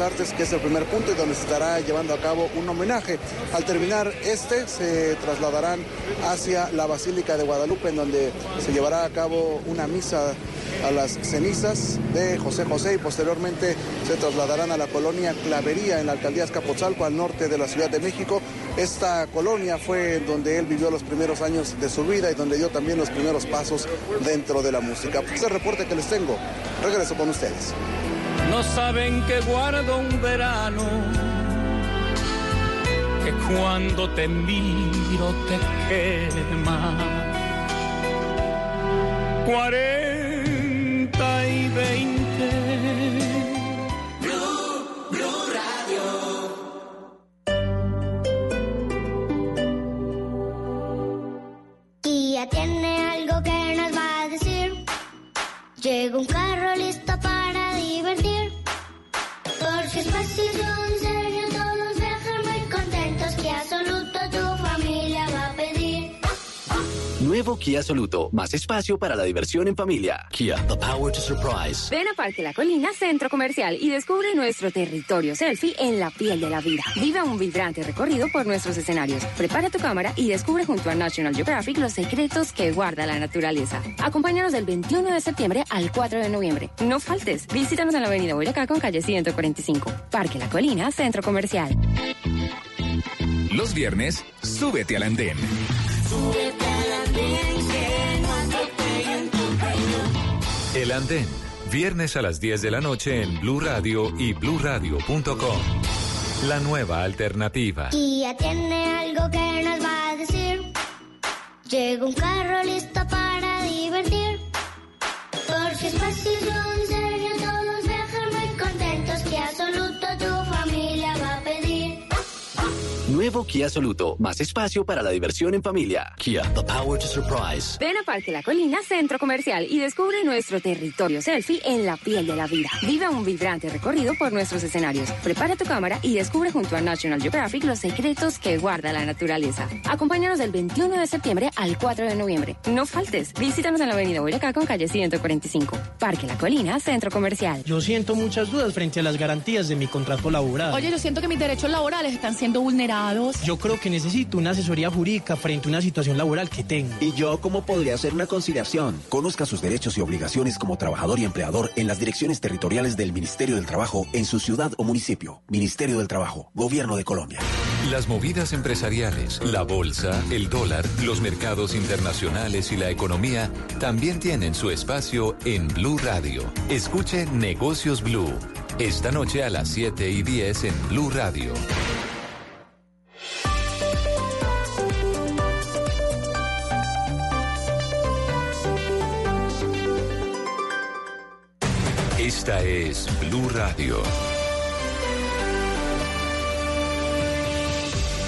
Artes, que es el primer punto y donde se estará llevando a cabo un homenaje. Al terminar este, se trasladarán hacia la Basílica de Guadalupe, en donde se llevará a cabo una misa a las cenizas de José José y posteriormente se trasladarán a la colonia Clavería en la alcaldía Escapotzalco al norte de la Ciudad de México. Esta colonia fue donde él vivió los primeros años de su vida y donde dio también los primeros pasos dentro de la música. Este reporte que les tengo, regreso con ustedes. No saben que guardo un verano, que cuando te miro te quema. Cuarenta y veinte. Tiene algo que nos va a decir. Llega un carro listo para. Porque es Nuevo Kia Soluto, más espacio para la diversión en familia. Kia, the power to surprise. Ven a Parque La Colina Centro Comercial y descubre nuestro territorio selfie en la piel de la vida. Vive un vibrante recorrido por nuestros escenarios. Prepara tu cámara y descubre junto a National Geographic los secretos que guarda la naturaleza. Acompáñanos del 21 de septiembre al 4 de noviembre. No faltes. Visítanos en la avenida Boyacá con calle 145. Parque La Colina Centro Comercial. Los viernes, súbete al andén. El andén, viernes a las 10 de la noche en Blue Radio y bluradio.com. La nueva alternativa. Kia tiene algo que nos va a decir. Llega un carro listo para divertir. Porque es fácil, Nuevo Kia Soluto, más espacio para la diversión en familia. Kia, the power to surprise. Ven a Parque La Colina Centro Comercial y descubre nuestro territorio selfie en la piel de la vida. Vive un vibrante recorrido por nuestros escenarios. Prepara tu cámara y descubre junto a National Geographic los secretos que guarda la naturaleza. Acompáñanos del 21 de septiembre al 4 de noviembre. No faltes. Visítanos en la avenida Boyacá con calle 145. Parque La Colina Centro Comercial. Yo siento muchas dudas frente a las garantías de mi contrato laboral. Oye, yo siento que mis derechos laborales están siendo vulnerados. Yo creo que necesito una asesoría jurídica frente a una situación laboral que tengo. ¿Y yo cómo podría hacer una conciliación? Conozca sus derechos y obligaciones como trabajador y empleador en las direcciones territoriales del Ministerio del Trabajo en su ciudad o municipio. Ministerio del Trabajo, Gobierno de Colombia. Las movidas empresariales, la bolsa, el dólar, los mercados internacionales y la economía también tienen su espacio en Blue Radio. Escuche Negocios Blue. Esta noche a las 7 y 10 en Blue Radio. Esta es Blue Radio.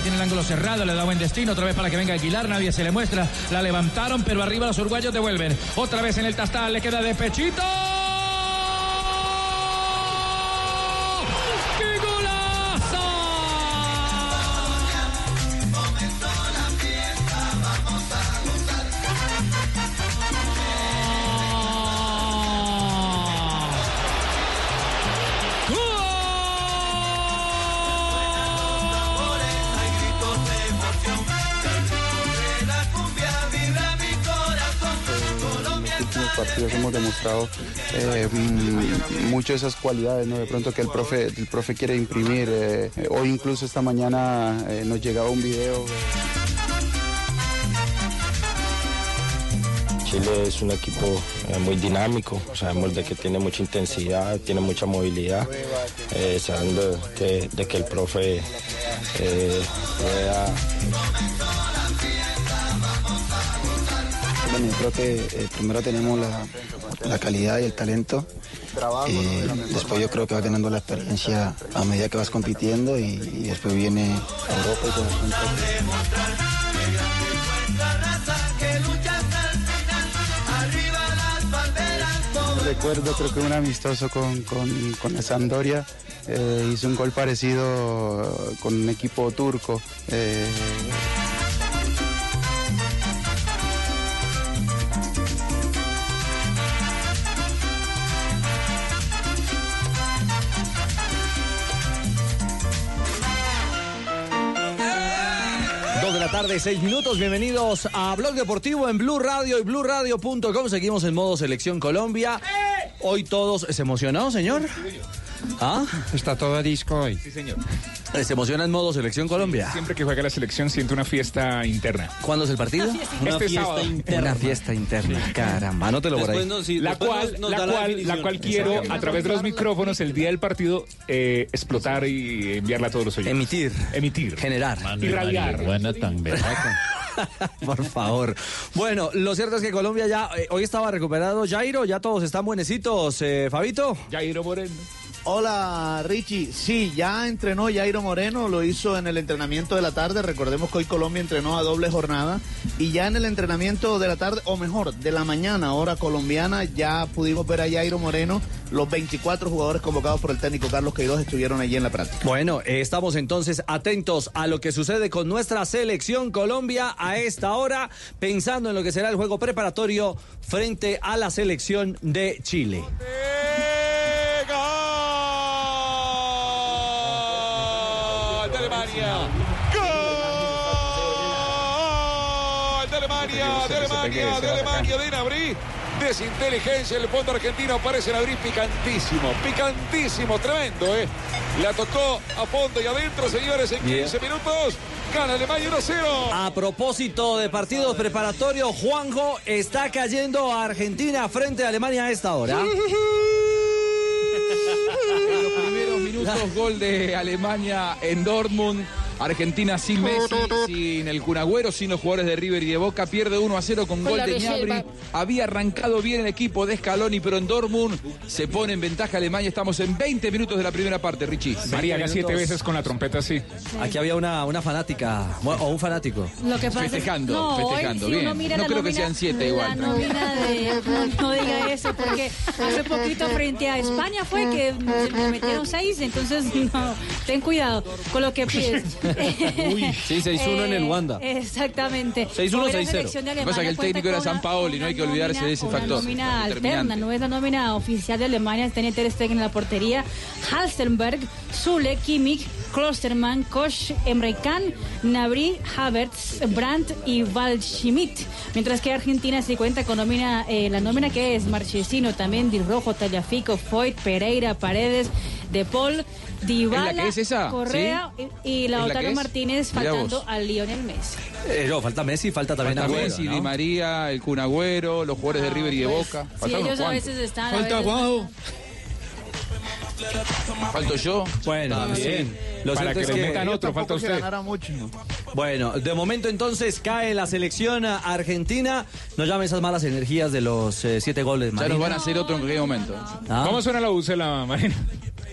Tiene el ángulo cerrado, le da buen destino, otra vez para que venga Aguilar, nadie se le muestra, la levantaron, pero arriba los uruguayos devuelven. Otra vez en el tastal, le queda de pechito. Demostrado eh, mm, esas cualidades, ¿no? De pronto que el profe, el profe quiere imprimir. eh, hoy incluso esta mañana eh, nos llegaba un video. Chile es un equipo eh, muy dinámico, sabemos de que tiene mucha intensidad, tiene mucha movilidad, eh, sabiendo de, que el profe juega Yo creo que eh, primero tenemos la, la calidad y el talento. Eh, después yo creo que vas ganando la experiencia a medida que vas compitiendo y, después viene Europa y todo. Recuerdo, creo que un amistoso con, con, con la Sampdoria eh, hizo un gol parecido con un equipo turco. Tarde, seis minutos. Bienvenidos a Blog Deportivo en Blue Radio y BlueRadio.com. Seguimos en modo Selección Colombia. Hoy todos. ¿Se emocionó, señor? ¿Ah? Está todo a disco hoy. Sí, señor. ¿Se emociona en modo Selección Colombia? Siempre que juega la selección siento una fiesta interna. ¿Cuándo es el partido? Este sábado. Una fiesta interna. Caramba, anótelo por ahí. la cual, la, cual, la cual quiero, a través de los micrófonos, el día del partido, eh, explotar y enviarla a todos los oyentes. Emitir. Emitir. Generar. Irradiar. Buena tan Por favor. Bueno, lo cierto es que Colombia ya eh, hoy estaba recuperado. Jairo, ya todos están buenecitos. Eh, Fabito. Jairo Moreno. Hola Richie, sí, ya entrenó Jairo Moreno, lo hizo en el entrenamiento de la tarde, recordemos que hoy Colombia entrenó a doble jornada y ya en el entrenamiento de la tarde, o mejor, de la mañana, hora colombiana, ya pudimos ver a Jairo Moreno, los 24 jugadores convocados por el técnico Carlos Queiroz estuvieron allí en la práctica. Bueno, eh, estamos entonces atentos a lo que sucede con nuestra selección Colombia a esta hora, pensando en lo que será el juego preparatorio frente a la selección de Chile. ¡Gol Alemania! ¡Gol de Alemania! De Alemania, de Alemania, de Nabri. Desinteligencia en el fondo argentino. Aparece Nabri picantísimo, picantísimo, tremendo, ¿eh? La tocó a fondo y adentro, señores, en 15 minutos. Gana Alemania 1-0. A propósito de partidos preparatorios, Juanjo está cayendo a Argentina frente a Alemania a esta hora. Minutos, gol de Alemania en Dortmund. Argentina sin Messi, sin el Cunagüero, sin los jugadores de River y de Boca. Pierde 1 a 0 con Con gol de. Gnabry. Había arrancado bien el equipo de Scaloni, pero en Dortmund se pone en ventaja Alemania. Estamos en 20 minutos de la primera parte, Richie. María, haga siete veces con la trompeta así. Aquí había una, una fanática, o un fanático. Lo que pasa es- Festejando, no, hoy, festejando, si uno bien. mira No creo que sean siete igual, de- no, no diga eso, porque hace poquito frente a España fue que se metieron seis, entonces no, ten cuidado con lo que pides. Sí, 6-1 en el Wanda. Exactamente. 6-1, Hoy la 6-0. selección de Lo que pasa es que el técnico era San Paoli, no hay que olvidarse de ese una factor. nómina alterna, no es la nómina oficial de Alemania, tiene Ter Stegen en la portería, Halstenberg, Zule, Kimmich, Klostermann, Koch, Emre Can, Nabri, Havertz, Brandt y Waldschmidt. Mientras que Argentina se cuenta con nómina, eh, la nómina que es Marchesino, también Di Rojo, Tallafico, Foyt, Pereira, Paredes, De Paul, Dybala, ¿Es la que es esa? Correa y, y ¿Es la Lautaro? Martínez faltando a Lionel Messi. Eh, no, falta Messi, falta también Falta Agüero, Messi, ¿no? Di María, el Cunagüero, los jugadores de River y de Boca. Sí, Faltaron ellos a veces están. Falta Guau. Falto yo. Bueno, También. Lo Para que es le que metan otro, falta usted. Bueno, de momento entonces cae la selección argentina. No llamen esas malas energías de los eh, siete goles. Ya nos Marina. van a hacer otro en cualquier momento. Ah. ¿Cómo suena la bucela, Marina?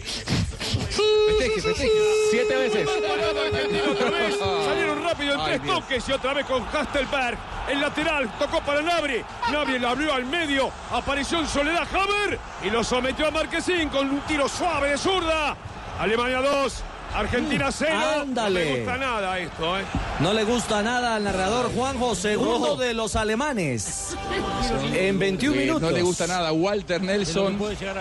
Festeje, festeje. Siete veces. otra vez. Salieron rápido en tres toques y otra vez con Hastelberg. El lateral tocó para Nabri. Nabri la abrió al medio. Apareció en soledad Haber y lo sometió a Marquesín con un tiro suave de zurda. Alemania 2, Argentina 0. Ándale. No me gusta nada esto, ¿eh? No le gusta nada al narrador Juanjo, segundo Ojo. de los alemanes. En 21 Eh, minutos. No le gusta nada Walter Nelson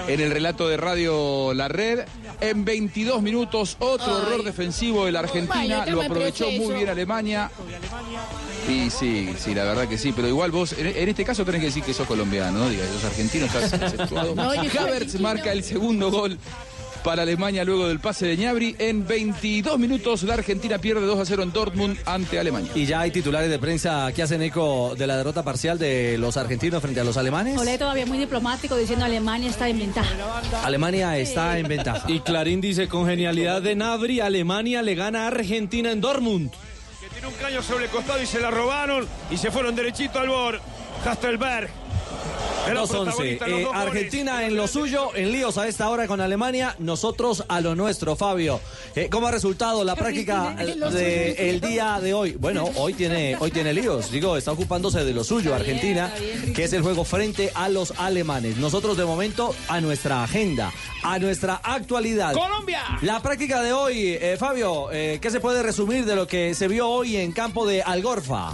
en el relato de Radio La Red. En 22 minutos, otro error defensivo de la Argentina. Vaya, Lo aprovechó muy bien Alemania. Y sí, sí, la verdad que sí. Pero igual vos, en, en este caso tenés que decir que sos colombiano, ¿no? Diga, los argentinos estás exceptuado. Havertz marca el segundo gol para Alemania luego del pase de Ñabri. En 22 minutos, la Argentina pierde 2 a 0 en Dortmund ante Alemania. Y ya hay titulares de prensa que hacen eco de la derrota parcial de los argentinos frente a los alemanes. Olé todavía muy diplomático diciendo Alemania está en ventaja. Alemania está en ventaja. Y Clarín dice, con genialidad de Nabri, Alemania le gana a Argentina en Dortmund. Que tiene un caño sobre el costado y se la robaron y se fueron derechito al bor. Hastelberg. Era 2-11. protagonista en los Eh, dos goles. Argentina en lo suyo, en líos a esta hora con Alemania, nosotros a lo nuestro, Fabio. Eh, ¿Cómo ha resultado la práctica del día de hoy? Bueno, hoy tiene, hoy tiene líos. Digo, está ocupándose de lo suyo Argentina, que es el juego frente a los alemanes. Nosotros de momento a nuestra agenda, a nuestra actualidad. Colombia. La práctica de hoy, eh, Fabio, eh, ¿qué se puede resumir de lo que se vio hoy en campo de Algorfa?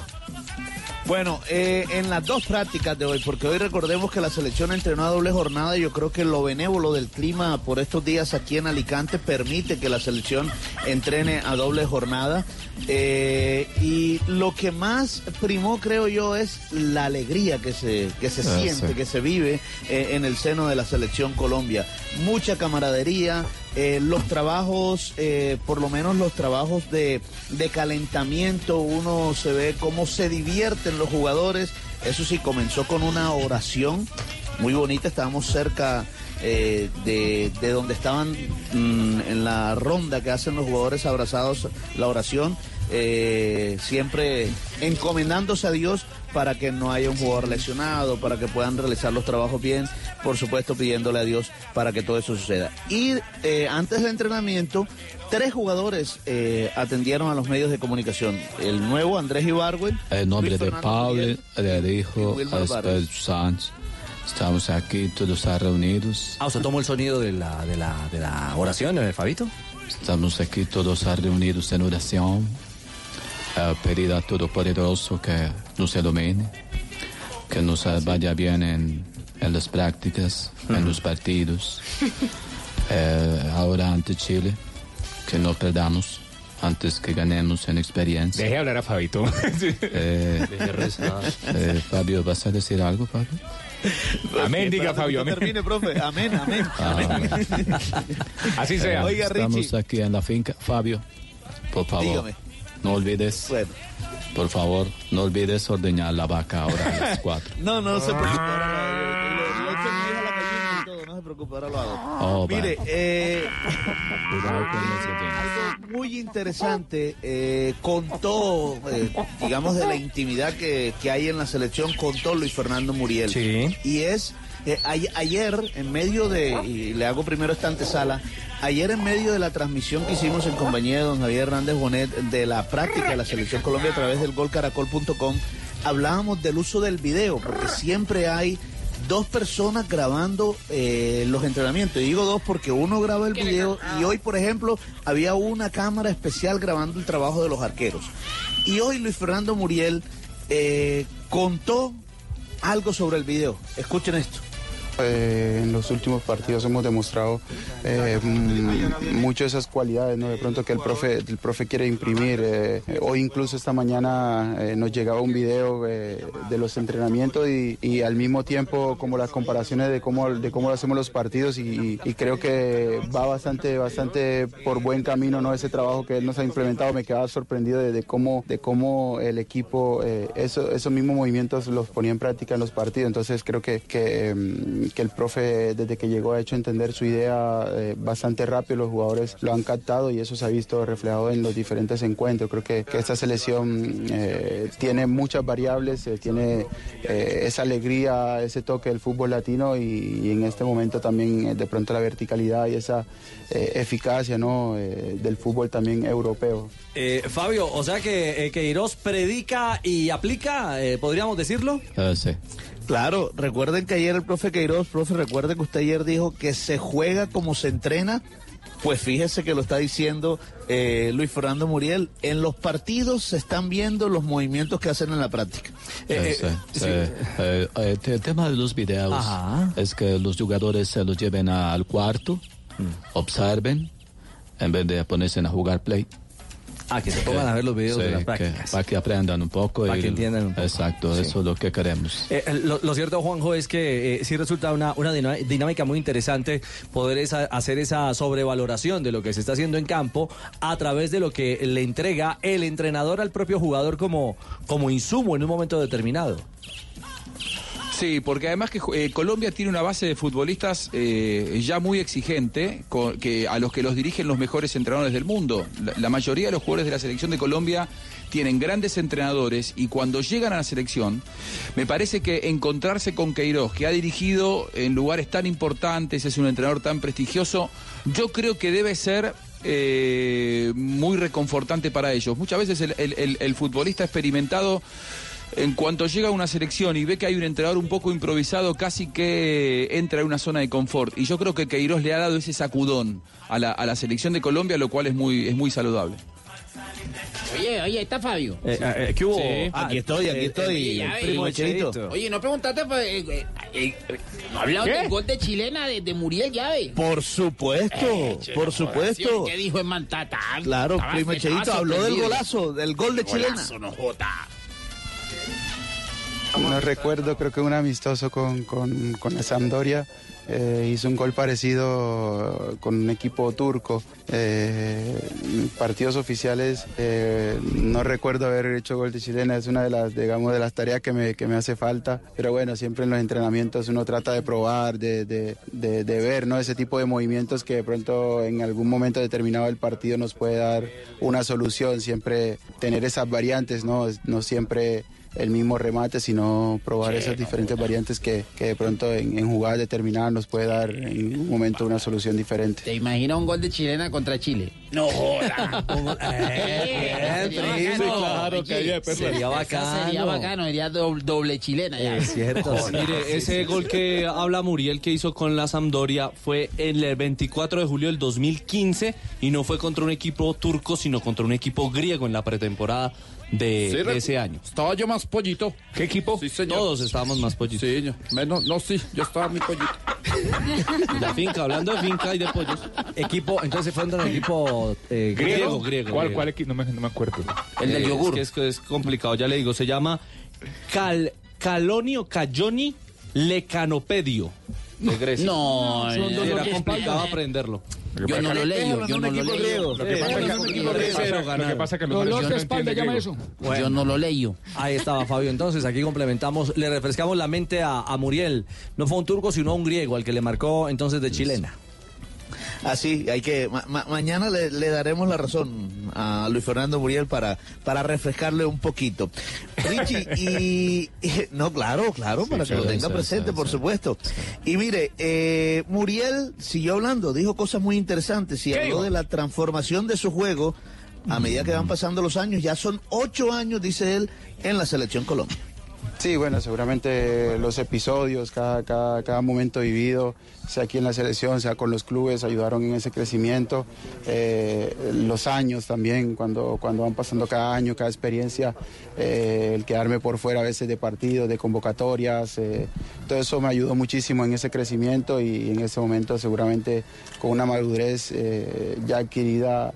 Bueno, eh, en las dos prácticas de hoy, porque hoy recordemos que la selección entrenó a doble jornada, yo creo que lo benévolo del clima por estos días aquí en Alicante permite que la selección entrene a doble jornada. Eh, y lo que más primó, creo yo, es la alegría que se, que se Ah, siente, sí. que se vive eh, en el seno de la selección Colombia. Mucha camaradería, eh, los trabajos, eh, por lo menos los trabajos de, de calentamiento, uno se ve cómo se divierten los jugadores. Eso sí, comenzó con una oración muy bonita, estábamos cerca eh, de, de donde estaban mm, en la ronda que hacen los jugadores abrazados, la oración, eh, siempre encomendándose a Dios para que no haya un jugador lesionado, para que puedan realizar los trabajos bien, por supuesto pidiéndole a Dios para que todo eso suceda. Y eh, antes del entrenamiento, tres jugadores eh, atendieron a los medios de comunicación. El nuevo Andrés Ibargüen, Em nome Luis de Fernando Paulo, Miguel de y Hijo. Espírito Santo. Estamos aquí todos reunidos. Ah, o sea, tomó el sonido de la, de la, de la oración, eh, Fabito. Estamos aquí todos reunidos en oración. A pedir a Todopoderoso que nos ilumine, que nos vaya bien en, en las prácticas, en los partidos. Eh, ahora ante Chile, que no perdamos antes que ganemos en experiencia. Deje hablar a Fabito. Eh, Deje rezar. eh, Fabio, ¿vas a decir algo, Fabio? Amén, diga Fabio, amén. termine, profe. Amén, amén. Ah, amén. Así sea. Oiga, Estamos Richie. aquí en la finca. Fabio, por favor, Dígame. No olvides. Por favor, no olvides ordeñar la vaca ahora a las 4. No, no se preocupe. ahora lo- lo- no se preocupe, ahora lo hago. Oh, Mire, eh, algo muy interesante eh, contó, eh, digamos, de la intimidad que, que hay en la selección, contó Luis Fernando Muriel. Sí. Y es, eh, ay- ayer, en medio de, y le hago primero esta antesala, ayer en medio de la transmisión que hicimos en compañía de don Javier Hernández Bonet de la práctica de la selección Colombia a través del golcaracol.com, hablábamos del uso del video, porque siempre hay dos personas grabando eh, los entrenamientos. Y digo dos porque uno graba el video y hoy, por ejemplo, había una cámara especial grabando el trabajo de los arqueros. Y hoy Luis Fernando Muriel eh, contó algo sobre el video. Escuchen esto. Eh, en los últimos partidos hemos demostrado eh, mm, mucho esas cualidades, ¿no? De pronto que el profe, el profe quiere imprimir. eh, hoy incluso esta mañana eh, nos llegaba un video de los entrenamientos y, al mismo tiempo como las comparaciones de cómo, de cómo hacemos los partidos y, creo que va bastante, bastante por buen camino, ¿no? Ese trabajo que él nos ha implementado, me quedaba sorprendido de, cómo, de cómo el equipo eso, esos mismos movimientos los ponía en práctica en los partidos, entonces creo que, que, mm, que el profe desde que llegó ha hecho entender su idea eh, bastante rápido, los jugadores lo han captado y eso se ha visto reflejado en los diferentes encuentros. Creo que, que esta selección eh, tiene muchas variables, eh, tiene eh, esa alegría, ese toque del fútbol latino y, y en este momento también eh, de pronto la verticalidad y esa eh, eficacia ¿no? Eh, del fútbol también europeo. Eh, Fabio, o sea que eh, Queiroz predica y aplica, eh, podríamos decirlo. Sí. Claro, recuerden que ayer el profe Queiroz, profe, recuerden que usted ayer dijo que se juega como se entrena. Pues fíjese que lo está diciendo eh, Luis Fernando Muriel. En los partidos se están viendo los movimientos que hacen en la práctica. Eh, sí, sí. Eh, eh, el tema de los videos Ajá. es que los jugadores se los lleven al cuarto, observen, en vez de ponerse a jugar play. Ah, que se pongan a ver los videos de las que- prácticas. para que aprendan un poco. Para y- que entiendan un poco. Exacto, Sí. eso es lo que queremos. Eh, lo, lo cierto, Juanjo, es que eh, sí resulta una, una dinámica muy interesante poder esa- hacer esa sobrevaloración de lo que se está haciendo en campo a través de lo que le entrega el entrenador al propio jugador como, como insumo en un momento determinado. Sí, porque además que eh, Colombia tiene una base de futbolistas eh, ya muy exigente, co- que, a los que los dirigen los mejores entrenadores del mundo. La, mayoría de los jugadores de la selección de Colombia tienen grandes entrenadores y cuando llegan a la selección, me parece que encontrarse con Queiroz, que ha dirigido en lugares tan importantes, es un entrenador tan prestigioso, yo creo que debe ser eh, muy reconfortante para ellos. Muchas veces el futbolista experimentado en cuanto llega a una selección y ve que hay un entrenador un poco improvisado, casi que entra en una zona de confort. Y yo creo que Queiroz le ha dado ese sacudón a la, a la selección de Colombia, lo cual es muy, es muy saludable. Oye, oye, ahí está Fabio. Eh, eh, ¿Qué hubo? Sí, Ah, aquí estoy, aquí eh, estoy, primo Cheito. Oye, no preguntaste, pues, eh, eh, eh, eh, no hablado del gol de chilena de, de Muriel Llave. Por supuesto, Eh, che, por supuesto. ¿Qué dijo en Mantata? Claro, Estaba- primo Cheito habló del golazo, del gol de Golazo, chilena. no jota. No recuerdo, creo que un amistoso con, con, con la Sampdoria eh, hizo un gol parecido con un equipo turco. Eh, partidos oficiales, eh, no recuerdo haber hecho gol de chilena, es una de las, digamos, de las tareas que me, que me hace falta. Pero bueno, siempre en los entrenamientos uno trata de probar, de, de, de, de ver ¿no? ese tipo de movimientos que de pronto en algún momento determinado del partido nos puede dar una solución. Siempre tener esas variantes, no, no siempre el mismo remate, sino probar esas diferentes variantes que, que de pronto en, en jugadas determinadas nos puede dar en un momento una solución diferente. ¿Te imaginas un gol de chilena contra Chile? No joda. bien, Sería primo. bacano. Claro. Sería bacano. Sería bacano, sería doble, doble chilena ya. Es cierto. Mire, ese gol que habla Muriel que hizo con la Sampdoria fue el 24 de julio del 2015 y no fue contra un equipo turco, sino contra un equipo griego en la pretemporada de, Sí, de re- ese año. Estaba yo más pollito. ¿Qué equipo? Sí, señor. Todos estábamos más pollitos. Sí, yo- menos, no, sí, yo estaba muy pollito. La finca, hablando de finca y de pollos. Equipo, entonces fue un equipo eh, Griego, griego. ¿Cuál, griego. cuál equipo? No me, no me acuerdo. Eh, Es que es, que es complicado, ya le digo. Se llama Cal, Calonio Cayoni Lecanopedio. De Grecia. No, Sí, no, era no, complicado no. aprenderlo. Yo no lo leo, yo no lo leo. Lo que pasa es que- lo que pasa- lo que pasa es que los no espalda llama eso. Yo no lo leyo. Ahí estaba Fabio. Entonces aquí complementamos, le refrescamos la mente a, a Muriel. No fue un turco, sino un griego al que le marcó entonces de chilena. Así, hay que ma- ma- mañana le, le daremos la razón a Luis Fernando Muriel para, para refrescarle un poquito. Richie, y, y- no, claro, claro, para que lo tenga presente, por supuesto. Y mire, eh, Muriel siguió hablando, dijo cosas muy interesantes y ¿Qué habló de la transformación de su juego a medida que van pasando los años. Ya son ocho años, dice él, en la selección Colombia. Sí, bueno, seguramente los episodios, cada, cada, cada momento vivido, sea aquí en la selección, sea con los clubes, ayudaron en ese crecimiento. Eh, los años también, cuando, cuando van pasando cada año, cada experiencia, eh, el quedarme por fuera a veces de partidos, de convocatorias, eh, todo eso me ayudó muchísimo en ese crecimiento y en ese momento seguramente con una madurez ya adquirida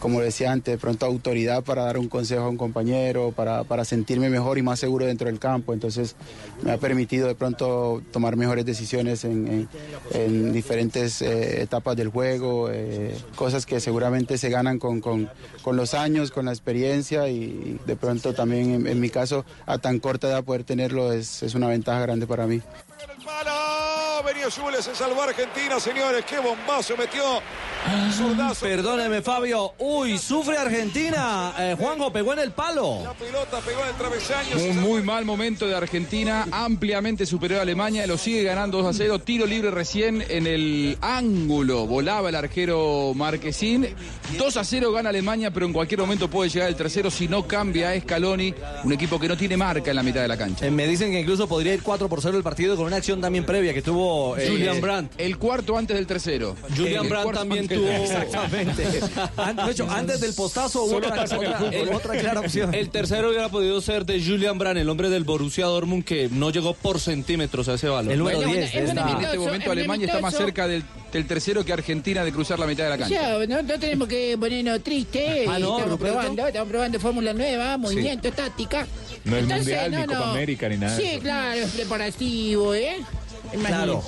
como decía antes, de pronto autoridad para dar un consejo a un compañero, para, para sentirme mejor y más seguro dentro del campo. Entonces me ha permitido de pronto tomar mejores decisiones en, en- en diferentes eh, etapas del juego, eh, cosas que seguramente se ganan con, con- con los años, con la experiencia y de pronto también en, en mi caso a tan corta edad poder tenerlo es, es una ventaja grande para mí. Venía Jules, se salvó Argentina, señores. Qué bombazo metió. Zurdazo. Perdóneme, Fabio. Uy, sufre Argentina. Eh, Juanjo pegó en el palo. La pelota pegó en el travesaño. Un muy mal momento de Argentina, ampliamente superior a Alemania, lo sigue ganando 2 a 0, tiro libre recién en el ángulo, volaba el arquero Marquesín, 2 a 0 gana Alemania, pero en cualquier momento puede llegar el tercero si no cambia a Scaloni, un equipo que no tiene marca en la mitad de la cancha. Eh, me dicen que incluso podría ir 4 por 0 el partido con una acción también previa que tuvo eh, Julian Brandt. El cuarto antes del tercero. Julian El Brandt también tuvo. Exactamente. De hecho, antes del postazo hubo otra, el clara opción. El tercero hubiera podido ser de Julian Brand, el hombre del Borussia Dortmund que no llegó por centímetros a ese balón. El número Bueno, 10 de En este momento Alemania está más cerca del, del tercero que Argentina de cruzar la mitad de la cancha. Ya, no, no tenemos que ponernos tristes. Ah, no, estamos probando, estamos probando fórmula nueva, movimiento, táctica. No es Entonces, mundial, no, ni Copa. América, ni nada Sí, claro, es preparativo, ¿eh? Claro.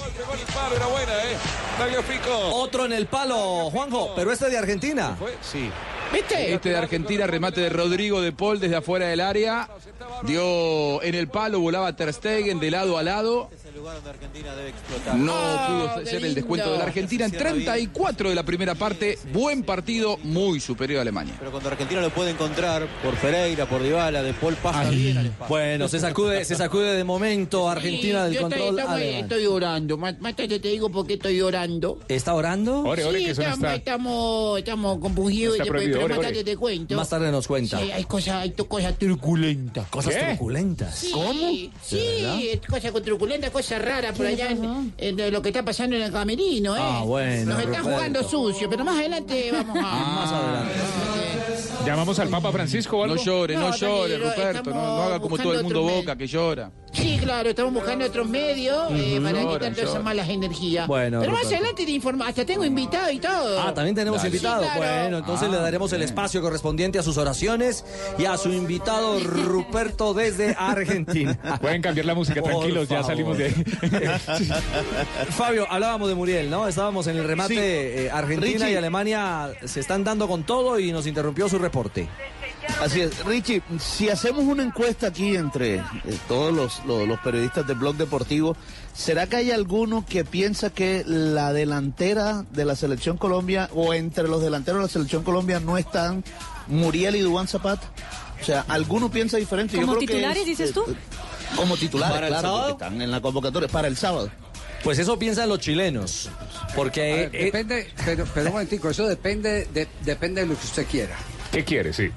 ¿eh? Otro en el palo, Juanjo, pero este de Argentina. Sí. ¿Viste? Este de Argentina, remate de Rodrigo de Paul desde afuera del área. Dio en el palo, volaba Ter Stegen de lado a lado. No Ah, pudo ser el descuento de la Argentina en 34 de la primera parte. Buen partido, muy superior a Alemania. Pero cuando Argentina lo puede encontrar por Pereira, por Dybala, de Paul pasa bien al espacio. Bueno, se sacude, se sacude de momento Argentina del Yo estoy, control. estamos- alemán. estoy orando. Má- Mátate, te digo por qué estoy orando. ¿Está orando? sí, estamos, estamos, estamos compungidos. Está después, prohibido, pero ore, mátate, ore. te cuento. Más tarde nos cuenta. Sí, hay cosas, hay cosas truculentas. Cosas truculentas. Sí, ¿Cómo? Sí, cosas truculentas, raras por allá en, en de lo que está pasando en el camerino, ¿eh? Ah, bueno, Nos están jugando sucio, pero más adelante vamos a... Más adelante. ¿Llamamos al Papa Francisco o algo? No llore, no, No, llore, Ruperto. No, haga como todo el mundo boca que llora. Sí, claro, estamos buscando otros medios eh, para quitar todas esas malas energías. Bueno, pero más adelante te informo, hasta tengo invitado y todo. Ah, también tenemos invitado. claro. Bueno, entonces Ah, le daremos el espacio correspondiente a sus oraciones y a su invitado Ruperto desde Argentina. Pueden cambiar la música, tranquilos, ya salimos de ahí. Fabio, hablábamos de Muriel, ¿no? Estábamos en el remate Sí. eh, Argentina Richie. y Alemania se están dando con todo y nos interrumpió su reporte. Así es, Richie, si hacemos una encuesta aquí entre eh, todos los, los- los periodistas del blog deportivo, ¿será que hay alguno que piensa que la delantera de la selección Colombia o entre los delanteros de la selección Colombia no están Muriel y Dubán Zapata? O sea, ¿alguno piensa diferente? Yo ¿Como que titulares, es, dices eh, tú? Como titulares, ¿Para el claro, sábado? porque están en la convocatoria para el sábado. Pues eso piensan los chilenos. Porque ver, eh, depende, pero, pero un momentico, eso depende de, depende de lo que usted quiera. ¿Qué quiere? Sí.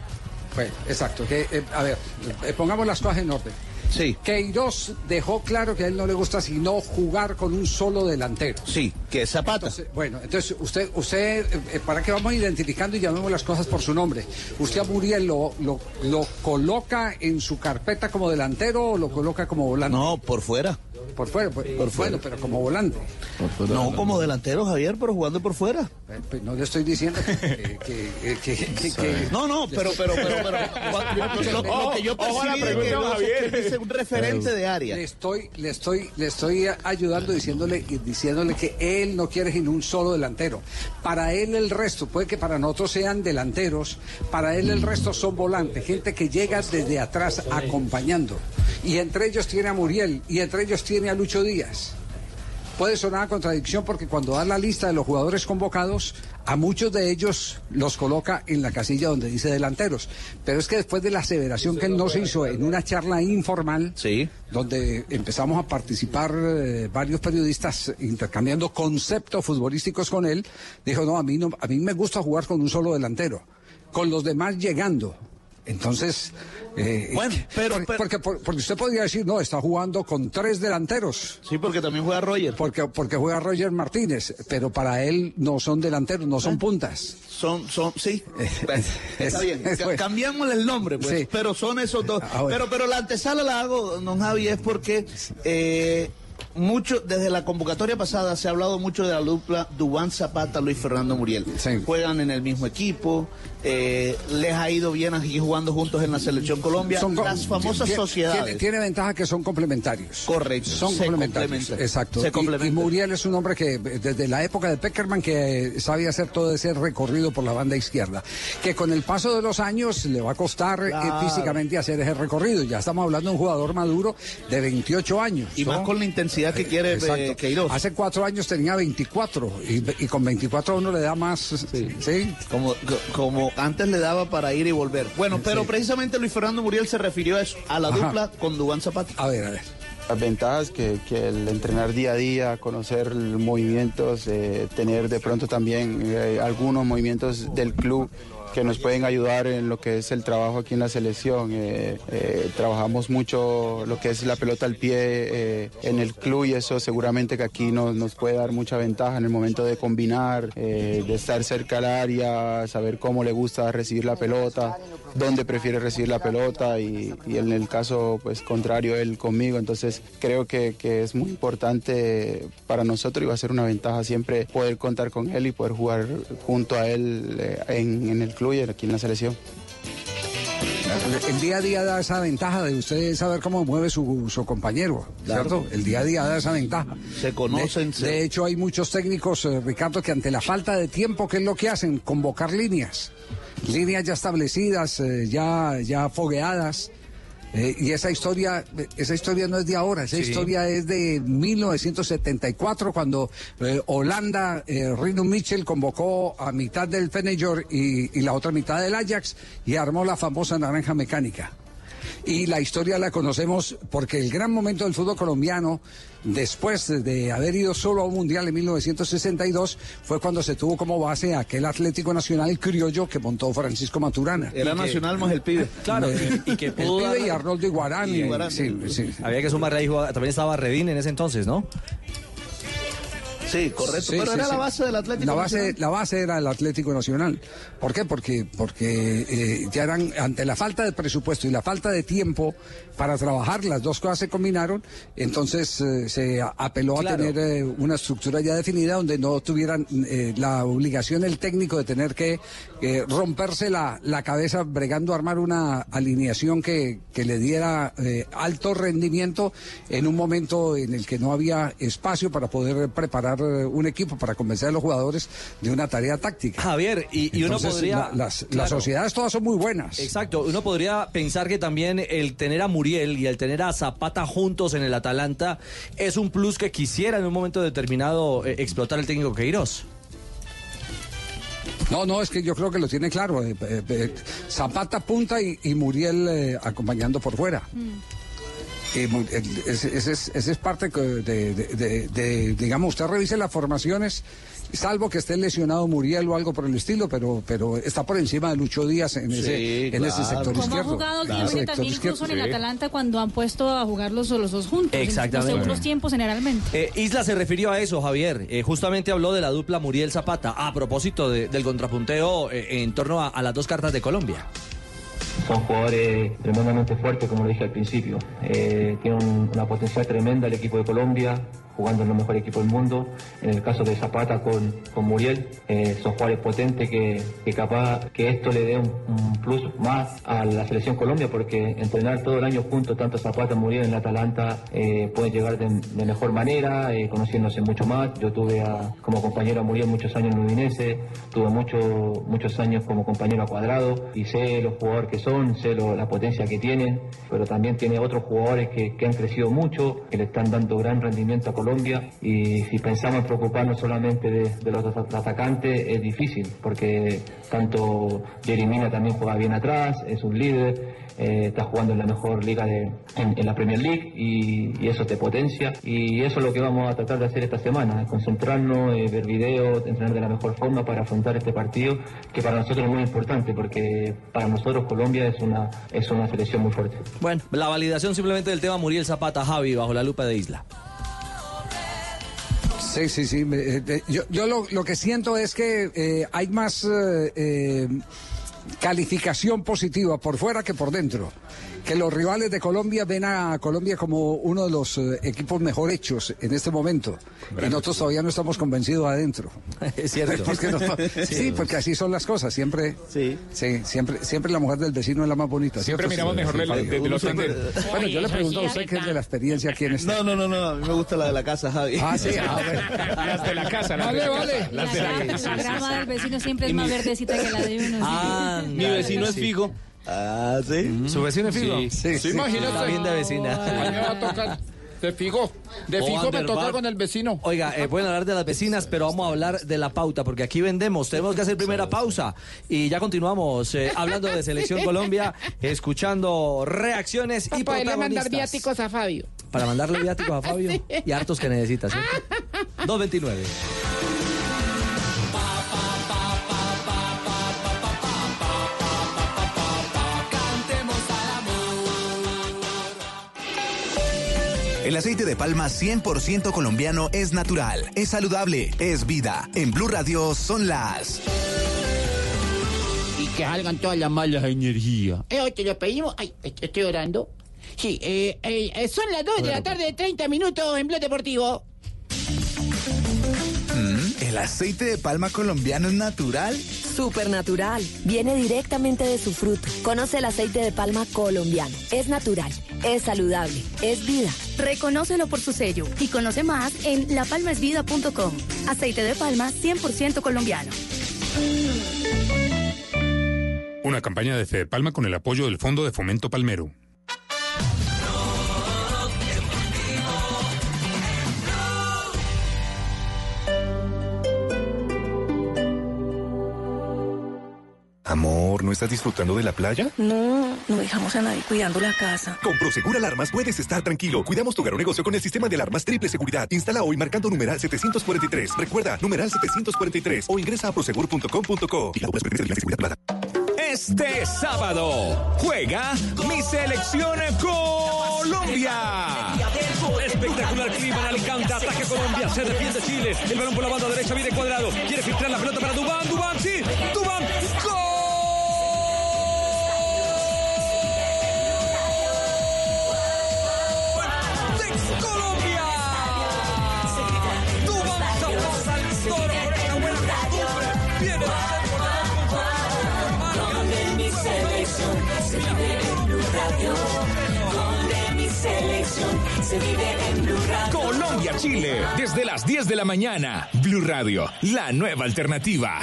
Pues, exacto. Que, eh, a ver, eh, pongamos las cosas en orden. Sí. Queiroz dejó claro que a él no le gusta sino jugar con un solo delantero. Sí, que es Zapata. Entonces, bueno, entonces usted, usted, eh, eh, para que vamos identificando y llamemos las cosas por su nombre. ¿Usted a Muriel lo, lo, lo coloca en su carpeta como delantero o lo coloca como volante? No, por fuera. Por fuera, Por fuera. bueno, pero como volante. No como delantero, Javier, pero jugando por fuera. Eh, pues, no le estoy diciendo que... que- que- que- que- que- No, no, pero, pero, pero, pero, lo, lo- lo que yo la percibí de pregunta, que vos Javier. usted dice un referente de área. Le estoy, le estoy, le estoy ayudando diciéndole, diciéndole que él no quiere sin un solo delantero. Para él el resto, puede que para nosotros sean delanteros, para él el resto son volantes, gente que llega desde atrás acompañando. Y entre ellos tiene a Muriel y entre ellos tiene a Lucho Díaz. Puede sonar a contradicción porque cuando da la lista de los jugadores convocados, a muchos de ellos los coloca en la casilla donde dice delanteros. Pero es que después de la aseveración que él nos hizo en una charla informal, donde empezamos a participar eh, varios periodistas intercambiando conceptos futbolísticos con él, dijo, no, a mí, no, a mí me gusta jugar con un solo delantero, con los demás llegando. Entonces, eh, Bueno, pero- porque, porque, por- porque usted podría decir, no, está jugando con tres delanteros. Sí, porque también juega Roger. Porque, porque juega Roger Martínez, pero para él no son delanteros, no son puntas. Son, son, sí. Está bien. es Ca- bueno. Cambiémosle el nombre, pues. Sí. Pero son esos dos. Ah, bueno. Pero, pero la antesala la hago, don Javi, es porque eh, mucho, desde la convocatoria pasada se ha hablado mucho de la dupla Dubán Zapata, Luis Fernando Muriel. Juegan en el mismo equipo, eh, les ha ido bien aquí jugando juntos en la selección Colombia. Son las famosas sociedades. Tiene, tiene ventaja que son complementarios. Correcto. Son complementarios. Exacto. Se Y- y. Muriel es un hombre que eh, desde la época de Peckerman que eh, sabía hacer todo ese recorrido por la banda izquierda. Que con el paso de los años le va a costar eh, físicamente hacer ese recorrido. Ya estamos hablando de un jugador maduro de 28 años. Y ¿no? más con la intensidad que quiere Exacto. eh, Queiroz. Hace cuatro años tenía 24 y, y con 24 uno le da más. Sí. Como, co- como antes le daba para ir y volver. Bueno, pero Sí. precisamente Luis Fernando Muriel se refirió a eso, a la Ajá. dupla con Dubán Zapata. A ver, a ver. Las ventajas que, que el entrenar día a día, conocer movimientos, eh, tener de pronto también eh, algunos movimientos del club que nos pueden ayudar en lo que es el trabajo aquí en la selección. Eh, eh, trabajamos mucho lo que es la pelota al pie eh, en el club y eso seguramente que aquí nos, nos puede dar mucha ventaja en el momento de combinar, de estar cerca al área, saber cómo le gusta recibir la pelota, dónde prefiere recibir la pelota y, en el caso pues contrario él conmigo. Entonces creo que, es muy importante para nosotros y va a ser una ventaja siempre poder contar con él y poder jugar junto a él en, en el club y aquí en la selección. El día a día da esa ventaja de usted saber cómo mueve su, su compañero, ¿cierto? El día a día da esa ventaja. Se conocen, De, se- de hecho, hay muchos técnicos, eh, Ricardo, que ante la falta de tiempo, ¿qué es lo que hacen? Convocar líneas. Líneas ya establecidas, eh, ya, ya fogueadas. Eh, y esa historia, esa historia no es de ahora, esa Sí. historia es de 1974, cuando eh, Holanda, eh, Rino Mitchell convocó a mitad del Feyenoord y, y la otra mitad del Ajax y armó la famosa naranja mecánica. Y la historia la conocemos porque el gran momento del fútbol colombiano, después de haber ido solo a un mundial en 1962, fue cuando se tuvo como base aquel Atlético Nacional criollo que montó Francisco Maturana. Era Y que- nacional más el pibe. Claro, Eh, y, y que el pudo pibe dar- y Arnoldo Iguarán. y y- Iguarán. sí, sí. Había que sumar ahí, también estaba Redín en ese entonces, ¿no? Sí, correcto. Sí, pero sí, era sí. la base del Atlético La base, Nacional. la base era el Atlético Nacional. ¿Por qué? Porque, porque eh, ya eran, ante la falta de presupuesto y la falta de tiempo para trabajar, las dos cosas se combinaron, entonces eh, se apeló Claro. a tener eh, una estructura ya definida donde no tuvieran eh, la obligación el técnico de tener que romperse la, la cabeza bregando a armar una alineación que, que le diera alto rendimiento en un momento en el que no había espacio para poder preparar un equipo, para convencer a los jugadores de una tarea táctica. Javier, y, y uno podría... la- las, claro. las sociedades todas son muy buenas. Exacto, uno podría pensar que también el tener a Muriel y el tener a Zapata juntos en el Atalanta es un plus que quisiera en un momento determinado eh, explotar el técnico Queiroz. No, no, es que yo creo que lo tiene claro. eh, eh, eh, Zapata punta y, y Muriel eh, acompañando por fuera. Y mu- el- ese, ese es, ese es parte de, de- de- de- digamos, usted revise las formaciones, salvo que esté lesionado Muriel o algo por el estilo, pero, pero está por encima de Lucho Díaz en ese, en ese sector Como ha izquierdo. jugado Claro. también incluso en el. Atalanta cuando han puesto a jugar los, los dos juntos. En Exactamente. los segundos tiempos generalmente. Eh, Isla se refirió a eso, Javier. Eh, justamente habló de la dupla Muriel Zapata a propósito de- del contrapunteo eh, en torno a, a las dos cartas de Colombia. Son jugadores tremendamente fuertes, como lo dije al principio. Eh, tienen un- una potencial tremenda el equipo de Colombia, jugando en el mejor equipo del mundo. En el caso de Zapata con, con Muriel, eh, son jugadores potentes que, que capaz que esto le dé un, plus más a la selección Colombia, porque entrenar todo el año juntos, tanto Zapata Muriel en la Atalanta, eh, pueden llegar de, de mejor manera, eh, conociéndose mucho más. Yo tuve a- como compañero a Muriel muchos años en Udinese, tuve mucho- muchos años como compañero a Cuadrado y sé los jugadores que son, sé lo- la potencia que tienen, pero también tiene otros jugadores que, que han crecido mucho, que le están dando gran rendimiento a Colombia y si pensamos en preocuparnos solamente de, de los at- atacantes es difícil porque tanto Jerry Mina también juega bien atrás, es un líder, eh, está jugando en la mejor liga de, en, en la Premier League y, y eso te potencia y eso es lo que vamos a tratar de hacer esta semana, concentrarnos, eh, ver videos, entrenar de la mejor forma para afrontar este partido que para nosotros es muy importante porque para nosotros Colombia es una, es una selección muy fuerte. Bueno, la validación simplemente del tema Muriel Zapata, Javi, bajo la lupa de Isla. Sí, sí, sí. eh, yo yo lo, lo que siento es que eh, hay más eh, calificación positiva por fuera que por dentro. Que los rivales de Colombia ven a Colombia como uno de los eh, equipos mejor hechos en este momento. Y nosotros todavía no estamos convencidos adentro. Es cierto. Porque no- sí, porque así son las cosas. Siempre, sí. siempre, siempre la mujer del vecino es la más bonita. Siempre ¿cierto? miramos mejor Sí, del- Fabio. desde los Siempre-. Bueno, yo le pregunto a usted sí que es de la experiencia aquí en este. No, no, no, no, a mí me gusta la de la casa, Javi. Ah, sí, a ver. Las de la casa, las Vale, de la vale. casa. Las de la La, casa. la grama del vecino siempre es más verdecita que la de uno. sí. Ah, mi vecino es Figo. Ah, sí. ¿Su vecino es Figo? Sí, Sí, imagínate. Está bien de vecina. A mí me va a tocar De fijo. De O fijo me toca con el vecino. Oiga, eh, pueden hablar de las vecinas, pero vamos a hablar de la pauta, porque aquí vendemos. Tenemos que hacer primera pausa y ya continuamos eh, hablando de Selección Colombia, escuchando reacciones y Para poderle mandar viáticos a Fabio. Para mandarle viáticos a Fabio y hartos que necesita, ¿cierto? 229. El aceite de palma 100% colombiano es natural, es saludable, es vida. En Blue Radio son las... Y que salgan todas las malas energías. Eh, hoy te lo pedimos. Ay, est- estoy orando. Sí, eh, eh, eh, son las 2 de la tarde, 30 minutos en Blog Deportivo. ¿El aceite de palma colombiano es natural? Supernatural. Viene directamente de su fruto. Conoce el aceite de palma colombiano. Es natural, es saludable, es vida. Reconócelo por su sello y conoce más en lapalmasvida.com. Aceite de palma 100% colombiano. Una campaña de Fede Palma con el apoyo del Fondo de Fomento Palmero. Estás disfrutando de la playa? No, no dejamos a nadie cuidando la casa. Con Prosegur Alarmas puedes estar tranquilo. Cuidamos tu hogar o negocio con el sistema de alarmas triple seguridad. Instala hoy marcando numeral 743. Recuerda, numeral 743 o ingresa a prosegur.com.co. Y la seguridad privada. Este sábado juega mi selección Colombia. Espectacular clima en Alicante, ataque Colombia, se defiende Chile, el balón por la banda derecha viene cuadrado, quiere filtrar la pelota para Dubán, Dubán, sí, Dubán, ¡Gol! Radio. Colombia-Chile, desde las 10 de la mañana. Blue Radio, la nueva alternativa.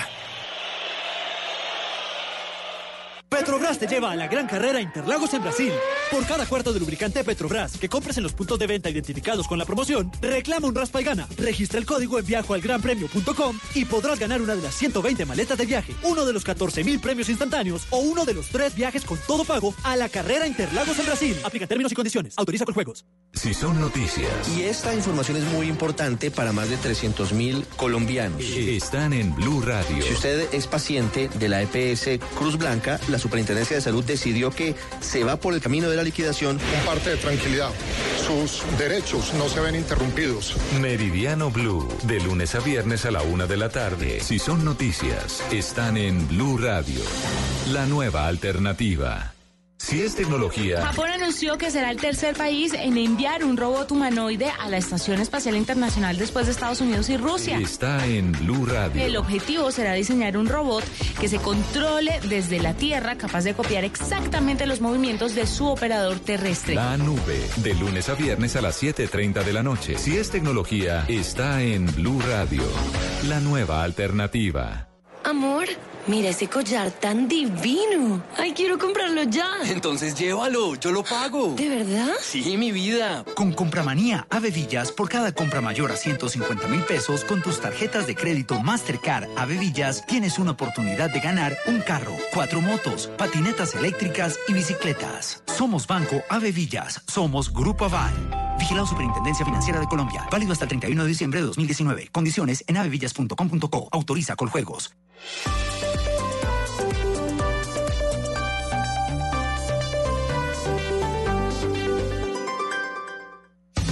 Petrobras te lleva a la gran carrera Interlagos en Brasil. Por cada cuarto de lubricante Petrobras que compres en los puntos de venta identificados con la promoción, reclama un raspa y gana. Registra el código en viajoalgranpremio.com y podrás ganar una de las 120 maletas de viaje, uno de los 14 mil premios instantáneos o uno de los tres viajes con todo pago a la carrera Interlagos en Brasil. Aplica términos y condiciones. Autoriza con juegos. Si son noticias, Y esta información es muy importante para más de 300 mil colombianos. están en Blue Radio. Si usted es paciente de la EPS Cruz Blanca, la Superintendencia de Salud decidió que se va por el camino de la liquidación. Un parte de tranquilidad. Sus derechos no se ven interrumpidos. Meridiano Blue, de lunes a viernes a la una de la tarde. Si son noticias, están en Blue Radio, la nueva alternativa. Si es tecnología, Japón anunció que será el tercer país en enviar un robot humanoide a la Estación Espacial Internacional después de Estados Unidos y Rusia. está en Blue Radio. El objetivo será diseñar un robot que se controle desde la Tierra, capaz de copiar exactamente los movimientos de su operador terrestre. La nube, de lunes a viernes a las 7.30 de la noche. Si es tecnología, está en Blue Radio, la nueva alternativa. Amor, mira ese collar tan divino. Ay, quiero comprarlo ya. Entonces llévalo, yo lo pago. ¿De verdad? Sí, mi vida. Con Compramanía Avevillas, por cada compra mayor a 150 mil pesos con tus tarjetas de crédito Mastercard Avevillas, tienes una oportunidad de ganar un carro, cuatro motos, patinetas eléctricas y bicicletas. Somos Banco Avevillas, somos Grupo Aval. Vigilado Superintendencia Financiera de Colombia. Válido hasta el 31 de diciembre de 2019. Condiciones en avevillas.com.co. Autoriza con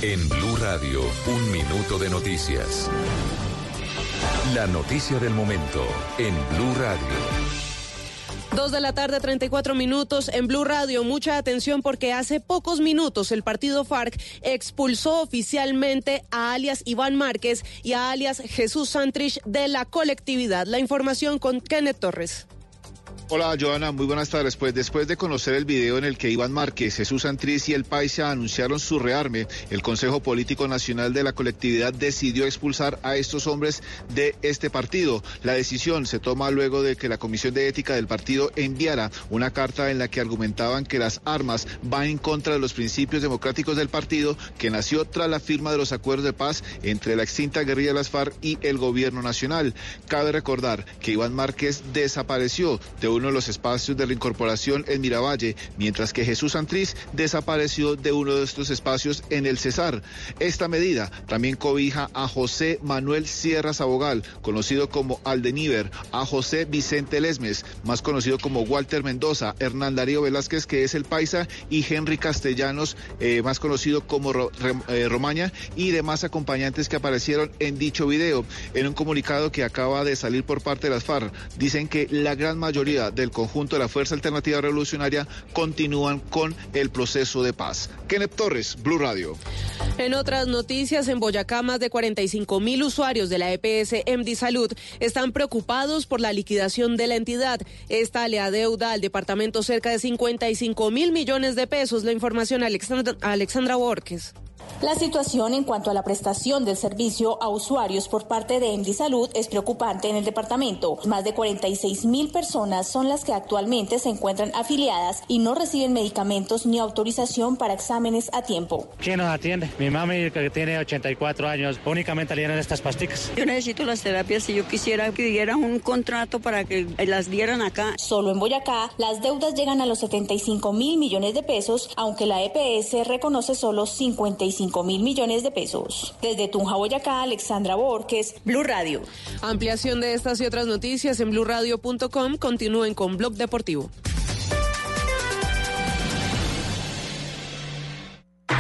En Blue Radio, un minuto de noticias. La noticia del momento en Blue Radio. Dos de la tarde, 34 minutos en Blue Radio. Mucha atención porque hace pocos minutos el partido FARC expulsó oficialmente a alias Iván Márquez y a alias Jesús Santrich de la colectividad. La información con Kenneth Torres. Hola Joana, muy buenas tardes. Pues después de conocer el video en el que Iván Márquez, Jesús Santriz y el Paisa anunciaron su rearme, el Consejo Político Nacional de la colectividad decidió expulsar a estos hombres de este partido. La decisión se toma luego de que la Comisión de Ética del partido enviara una carta en la que argumentaban que las armas van en contra de los principios democráticos del partido que nació tras la firma de los acuerdos de paz entre la extinta guerrilla de las FARC y el gobierno nacional. Cabe recordar que Iván Márquez desapareció de uno de los espacios de reincorporación en Miravalle, mientras que Jesús Santriz desapareció de uno de estos espacios en el Cesar. Esta medida también cobija a José Manuel Sierra Sabogal, conocido como Aldeníver, a José Vicente Lesmes, más conocido como Walter Mendoza, Hernán Darío Velázquez, que es el paisa, y Henry Castellanos, eh, más conocido como Ro- eh, Romaña, y demás acompañantes que aparecieron en dicho video. En un comunicado que acaba de salir por parte de las FARC, dicen que la gran mayoría del conjunto de la Fuerza Alternativa Revolucionaria continúan con el proceso de paz. Kenneth Torres, Blue Radio. En otras noticias, en Boyacá, más de 45 mil usuarios de la EPS MD Salud están preocupados por la liquidación de la entidad. Esta le adeuda al departamento cerca de 55 mil millones de pesos. La información, Alexandra, Alexandra Borges. La situación en cuanto a la prestación del servicio a usuarios por parte de MD Salud es preocupante en el departamento. Más de 46 mil personas son las que actualmente se encuentran afiliadas y no reciben medicamentos ni autorización para exámenes a tiempo. ¿Quién nos atiende? Mi mami que tiene 84 años, únicamente le dieron estas pasticas. Yo necesito las terapias y yo quisiera que dieran un contrato para que las dieran acá. Solo en Boyacá, las deudas llegan a los 75 mil millones de pesos, aunque la EPS reconoce solo 55 mil millones de pesos. Desde Tunja, Boyacá, Alexandra Borges, Blue Radio. Ampliación de estas y otras noticias en blurradio.com. Continúen con Blog Deportivo.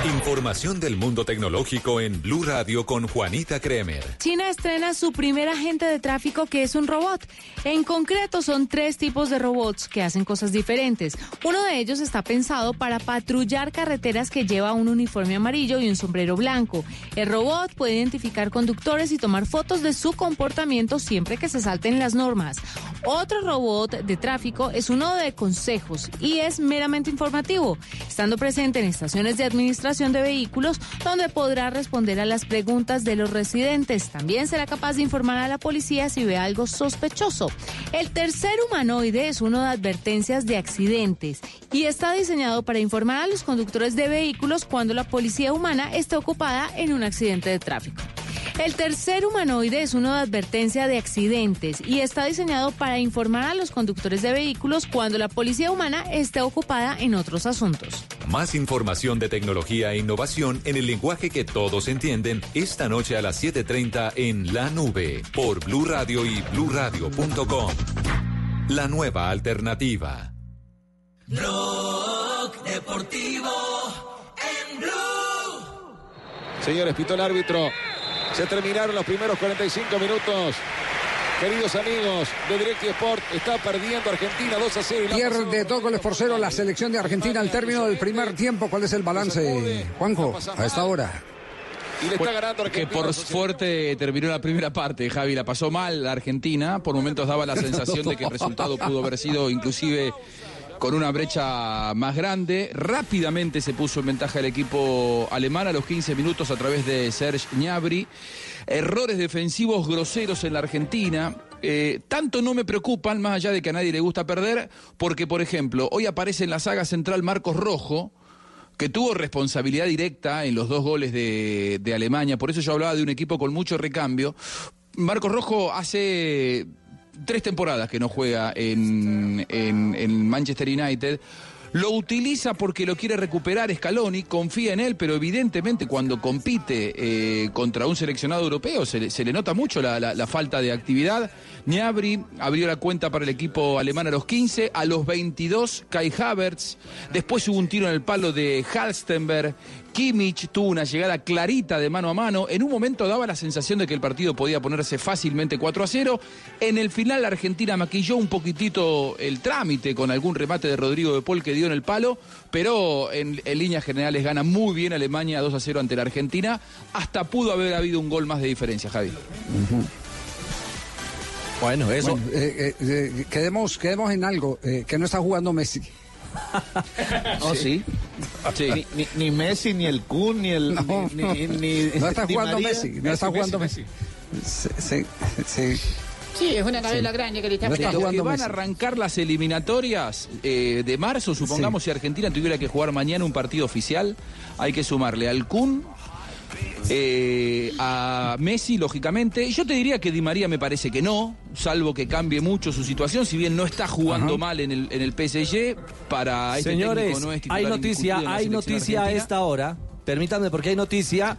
Información del mundo tecnológico en Blue Radio con Juanita Kremer. China estrena su primer agente de tráfico que es un robot. En concreto son tres tipos de robots que hacen cosas diferentes. Uno de ellos está pensado para patrullar carreteras que lleva un uniforme amarillo y un sombrero blanco. El robot puede identificar conductores y tomar fotos de su comportamiento siempre que se salten las normas. Otro robot de tráfico es uno de consejos y es meramente informativo, estando presente en estaciones de administración de vehículos donde podrá responder a las preguntas de los residentes. También será capaz de informar a la policía si ve algo sospechoso. El tercer humanoide es uno de advertencias de accidentes y está diseñado para informar a los conductores de vehículos cuando la policía humana esté ocupada en un accidente de tráfico. El tercer humanoide es uno de advertencia de accidentes y está diseñado para informar a los conductores de vehículos cuando la policía humana esté ocupada en otros asuntos. Más información de tecnología e innovación en el lenguaje que todos entienden esta noche a las 7:30 en La Nube por Blue Radio y bluradio.com. La nueva alternativa. Blog Deportivo en Blue. Señores, pitó el árbitro. Se terminaron los primeros 45 minutos. Queridos amigos de Direct Sport, está perdiendo Argentina 2 a 0. y la Pierde dos goles por cero la selección de Argentina al término del primer tiempo. ¿Cuál es el balance, Juanjo, a esta hora? Y le está ganando Que por fuerte terminó la primera parte, Javi. La pasó mal la Argentina. Por momentos daba la sensación de que el resultado pudo haber sido inclusive con una brecha más grande. Rápidamente se puso en ventaja el equipo alemán a los 15 minutos a través de Serge Gnabry. Errores defensivos groseros en la Argentina. Eh, tanto no me preocupan, más allá de que a nadie le gusta perder, porque, por ejemplo, hoy aparece en la saga central Marcos Rojo, que tuvo responsabilidad directa en los dos goles de, de Alemania. Por eso yo hablaba de un equipo con mucho recambio. Marcos Rojo hace tres temporadas que no juega en, en- en Manchester United. Lo utiliza porque lo quiere recuperar Scaloni, confía en él, pero evidentemente cuando compite eh, contra un seleccionado europeo se le, nota mucho la, la- falta de actividad. Gnabry abrió la cuenta para el equipo alemán a los 15, a los 22 Kai Havertz, después hubo un tiro en el palo de Halstenberg, Kimmich tuvo una llegada clarita de mano a mano, en un momento daba la sensación de que el partido podía ponerse fácilmente 4 a 0, en el final la Argentina maquilló un poquitito el trámite con algún remate de Rodrigo de Paul que dio en el palo, pero en, en líneas generales gana muy bien Alemania 2 a 0 ante la Argentina, hasta pudo haber habido un gol más de diferencia, Javi. Bueno, eso. Bueno, eh, eh, eh, quedemos, quedemos en algo, eh, que no está jugando Messi. Oh, sí. Ni, ni- ni Messi, ni el Kun, ni el. No, ni, ni- ni- no está jugando María. Messi, no está jugando Messi. Sí, sí, sí. Sí, es una cabeza grande que le está que van Messi. a arrancar las eliminatorias eh, de marzo, supongamos si Argentina tuviera que jugar mañana un partido oficial, hay que sumarle al Kun, eh, a Messi, lógicamente. Yo te diría que Di María me parece que no, salvo que cambie mucho su situación, si bien no está jugando mal en el, en el PSG, para este Señores, no es hay noticia, hay noticia a esta hora. Permítanme porque hay noticia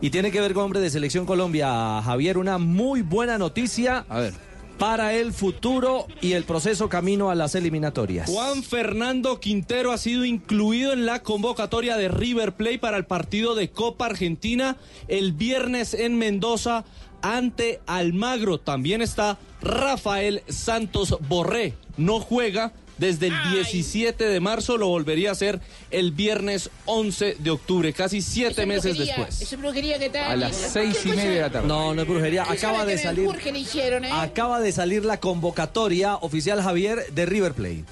y tiene que ver con hombre de selección Colombia, Javier, una muy buena noticia. A ver. Para el futuro y el proceso camino a las eliminatorias. Juan Fernando Quintero ha sido incluido en la convocatoria de River Plate para el partido de Copa Argentina el viernes en Mendoza ante Almagro. También está Rafael Santos Borré. No juega desde el 17 de marzo, lo volvería a hacer el viernes 11 de octubre, casi siete Esa meses brujería, después. Esa brujería que está A las seis y media de la tarde. No, no es brujería. Acaba de salir. hicieron, ¿eh? Acaba de salir la convocatoria oficial Javier de River Plate.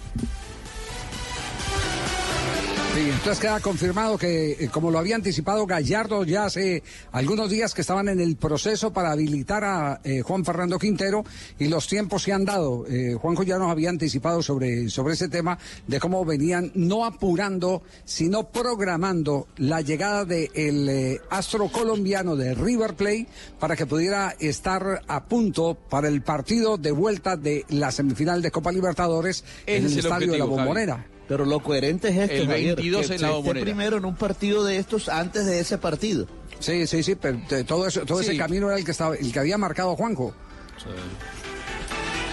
Sí, entonces queda confirmado que, eh, como lo había anticipado Gallardo ya hace algunos días que estaban en el proceso para habilitar a eh, Juan Fernando Quintero y los tiempos se han dado. Eh, Juanjo ya nos había anticipado sobre, sobre ese tema de cómo venían no apurando, sino programando la llegada del el astro colombiano de River Plate para que pudiera estar a punto para el partido de vuelta de la semifinal de Copa Libertadores en el es el estadio de la Javi. Pero lo coherente es esto, El Javier, 22 que en la esté primero en un partido de estos antes de ese partido. Sí, sí, sí, pero todo, eso, todo Sí. ese camino era el que, estaba, el que había marcado Juanjo.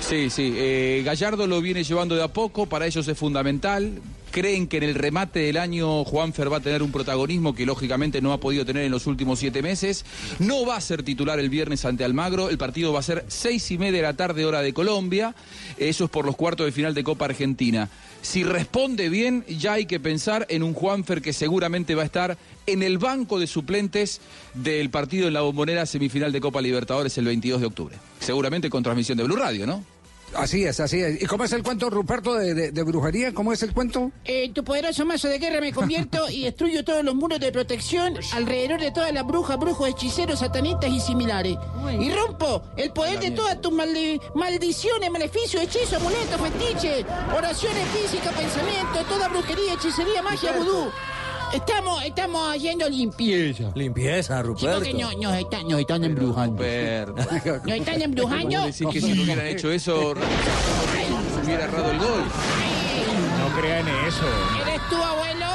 Sí, sí. eh, Gallardo lo viene llevando de a poco, para ellos es fundamental. Creen que en el remate del año Juanfer va a tener un protagonismo que lógicamente no ha podido tener en los últimos siete meses. No va a ser titular el viernes ante Almagro. El partido va a ser seis y media de la tarde, hora de Colombia. Eso es por los cuartos de final de Copa Argentina. Si responde bien, ya hay que pensar en un Juanfer que seguramente va a estar en el banco de suplentes del partido en la bombonera semifinal de Copa Libertadores el 22 de octubre. Seguramente con transmisión de Blue Radio, ¿no? Así es, así es. ¿Y cómo es el cuento, Ruperto, de, de- de brujería? ¿Cómo es el cuento? En tu poderoso mazo de guerra me convierto y destruyo todos los muros de protección alrededor de todas las brujas, brujos, hechiceros, satanistas y similares. Y rompo el poder de todas tus maldi- maldiciones, maleficios, hechizos, amuletos, fetiches, oraciones físicas, pensamientos, toda brujería, hechicería, magia, vudú. Estamos, estamos haciendo limpieza. Limpieza, Sí, Ruperto. porque no- nos están, nos están embrujando. Nos están embrujando. ¿Vos decís que si no hubieran hecho eso, hubiera errado el gol? No crean eso. ¿Eres tu abuelo?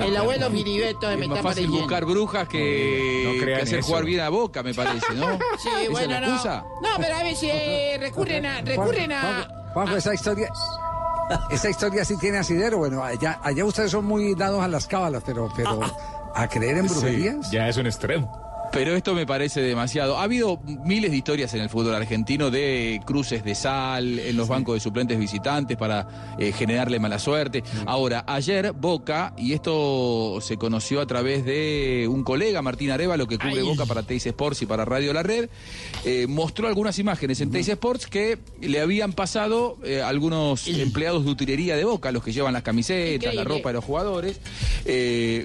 El abuelo Filiberto me Es más fácil buscar brujas que, No que crean hacer eso. jugar bien a Boca, me parece, ¿no? Sí, ¿Esa es bueno, la no. excusa? No, pero a ver si eh, recurren a... Recurren a... Juanjo, Juanjo, esa historia... Esa historia sí tiene asidero. Bueno, allá, allá ustedes son muy dados a las cábalas, pero, pero a creer en brujerías. ya es un extremo. Pero esto me parece demasiado. Ha habido miles de historias en el fútbol argentino de cruces de sal en los bancos de suplentes visitantes para eh, generarle mala suerte. Ahora, ayer Boca, y esto se conoció a través de un colega, Martín Arevalo, que cubre Boca para Teis Sports y para Radio La Red, eh, mostró algunas imágenes en Teis Sports que le habían pasado eh, algunos empleados de utilería de Boca, los que llevan las camisetas, la ropa de los jugadores,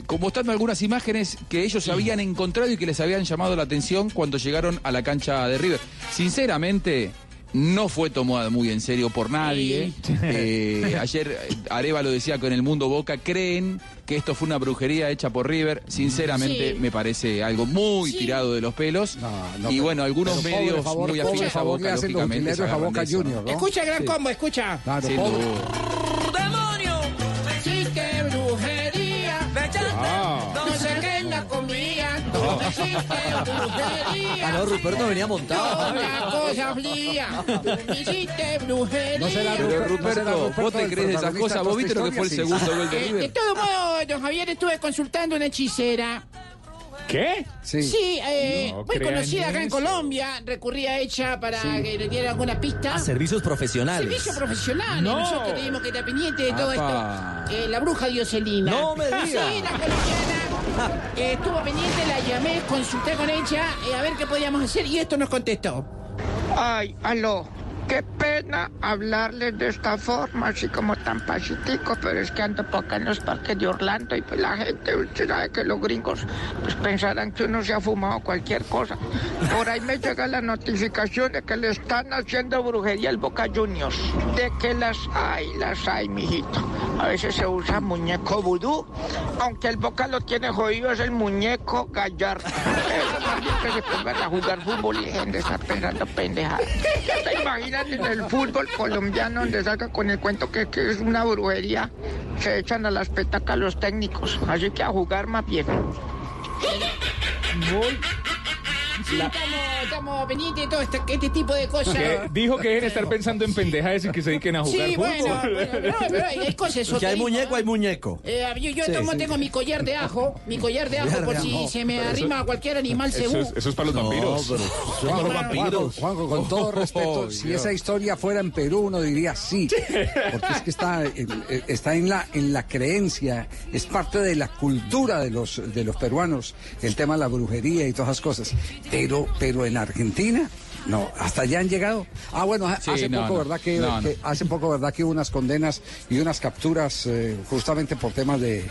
con- mostrando algunas imágenes que ellos habían encontrado y que les habían llamado la atención cuando llegaron a la cancha de River. Sinceramente, no fue tomada muy en serio por nadie. Eh, ayer eh, Arevalo decía que en el mundo Boca creen que esto fue una brujería hecha por River. Sinceramente, Sí. me parece algo muy tirado de los pelos. y bueno, algunos medios favor, muy afines a Boca, lógicamente, a Boca. Escucha, gran Sí. combo, escucha. Claro, brujería. Ah, no, Ruperto venía montado. Una cosa fría. Hiciste brujería. No será Pero Ruperto, ¿vos te crees de esas cosas? de ¿Vos viste lo que fue el segundo gol de Eh, de River? todo modo, don Javier, estuve consultando una hechicera. ¿Qué? Sí. Sí, eh, No muy conocida acá en. Colombia. Recurría a ella para que le diera alguna pista. A servicios profesionales. Servicio profesional. No. Nosotros creímos que está pendiente de todo Apa. esto. Eh, la bruja Dioselina. No me diga. Sí, la colombiana. Eh, estuvo pendiente, la llamé, consulté con ella, eh, a ver qué podíamos hacer y esto nos contestó. Ay, aló. Qué pena hablarles de esta forma, así como tan pacífico, pero es que ando por acá en los parques de Orlando y pues la gente, usted sabe que los gringos pues pensarán que uno se ha fumado cualquier cosa. Por ahí me llega la notificación de que le están haciendo brujería al Boca Juniors. De que las hay, las hay, mijito. A veces se usa muñeco vudú, aunque el Boca lo tiene jodido, es el muñeco gallardo. Que se pongan a jugar fútbol y dejen de estar pensando pendejadas. ¿Ya te imaginas en el fútbol colombiano donde salga con el cuento que, que es una brujería? Se echan a las petacas los técnicos. Así que a jugar más bien. Sí, estamos, estamos pendientes de todo este, este tipo de cosas. Que dijo que dejen estar pensando en pendejadas y que se dediquen a jugar Sí, fútbol. bueno, bueno, no, pero hay, hay cosas Que hay muñeco, hay muñeco. Eh, yo yo Sí, tomo- sí. tengo mi collar de ajo, mi collar de ajo por de si ajo. se me Pero eso- arrima cualquier animal Eso es, eso es para los vampiros. pero- Juanjo, vampiros. Juanjo, con todo respeto, si esa historia fuera en Perú, uno diría sí. Porque es que está, en- eh, está en, la, en la creencia, es parte de la cultura de los, de los peruanos, el tema de la brujería y todas esas cosas. Pero, pero en Argentina, no, hasta allá han llegado. Ah, bueno, Sí, hace no, poco, no. ¿verdad? Que, No, no. que hace poco, ¿verdad? Que hubo unas condenas y unas capturas eh, justamente por temas de,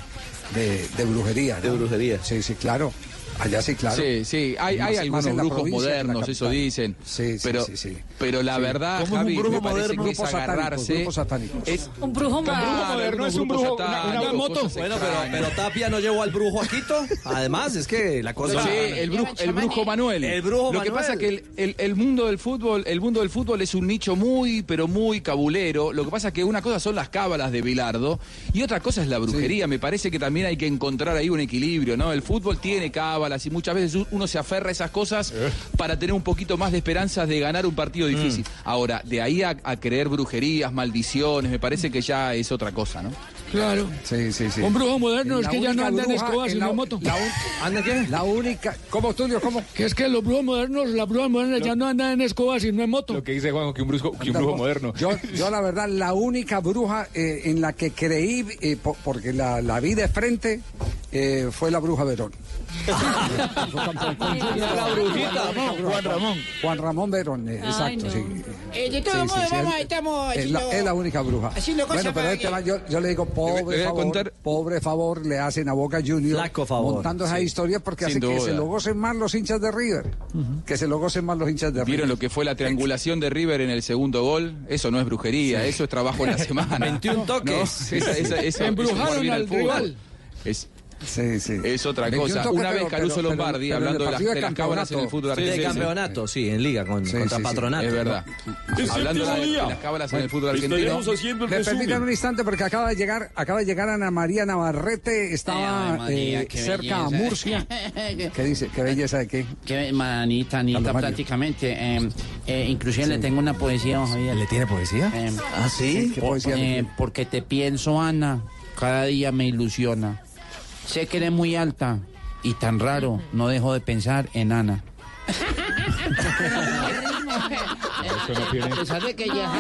de, de brujería. ¿no? De brujería. Sí, sí, claro. Allá sí, claro. Sí, sí, hay, hay algunos brujos modernos, eso dicen. Sí, sí, pero, sí, sí. pero la Sí. verdad, ¿Cómo es un Javi, brujo me parece moderno? que es agarrarse. grupos satánicos. Es, Un brujo moderno es un brujo, una- moto. Bueno, pero, pero Tapia no llevó al brujo a Quito. Además, es que la cosa. Sí, el brujo, el brujo Manuel. El brujo Lo que Manuel. pasa que el, el- el mundo del fútbol, el mundo del fútbol es un nicho muy, pero muy cabulero. Lo que pasa que una cosa son las cábalas de Bilardo y otra cosa es la brujería. Me parece que también hay que encontrar ahí un equilibrio, ¿no? El fútbol tiene cábalas y muchas veces uno se aferra a esas cosas para tener un poquito más de esperanzas de ganar un partido difícil. Ahora, de ahí a, a creer brujerías, maldiciones, me parece que ya es otra cosa, ¿no? Claro. Sí, sí, sí. Un brujo moderno es que ya no anda en bruja escoba, en la- en moto. la ¿Anda qué? La única. ¿Cómo, Tulio? ¿Cómo? Que es que los brujos modernos, las brujas modernas ya no andan en escoba, sino en moto. Lo que dice Juanjo, que un brujo, que un brujo moderno. Yo, yo la verdad, la única bruja eh, en la que creí, eh, po- porque la, la vi de frente, eh, fue la bruja Verón. La brujita. Juan Ramón. Juan Ramón Verón, eh, exacto, no. sí. Eh, de todos Sí, sí, modos, sí, vamos, es- estamos Es la, haciendo- es la única bruja. haciendo cosas bueno, pero para este yo, yo le digo, pobre favor, contar- pobre favor le hacen a Boca Juniors Flaco favor, montando esa sí. historia porque Sin hace que se lo gocen más los hinchas de River. Que se lo gocen más los hinchas de River. ¿Vieron lo que fue la triangulación de River en el segundo gol? Eso no es brujería, eso es trabajo en la semana. 21 toques. No, esa- esa- eso- Embrujaron al rival. Es, Sí, sí. es otra 21 cosa. Una vez Caruso pero- Lombardi, pero hablando de las, de de las cábalas en el campeonato. fútbol de argentino. campeonato, sí, en liga con, Sí, contra sí, sí. Patronato. Es verdad. Hablando de, de las cábalas en el fútbol argentino. Me permiten un instante porque acaba de llegar, acaba de llegar Ana María Navarrete, estaba Ay, María, eh, qué cerca a belleza. Murcia. ¿Qué dice? ¿Qué belleza de qué? Que manita, Anita, prácticamente. eh, eh, inclusive le tengo una poesía, Javier. ¿Le tiene poesía? Eh, ¿Ah, sí? ¿Qué poesía eh, porque te pienso, Ana, cada día me ilusiona. Sé que eres muy alta y tan raro, no dejo de pensar en Ana. Eso no tiene- A pesar de que ella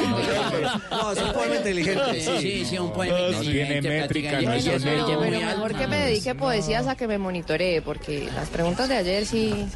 No, es un poema inteligente. Sí, sí, sí, un poema No tiene inteligente, métrica, prácticamente. no es muy Pero mejor que me dedique poesías a que me monitoree, porque las preguntas de ayer sí.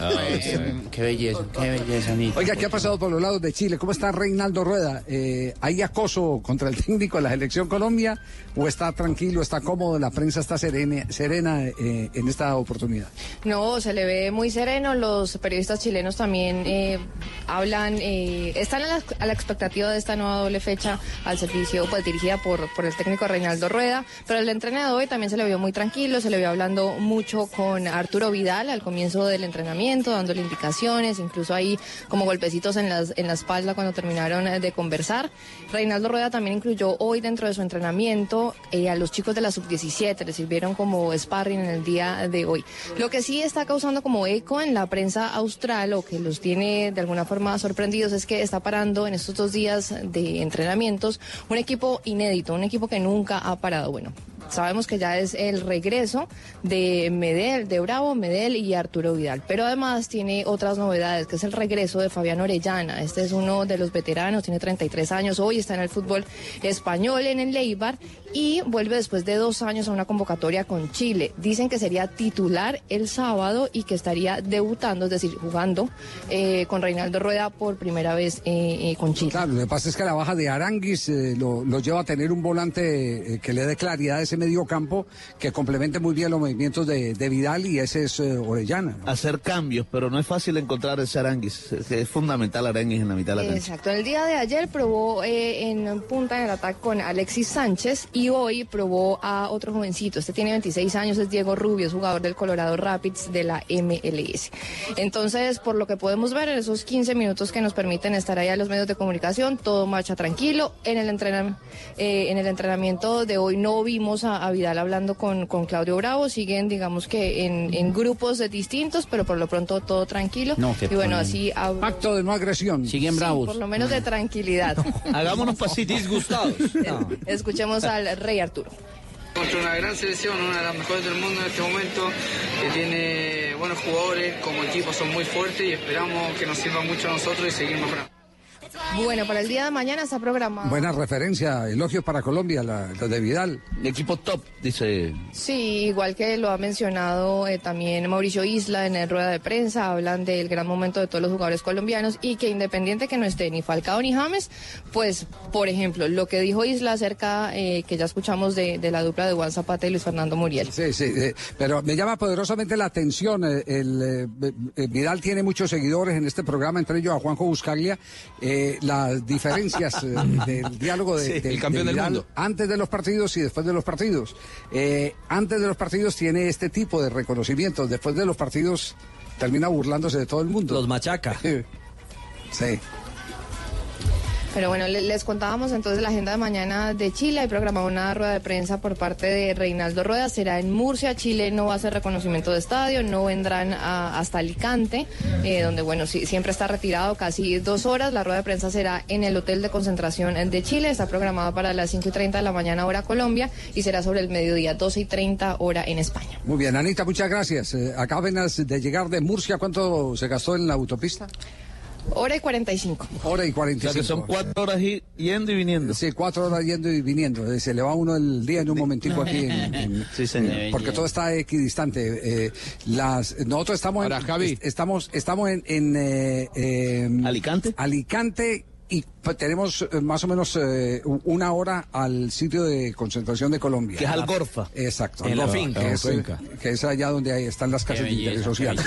Eh, Qué belleza, qué belleza, Anita. Oiga, ¿qué ha pasado por los lados de Chile? ¿Cómo está Reinaldo Rueda? Eh, ¿Hay acoso contra el técnico de la selección Colombia o está tranquilo, está cómodo, la prensa está serena, serena eh, en esta oportunidad? No, se le ve muy sereno. Los periodistas chilenos también eh, hablan, eh, están a la, expectativa de esta nueva doble fecha al servicio, pues dirigida por, por el técnico Reinaldo Rueda. Pero el entrenador hoy también se le vio muy tranquilo, se le vio hablando mucho con Arturo Vidal al comienzo del entrenamiento, dándole indicaciones, incluso ahí como golpecitos en, las, en la espalda cuando terminaron eh, de conversar. Reinaldo Rueda también incluyó hoy dentro de su entrenamiento eh, a los chicos de la sub-17, les sirvieron como sparring en el día de hoy. Lo que sí está causando como eco en la prensa austral o que los tiene de alguna forma sorprendidos es que está parando en estos dos días de entrenamientos un equipo inédito, un equipo que nunca ha parado. Bueno, sabemos que ya es el regreso de Medel, de Bravo, Medel y Arturo Vidal. Pero además tiene otras novedades, que es el regreso de Fabián Orellana. Este es uno de los veteranos, tiene 33 años, hoy está en el fútbol español en el Leibar y vuelve después de dos años a una convocatoria con Chile. Dicen que sería titular el sábado y que estaría debutando, es decir, jugando eh, con Reinaldo Rueda por primera vez eh, eh, con Chile. Claro, lo que pasa es que la baja de Aranguis lo, lo lleva a tener un volante que le dé claridad a ese medio campo, que complemente muy bien los movimientos de, de Vidal y ese es eh, Orellana. ¿no? Hacer cambios, pero no es fácil encontrar ese Aranguis. Es, es fundamental Aranguis en la mitad de la cancha. Exacto. El día de ayer probó eh, en punta en el ataque con Alexis Sánchez y hoy probó a otro jovencito. Este tiene 26 años, es Diego Rubio, es jugador del Colorado Rapids de la MLS. Entonces, por lo que podemos ver en esos 15 minutos que nos permiten estar ahí a los medios de comunicación, todo marcha tranquilo. En el, entrenam- eh, en el entrenamiento de hoy no vimos a, a Vidal hablando con, con Claudio Bravo. Siguen, digamos que en, en grupos de distintos, pero por lo pronto todo tranquilo. No, y bueno, así... a- Pacto de no agresión. Siguen Sí, por lo menos de tranquilidad. Hagámonos pasitos. Disgustados. Escuchemos al rey Arturo. Contra una gran selección, una de las mejores del mundo en este momento, que tiene buenos jugadores, como equipo son muy fuertes y esperamos que nos sirva mucho a nosotros y seguir mejorando. Bueno, para el día de mañana está programado. Buena referencia, elogios para Colombia, la, de Vidal. Equipo top, dice. Sí, igual que lo ha mencionado eh, también Mauricio Isla en el rueda de prensa, hablan del gran momento de todos los jugadores colombianos y que independiente que no esté ni Falcao ni James, pues, por ejemplo, lo que dijo Isla acerca, eh, que ya escuchamos de, de la dupla de Juan Zapata y Luis Fernando Muriel. Sí, sí, eh, pero me llama poderosamente la atención. eh, el, eh, eh, Vidal tiene muchos seguidores en este programa, entre ellos a Juanjo Buscaglia. eh, las diferencias eh, del diálogo de, Sí, de- el campeón de del mundo. antes de los partidos y después de los partidos. Eh, antes de los partidos tiene este tipo de reconocimientos, después de los partidos termina burlándose de todo el mundo. Los machaca. sí. Pero bueno, le- les contábamos entonces la agenda de mañana de Chile. Hay programada una rueda de prensa por parte de Reinaldo Rueda. Será en Murcia. Chile no va a hacer reconocimiento de estadio. No vendrán a- hasta Alicante, eh, donde, bueno, sí, siempre está retirado casi dos horas. La rueda de prensa será en el Hotel de Concentración de Chile. Está programada para las 5 y 30 de la mañana, hora Colombia. Y será sobre el mediodía, 12 y 30 hora en España. Muy bien, Anita, muchas gracias. Eh, acá apenas de llegar de Murcia, ¿cuánto se gastó en la autopista? Hora y 45. Hora y 45. O sea que son cuatro horas y- yendo y viniendo. Sí, cuatro horas yendo y viniendo. Eh, Se le va uno el día en un momentico aquí. en- en- Sí, señor. Porque todo está equidistante. Eh, las, nosotros estamos en, Ahora, Javi. est- estamos, estamos en, en, eh, eh, Alicante. Alicante y tenemos eh, más o menos eh, una hora al sitio de concentración de Colombia. Que es Algorfa. Exacto. En la finca. Que es, eh, finca. que es allá donde ahí están las casas de interés social.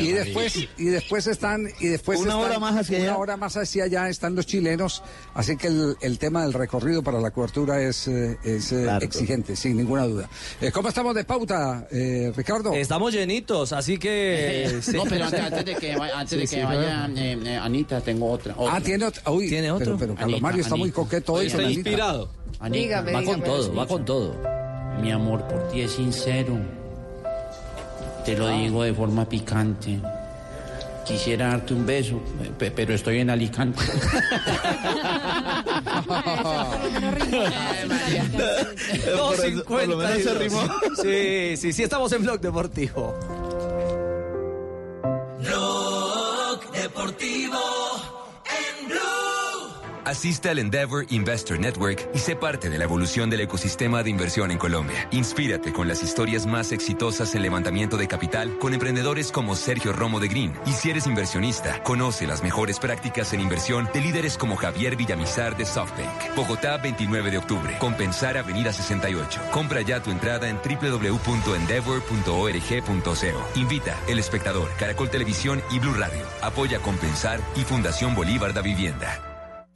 Y después y después están y después Una están- hora más hacia una allá. hora más hacia allá están los chilenos así que el, el tema del recorrido para la cobertura es, eh, es Claro. exigente sin ninguna duda Eh, cómo estamos de pauta eh, Ricardo Estamos llenitos, así que... sí. No, pero antes, antes de que, vaya- antes Sí, de sí, que no. vaya eh, eh, Tengo otra. ah otra. tiene otro uy, ¿Tiene otro? pero, pero Carlos Anita, Mario está muy coqueto hoy Está Anita. inspirado. Anita, Dígame, Va con todo, va con todo. Mi amor por ti es sincero. Te lo digo de forma picante. Quisiera darte un beso, pe- pero estoy en Alicante. Dos Por por lo menos se rimó. Sí, sí, sí, estamos en Blog Deportivo. Blog Deportivo. Asiste al Endeavor Investor Network y sé parte de la evolución del ecosistema de inversión en Colombia. Inspírate con las historias más exitosas en levantamiento de capital con emprendedores como Sergio Romo de Green. Y si eres inversionista, conoce las mejores prácticas en inversión de líderes como Javier Villamizar de SoftBank. Bogotá, 29 de octubre. Compensar Avenida 68. Compra ya tu entrada en www.endeavor.org.co. Invita El Espectador, Caracol Televisión y Blue Radio. Apoya Compensar y Fundación Bolívar da Vivienda.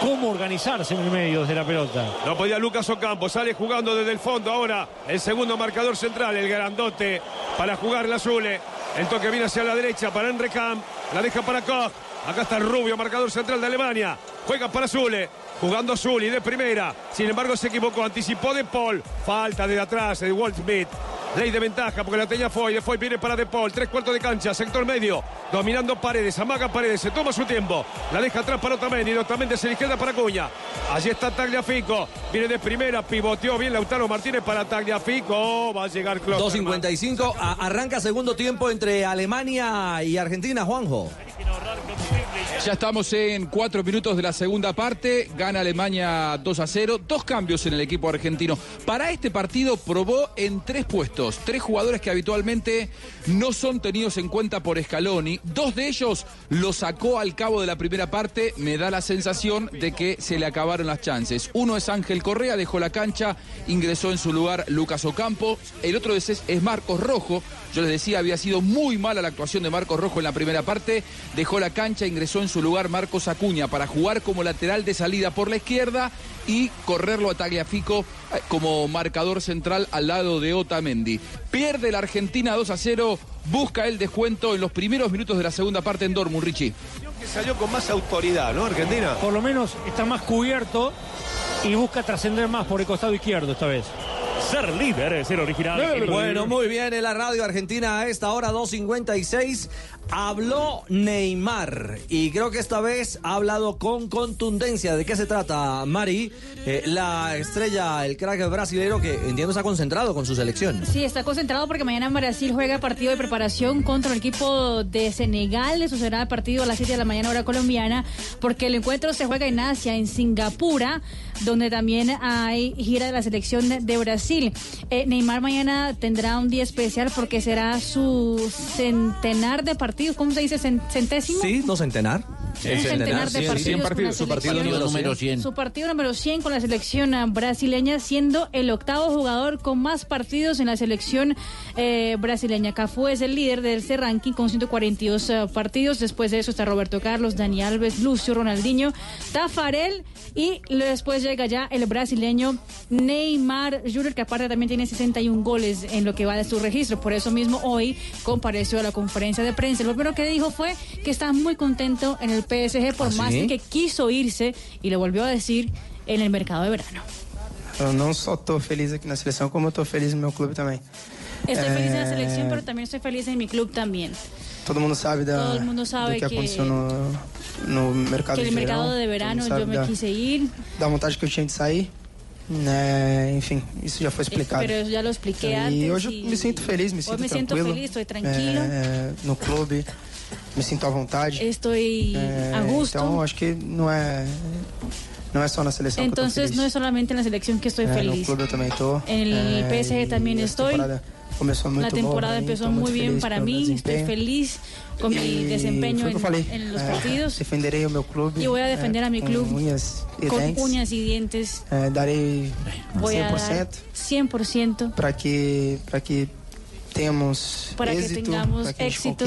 cómo organizarse en el medio de la pelota. No podía Lucas Ocampo, sale jugando desde el fondo ahora. El segundo marcador central, el grandote, para jugar la Zule. El toque viene hacia la derecha para Enrecam. La deja para Koch. Acá está el rubio, marcador central de Alemania. Juega para Zule. Jugando Zuli de primera. Sin embargo, se equivocó. Anticipó de Paul. Falta de atrás de Walt Smith. Ley de ventaja porque la tenía Foy. De Foy viene para De Paul. Tres cuartos de cancha. Sector medio. Dominando Paredes. Amaga Paredes. Se toma su tiempo. La deja atrás para Otamendi. Otamendi se la izquierda para Cuña. Allí está Tagliafico. Viene de primera. Pivoteó bien Lautaro Martínez para Tagliafico. Va a llegar Klopperman. 2.55. A- Arranca segundo tiempo entre Alemania y Argentina, Juanjo. Ya estamos en cuatro minutos de la segunda parte. Gana Alemania 2 a 0. Dos cambios en el equipo argentino. Para este partido probó en tres puestos. Tres jugadores que habitualmente no son tenidos en cuenta por Scaloni. Dos de ellos lo sacó al cabo de la primera parte. Me da la sensación de que se le acabaron las chances. Uno es Ángel Correa, dejó la cancha. Ingresó en su lugar Lucas Ocampo. El otro es, es Marcos Rojo. Yo les decía, había sido muy mala la actuación de Marcos Rojo en la primera parte. Dejó la cancha, ingresó en su lugar Marcos Acuña para jugar como lateral de salida por la izquierda y correrlo a Tagliafico eh, como marcador central al lado de Otamendi. Pierde la Argentina 2 a 0. Busca el descuento en los primeros minutos de la segunda parte en Dortmund, Richie. Que salió con más autoridad, ¿no, Argentina? Por lo menos está más cubierto y busca trascender más por el costado izquierdo esta vez. Ser líder es el original. Bueno, muy bien, en la radio argentina a esta hora 2.56 habló Neymar y creo que esta vez ha hablado con contundencia. ¿De qué se trata, Mari? Eh, la estrella, el crack brasilero que entiendo está concentrado con su selección. Sí, está concentrado porque mañana Brasil juega partido de preparación contra el equipo de Senegal. Eso será el partido a las 7 de la mañana hora colombiana, porque el encuentro se juega en Asia, en Singapura, donde también hay gira de la selección de Brasil. Eh, Neymar mañana tendrá un día especial porque será su centenar de partidos. ¿Cómo se dice? Cen- ¿Centésimo? Sí, no centenar. De partidos Su partido número 100. Su partido número 100 con la selección brasileña, siendo el octavo jugador con más partidos en la selección eh, brasileña. Cafú es el líder de ese ranking con 142 ah, partidos. Después de eso está Roberto Carlos, Dani Alves, Lucio, Ronaldinho, Tafarel y después llega ya el brasileño Neymar Jr., que aparte también tiene 61 goles en lo que va de su registro. Por eso mismo hoy compareció a la conferencia de prensa. Lo primero que dijo fue que está muy contento en el PSG por ¿Ah, más sí? que quiso irse y lo volvió a decir en el mercado de verano. Eu não só tô feliz aqui na seleção, como eu tô feliz no meu clube também. Estoy Eh, feliz en la selección, pero también estoy feliz en mi club también. Todo mundo sabe da, Todo el mundo sabe que, que- aconteceu no, no mercado que de el mercado verão. de verano yo me da, quise ir, da vontade que eu tinha de sair. Né? enfim, isso já foi explicado. pero ya lo expliqué E antes. hoje eu me sinto feliz, me sinto me tranquilo. feliz, estoy tranquilo, É, no clube, me sinto à vontade. estoy É, a gusto. Então, acho que não é, não é só na seleção que eu tô Entonces feliz. no es solamente en la selección que estoy É, feliz. No clube eu também. En el É, PSG e estoy. temporada Começou muito La temporada mim, empezó muy bien para mí, estoy feliz con mi desempeño que en, falei. en los É, partidos. defenderei o meu clube. Y voy a defender é, a mi club unhas e con dentes. uñas y dientes. É, darei Voy a dar 100% 100% para que, para que tenhamos para que êxito, tengamos para que éxito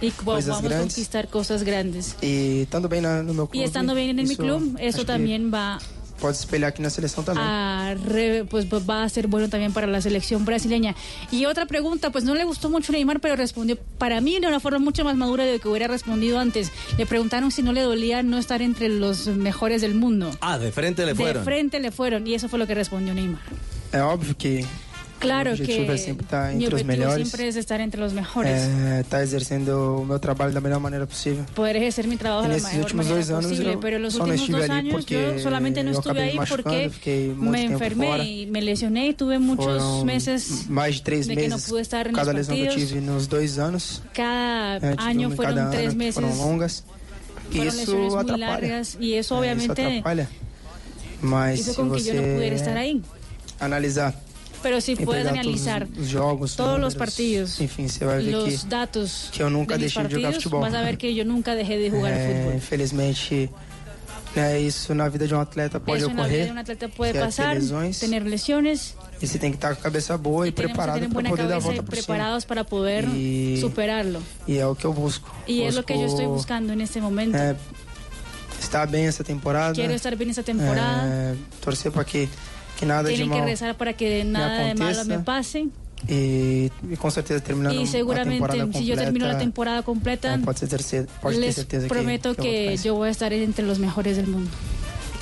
y que vamos a conquistar cosas grandes. Y estando bien en mi club, eso que también va Pode se espelhar aqui na seleção também. a re- pues va a ser bueno también para la selección brasileña. Y otra pregunta, pues no le gustó mucho Neymar, pero respondió para mí de una forma mucho más madura de lo que hubiera respondido antes. Le preguntaron si no le dolía no estar entre los mejores del mundo. Ah, de frente le De fueron. frente le fueron y eso fue lo que respondió Neymar. É óbvio que Claro o objetivo que é sempre estar entre os melhores. estar entre los mejores. É, estar exercendo o meu trabalho da melhor maneira possível. Poder ejercer mi trabajo E de la nesses mejor últimos manera dois anos posible, eu pero en los não últimos dos ali años porque yo solamente no eu estuve ahí porque um me y me lesioné y tuve muchos Foram meses mais de três de que no meses pude estar en los cada lesão que eu partidos. tive nos dois anos. Cada É, tive año uma fueron cada tres ano, meses, foram longas. E isso atrapalha. eso É, isso obviamente atrapalha. Mas hizo se con que yo no pudiera você estar ahí. analisar Pero si e puedes analizar todos os jogos, todos los números, partidos, enfim, você vai ver los que datos que eu nunca de deixei de jogar futebol. vas a ver que yo nunca dejé de jugar É, fútbol. infelizmente, é, isso na vida de um atleta pode Eso en la vida ocorrer. de un atleta puede que é ter lesões. tener lesiones, E você tem que estar com a cabeça boa e, que preparado para poder dar a volta por preparados para poder superarlo. E é o que eu busco. Y es lo que yo estoy Busco, buscando en este momento. é, estar bem essa temporada. Quiero estar bien esta temporada. É, torcer para que, que nada de Tienen que rezar para que nada de malo me pase. e, e com certeza terminando Y seguramente, temporada si yo termino la temporada completa, ser les prometo que, que yo voy a estar entre los mejores del mundo.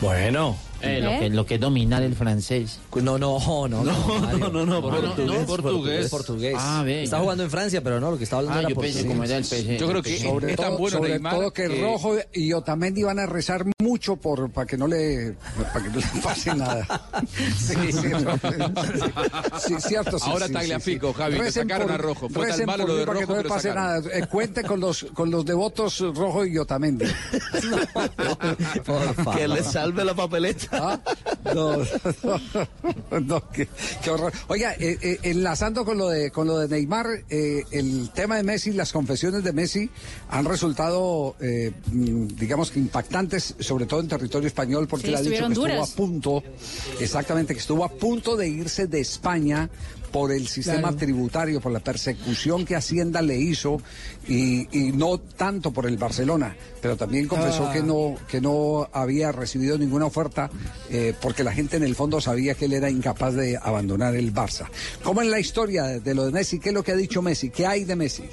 Bueno. Eh, ¿Eh? Lo, que, lo que es dominar el francés. No, no, no, no, Mario. no, no, portugués, no, portugués. portugués. Ah, ve. Está jugando en Francia, pero no, lo que está hablando Ah, era yo pensé portugués. como era el PSG. Yo creo que sobre es tan todo, bueno sobre Neymar todo que, que- Rojo y Otamendi van a rezar mucho por para que no le para que no le pase nada. Sí, sí, sí, cierto. sí, Ahora sí, Tagliafico, sí, sí. Javi, Recen sacaron por- a Rojo. Fue tan malo lo de para que Rojo no que le pase sacaron. nada. Eh, cuente con los con los devotos Rojo y Otamendi. Que le salve la papeleta. ¿Ah? No, no, no, qué, qué horror. Oiga, eh, eh, enlazando con lo de con lo de Neymar, eh, el tema de Messi, las confesiones de Messi han resultado, digamos que impactantes, sobre todo en territorio español, porque Sí, él ha dicho que estuvo a punto, exactamente, que estuvo a punto de irse de España por el sistema Claro. tributario, por la persecución que Hacienda le hizo y, y no tanto por el Barcelona, pero también confesó Ah. que no que no había recibido ninguna oferta eh, porque la gente en el fondo sabía que él era incapaz de abandonar el Barça. ¿Cómo es la historia de, de lo de Messi? ¿Qué es lo que ha dicho Messi? ¿Qué hay de Messi?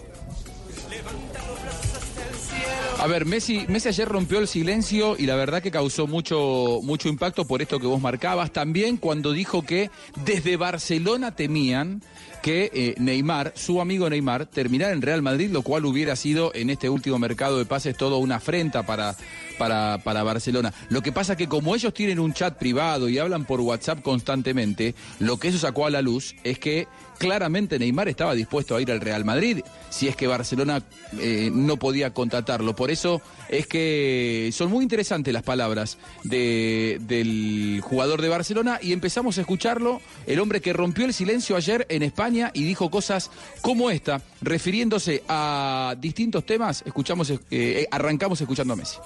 A ver, Messi, Messi ayer rompió el silencio y la verdad que causó mucho, mucho impacto por esto que vos marcabas. También cuando dijo que desde Barcelona temían que eh, Neymar, su amigo Neymar, terminara en Real Madrid, lo cual hubiera sido en este último mercado de pases todo una afrenta para, para, para Barcelona. Lo que pasa que como ellos tienen un chat privado y hablan por WhatsApp constantemente, lo que eso sacó a la luz es que claramente Neymar estaba dispuesto a ir al Real Madrid si es que Barcelona eh, no podía contratarlo. Por eso es que son muy interesantes las palabras de- del jugador de Barcelona y empezamos a escucharlo, el hombre que rompió el silencio ayer en España y dijo cosas como esta, refiriéndose a distintos temas. Escuchamos, eh, eh, arrancamos escuchando a Messi.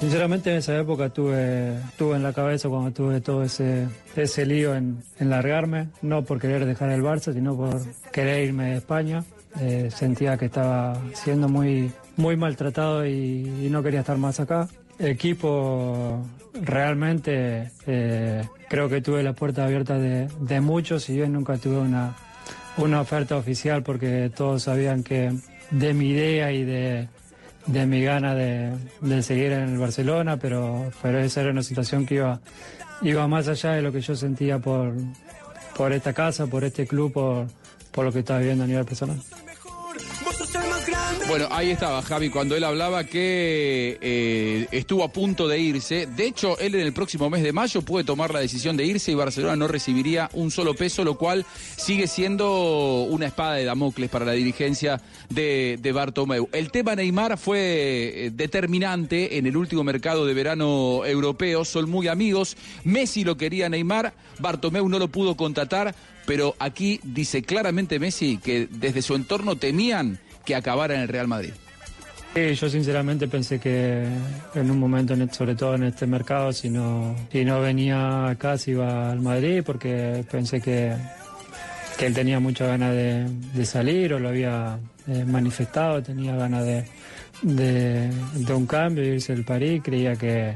Sinceramente en esa época tuve, tuve en la cabeza cuando tuve todo ese, ese lío en, en largarme, no por querer dejar el Barça, sino por querer irme de España. Eh, sentía que estaba siendo muy, muy maltratado y, y no quería estar más acá. Equipo realmente eh, creo que tuve la puerta abierta de, de muchos, si bien nunca tuve una, una oferta oficial porque todos sabían que de mi idea y de, de mi gana de, de seguir en el Barcelona, pero, pero esa era una situación que iba, iba más allá de lo que yo sentía por, por esta casa, por este club, por, por lo que estaba viviendo a nivel personal. Bueno, ahí estaba Javi cuando él hablaba que eh, estuvo a punto de irse. De hecho, él en el próximo mes de mayo puede tomar la decisión de irse y Barcelona no recibiría un solo peso, lo cual sigue siendo una espada de Damocles para la dirigencia de, de Bartomeu. El tema Neymar fue eh, determinante en el último mercado de verano europeo. Son muy amigos. Messi lo quería Neymar, Bartomeu no lo pudo contratar, pero aquí dice claramente Messi que desde su entorno temían que acabara en el Real Madrid. Sí, yo sinceramente pensé que en un momento, en- sobre todo en este mercado, si no, si no venía acá, se iba al Madrid, porque pensé que, que él tenía mucha ganas de, salir o lo había eh, manifestado, tenía ganas de, de, un cambio, irse al París, creía que,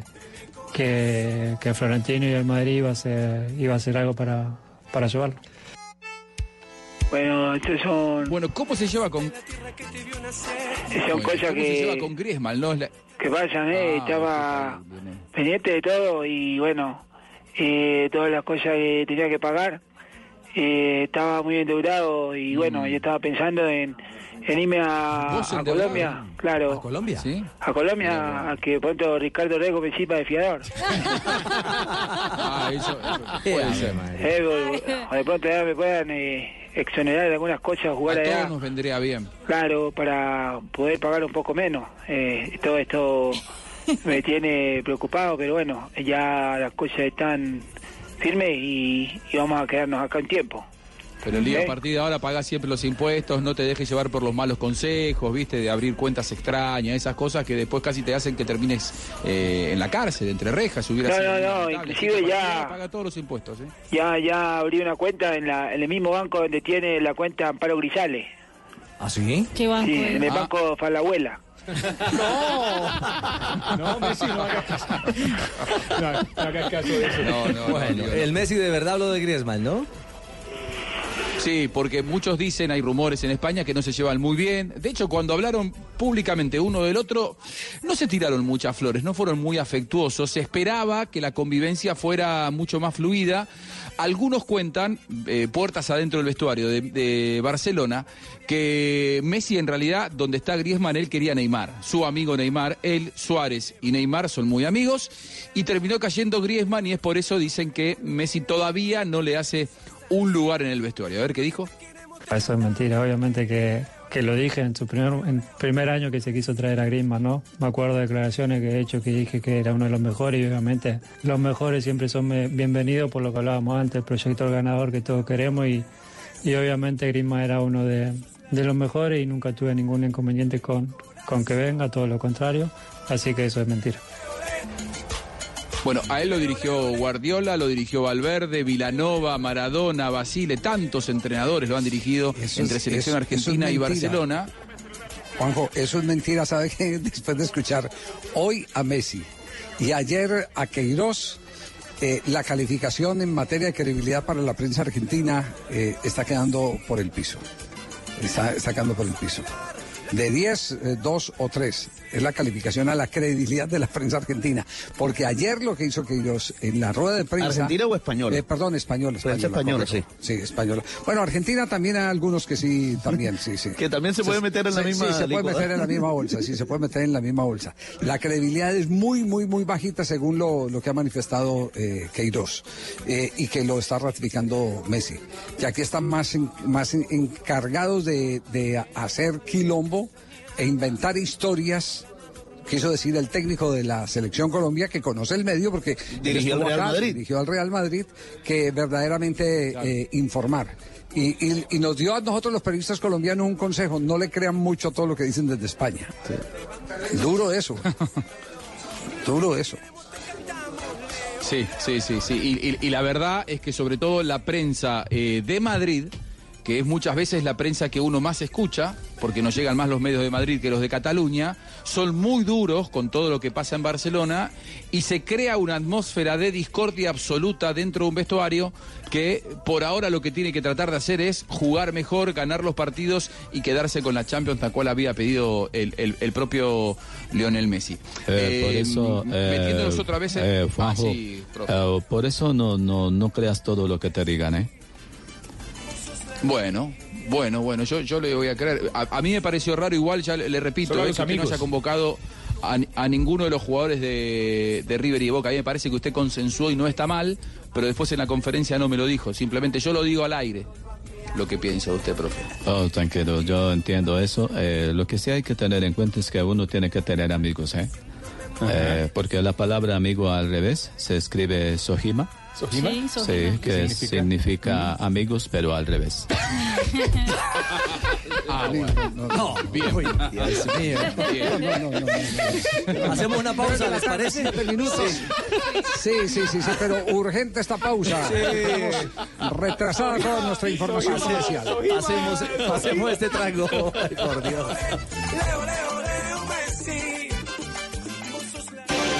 que, que Florentino y el Madrid iba a ser, iba a hacer algo para, para llevarlo. Bueno, son... Bueno, ¿cómo se lleva con... Son cosas ¿Cómo que- se lleva con Griezmann, no? La- que pasan, ¿eh? Ah, estaba pendiente de todo y bueno, eh, todas las cosas que tenía que pagar, eh, estaba muy endeudado y bueno, yo estaba pensando en, en irme a, ¿Vos a? Colombia, claro. ¿A Colombia? Sí. A Colombia, a que pronto Ricardo Rego me sirva de fiador. Ah, eso, eso puede ser. Eh, o- o de pronto ya me puedan eh, exonerar de algunas cosas, jugar A allá. todos nos vendría bien. Claro, para poder pagar un poco menos. Eh, todo esto me tiene preocupado, pero bueno, ya las cosas están firmes y, y vamos a quedarnos acá un tiempo. Pero el día ¿Eh? a partir de ahora paga siempre los impuestos, no te dejes llevar por los malos consejos, viste, de abrir cuentas extrañas, esas cosas que después casi te hacen que termines eh, en la cárcel, entre rejas, hubiera No, sido no, no, inclusive Este ya- Paga todos los impuestos, ¿eh? Ya ya abrí una cuenta en, la, en el mismo banco donde tiene la cuenta Amparo Grisales. ¿Ah, sí? ¿Qué banco Sí, en el Ah. banco Falabuela. No, Messi, no hagas caso. No, no hagas caso de eso. No, no, no, Bueno, no. el Messi de verdad habló de Griezmann, ¿no? Sí, porque muchos dicen, hay rumores en España que no se llevan muy bien. De hecho, cuando hablaron públicamente uno del otro, no se tiraron muchas flores, no fueron muy afectuosos. Se esperaba que la convivencia fuera mucho más fluida. Algunos cuentan, eh, puertas adentro del vestuario de, de Barcelona, que Messi en realidad, donde está Griezmann, él quería Neymar. Su amigo Neymar, él, Suárez y Neymar son muy amigos. Y terminó cayendo Griezmann y es por eso dicen que Messi todavía no le hace un lugar en el vestuario. A ver qué dijo. Eso es mentira, obviamente que, que lo dije en su primer, en primer año que se quiso traer a Griezmann, ¿no? Me acuerdo de declaraciones que he hecho que dije que era uno de los mejores y obviamente los mejores siempre son bienvenidos por lo que hablábamos antes, el proyecto del ganador que todos queremos y, y obviamente Griezmann era uno de, de los mejores y nunca tuve ningún inconveniente con, con que venga, todo lo contrario, así que eso es mentira. Bueno, a él lo dirigió Guardiola, lo dirigió Valverde, Vilanova, Maradona, Basile, tantos entrenadores lo han dirigido Eso entre es- selección eso- eso es argentina y. Barcelona. Juanjo, eso es mentira, ¿sabe qué? Después de escuchar hoy a Messi y ayer a Queiroz, eh, la calificación en materia de credibilidad para la prensa argentina eh, está quedando por el piso. Está, está quedando por el piso. De 10, 2 o 3 es la calificación a la credibilidad de la prensa argentina. Porque ayer lo que hizo Queiroz en la rueda de prensa... ¿Argentina o española? Eh, perdón, española. Prensa española, correcto. Sí, española. Bueno, Argentina también hay algunos que sí, también, sí, sí. Que también se puede meter en la Sí, misma Sí, se puede meter en la misma bolsa, sí, se puede meter en la misma bolsa. La credibilidad es muy, muy, muy bajita según lo, lo que ha manifestado eh, Queiroz eh, y que lo está ratificando Messi. Que aquí están más, en- más en- encargados de, de hacer quilombo e inventar historias. Quiso decir el técnico de la selección Colombia que conoce el medio porque Dirigió al Real acá, Madrid. dirigió al Real Madrid, que verdaderamente eh, informar. Y, y- y nos dio a nosotros los periodistas colombianos un consejo, no le crean mucho todo lo que dicen desde España. Duro eso. Duro eso. Sí, sí, sí, sí. Y, y- y la verdad es que sobre todo la prensa eh, de Madrid, que es muchas veces la prensa que uno más escucha, porque nos llegan más los medios de Madrid que los de Cataluña, son muy duros con todo lo que pasa en Barcelona y se crea una atmósfera de discordia absoluta dentro de un vestuario que por ahora lo que tiene que tratar de hacer es jugar mejor, ganar los partidos y quedarse con la Champions, tal cual había pedido el, el- el propio Lionel Messi. Eh, por Eh, eso, eh, metiéndonos otra vez en... eh, Ah, sí, eh, por eso no, no, no creas todo lo que te digan, ¿eh? Bueno, bueno, bueno, yo, yo le voy a creer. A, a mí me pareció raro, igual, ya le, le repito, eh, que usted no amigos. haya convocado a, a ninguno de los jugadores de, de River y Boca. A mí me parece que usted consensuó y no está mal, pero después en la conferencia no me lo dijo. Simplemente yo lo digo al aire, lo que piensa usted, profe. Oh, tranquilo, yo entiendo eso. Eh, lo que sí hay que tener en cuenta es que uno tiene que tener amigos, ¿eh? Eh, porque la palabra amigo al revés se escribe Sojima. ¿Sojima? Sí, Sí, que ¿Qué significa, significa? amigos, pero al revés. Ah, bueno. No, bien. Dios mío. Bien. Hacemos una pausa, ¿les parece? Minutos. Sí, sí, sí, sí, pero urgente esta pausa. Sí. Retrasada toda nuestra información comercial. Pasemos, pasemos este trago. Ay, por Dios.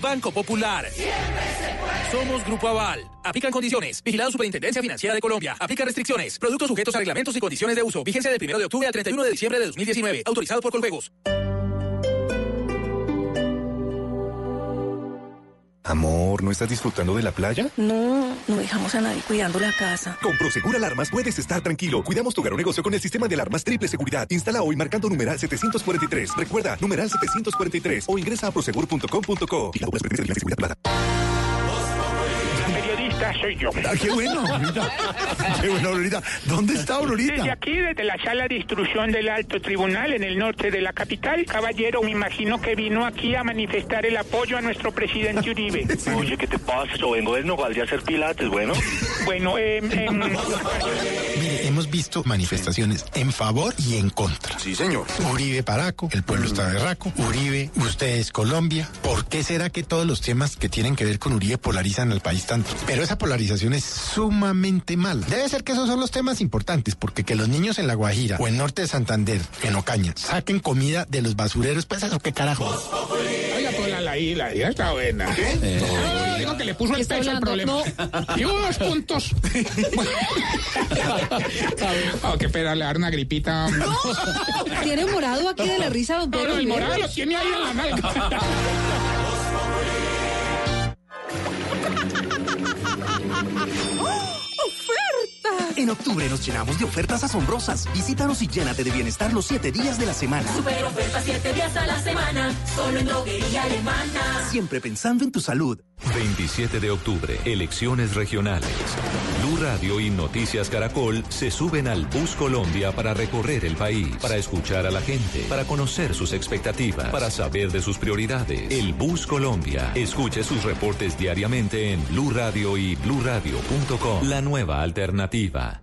Banco Popular. Somos Grupo Aval. Aplican condiciones. Vigilado Superintendencia Financiera de Colombia. Aplica restricciones. Productos sujetos a reglamentos y condiciones de uso. Vigencia del 1 de octubre al 31 de diciembre de 2019. Autorizado por Colpegos. Amor, ¿no estás disfrutando de la playa? No, no dejamos a nadie cuidando la casa. Con Prosegur Alarmas puedes estar tranquilo. Cuidamos tu hogar o negocio con el sistema de alarmas triple seguridad. Instala hoy marcando numeral 743. Recuerda, numeral 743 o ingresa a prosegur.com.co. De soy yo. Ah, qué bueno, Aurorita. Qué bueno, Aurorita. ¿Dónde está Aurorita? Desde aquí, desde la sala de instrucción del alto tribunal en el norte de la capital, caballero, me imagino que vino aquí a manifestar el apoyo a nuestro presidente Uribe. Oye, ¿qué te pasa? Yo vengo de Nogal de hacer pilates, bueno. Bueno, eh, em, Mire, hemos visto manifestaciones en favor y en contra. Sí, señor. Uribe Paraco, el pueblo está berraco. Uribe, ustedes Colombia. ¿Por qué será que todos los temas que tienen que ver con Uribe polarizan al país tanto? Pero esa polarización es sumamente mala. Debe ser que esos son los temas importantes, porque que los niños en La Guajira o en Norte de Santander, en Ocaña, saquen comida de los basureros, pues eso qué carajo. Oiga, pues la, la, la está buena. No, digo que le puso el Está peso al hablando, problema. Y hubo dos puntos. oh, qué pena, le dar una gripita. Tiene morado aquí de la risa, don No, Pedro no, el morado lo tiene ahí en la nalga. En octubre nos llenamos de ofertas asombrosas. Visítanos y llénate de bienestar los siete días de la semana. Super oferta 7 días a la semana, solo en droguería alemana. Siempre pensando en tu salud. 27 de octubre, elecciones regionales. Blue Radio y Noticias Caracol se suben al Bus Colombia para recorrer el país, para escuchar a la gente, para conocer sus expectativas, para saber de sus prioridades. El Bus Colombia. Escuche sus reportes diariamente en Blue Radio y bluradio.com. La nueva alternativa.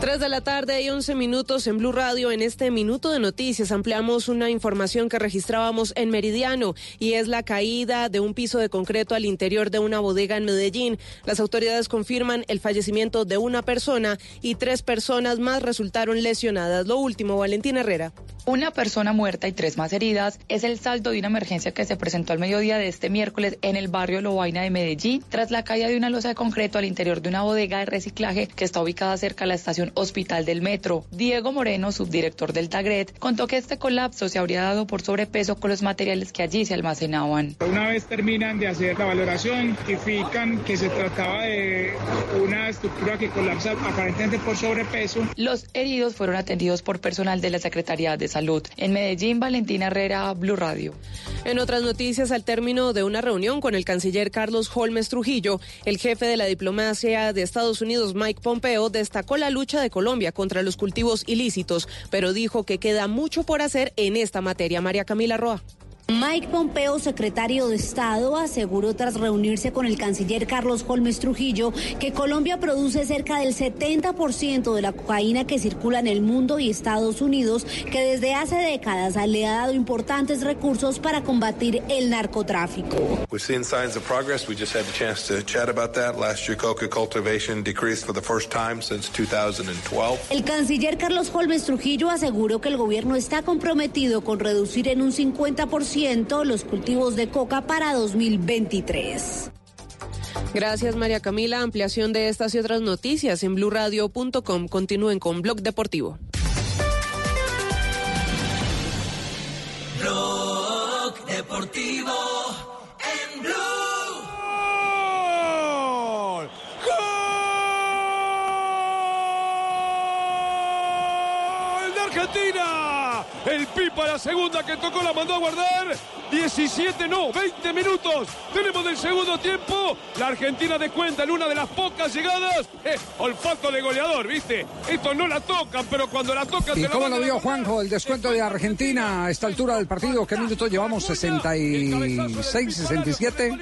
3 de la tarde y 11 minutos en Blue Radio. En este minuto de noticias ampliamos una información que registrábamos en Meridiano y es la caída de un piso de concreto al interior de una bodega en Medellín. Las autoridades confirman el fallecimiento de una persona y tres personas más resultaron lesionadas. Lo último, Valentina Herrera. Una persona muerta y tres más heridas es el saldo de una emergencia que se presentó al mediodía de este miércoles en el barrio Lobaina de Medellín tras la caída de una losa de concreto al interior de una bodega de reciclaje que está ubicada cerca de la estación Hospital del Metro. Diego Moreno, subdirector del Tagret, contó que este colapso se habría dado por sobrepeso con los materiales que allí se almacenaban. Una vez terminan de hacer la valoración, identifican que se trataba de una estructura que colapsa aparentemente por sobrepeso. Los heridos fueron atendidos por personal de la Secretaría de Salud. En Medellín, Valentina Herrera, Blue Radio. En otras noticias, al término de una reunión con el canciller Carlos Holmes Trujillo, el jefe de la diplomacia de Estados Unidos, Mike Pompeo, destacó la lucha de Colombia contra los cultivos ilícitos, pero dijo que queda mucho por hacer en esta materia. María Camila Roa. Mike Pompeo, secretario de Estado, aseguró tras reunirse con el canciller Carlos Holmes Trujillo que Colombia produce cerca del 70% de la cocaína que circula en el mundo y Estados Unidos, que desde hace décadas le ha dado importantes recursos para combatir el narcotráfico. We've seen signs of progress. We just had a chance to chat about that. Last year, coca cultivation decreased for the first time since 2012. El canciller Carlos Holmes Trujillo aseguró que el gobierno está comprometido con reducir en un 50% los cultivos de coca para 2023. Gracias, María Camila. Ampliación de estas y otras noticias en blurradio.com. Continúen con Blog Deportivo. Blog Deportivo en Blue. ¡Gol de Argentina! El Pipa la segunda que tocó la mandó a guardar. 17, no, 20 minutos. Tenemos del segundo tiempo. La Argentina descuenta en una de las pocas llegadas. Eh, olfato de goleador, ¿viste? Esto no la tocan, pero cuando la tocan ¿Y te la cómo lo vio Juanjo el descuento de Argentina a esta altura del partido? ¿Qué minutos llevamos? ¿66, 67?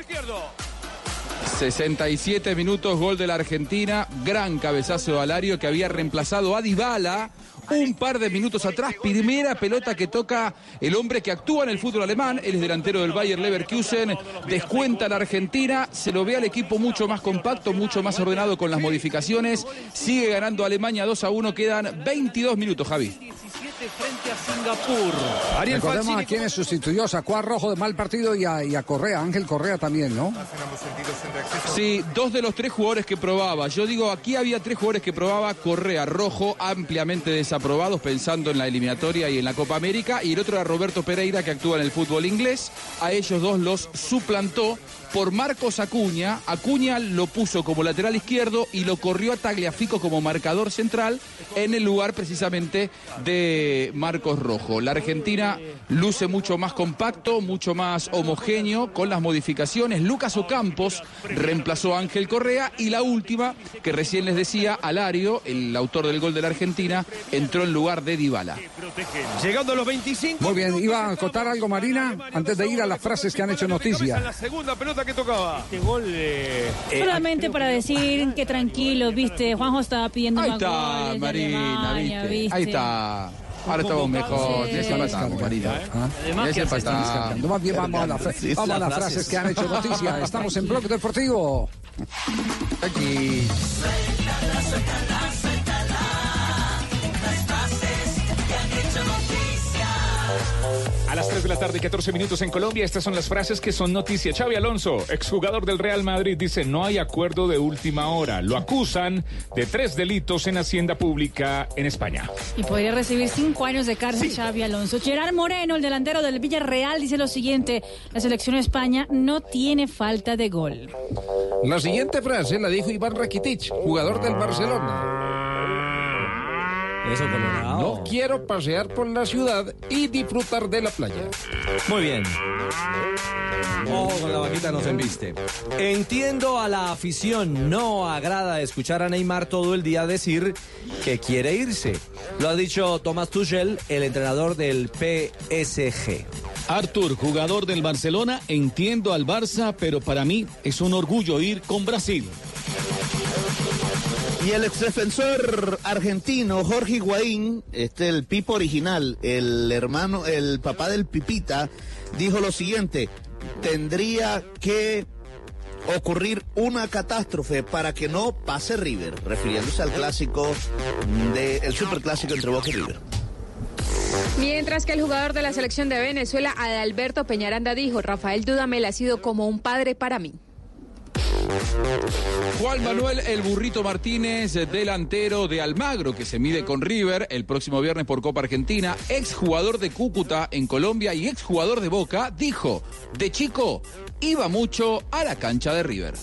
67 minutos, gol de la Argentina, gran cabezazo de Alario que había reemplazado a Dybala un par de minutos atrás, primera pelota que toca el hombre que actúa en el fútbol alemán, él es delantero del Bayer Leverkusen, descuenta la Argentina, se lo ve al equipo mucho más compacto, mucho más ordenado con las modificaciones, sigue ganando Alemania 2 a 1, quedan 22 minutos, Javi. Frente a Singapur. Ariel Recordemos a quienes sustituyó, sacó a Rojo de mal partido y a, y a Correa, Ángel Correa también, ¿no? Sí, dos de los tres jugadores que probaba. Yo digo, aquí había tres jugadores que probaba Correa, Rojo, ampliamente desaprobados pensando en la eliminatoria y en la Copa América. Y el otro era Roberto Pereira, que actúa en el fútbol inglés. A ellos dos los suplantó por Marcos Acuña. Acuña lo puso como lateral izquierdo y lo corrió a Tagliafico como marcador central en el lugar precisamente de Marcos Rojo. La Argentina luce mucho más compacto, mucho más homogéneo con las modificaciones. Lucas Ocampos reemplazó a Ángel Correa y la última, que recién les decía, Alario, el autor del gol de la Argentina, entró en lugar de Dybala. Llegando a los 25. Muy bien, iba a contar algo Marina antes de ir a las frases que han hecho noticia. La segunda pelota que tocaba. Este gol de... Solamente para decir que tranquilos, viste, Juanjo estaba pidiendo Ahí más está, goles Marina, Alemania, ¿viste? ¿viste? Ahí está. Ahora estamos mejor. Ya se empatamos, Marina. Ya se empatamos. Más bien vamos a, la vamos a las frases frases. que han hecho noticia. Estamos en Bloque Deportivo. Aquí. A las 3 de la tarde, 14 minutos en Colombia, estas son las frases que son noticia. Xavi Alonso, exjugador del Real Madrid, dice no hay acuerdo de última hora. Lo acusan de tres delitos en Hacienda Pública en España. Y podría recibir cinco años de cárcel Xavi Alonso. Gerard Moreno, el delantero del Villarreal, dice lo siguiente: la selección de España no tiene falta de gol. La siguiente frase la dijo Iván Rakitic, jugador del Barcelona. Eso, Colorado. No quiero pasear por la ciudad y disfrutar de la playa. Muy bien. Oh, con la vaquita nos embiste. Entiendo a la afición, no agrada escuchar a Neymar todo el día decir que quiere irse. Lo ha dicho Thomas Tuchel, el entrenador del PSG. Arthur, jugador del Barcelona, entiendo al Barça, pero para mí es un orgullo ir con Brasil. Y el exdefensor argentino Jorge Higuaín, este el Pipo original, el hermano, el papá del Pipita, dijo lo siguiente: tendría que ocurrir una catástrofe para que no pase River, refiriéndose al clásico del superclásico entre Boca y River. Mientras que el jugador de la selección de Venezuela, Adalberto Peñaranda, dijo, Rafael Dudamel ha sido como un padre para mí. Juan Manuel El Burrito Martínez, delantero de Almagro, que se mide con River el próximo viernes por Copa Argentina, exjugador de Cúcuta en Colombia y exjugador de Boca, dijo, de chico iba mucho a la cancha de River.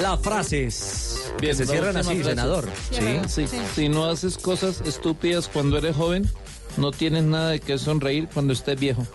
Las frases que se cierran así, frase. senador. Sí, sí. Si no haces cosas estúpidas cuando eres joven, no tienes nada de qué sonreír cuando estés viejo.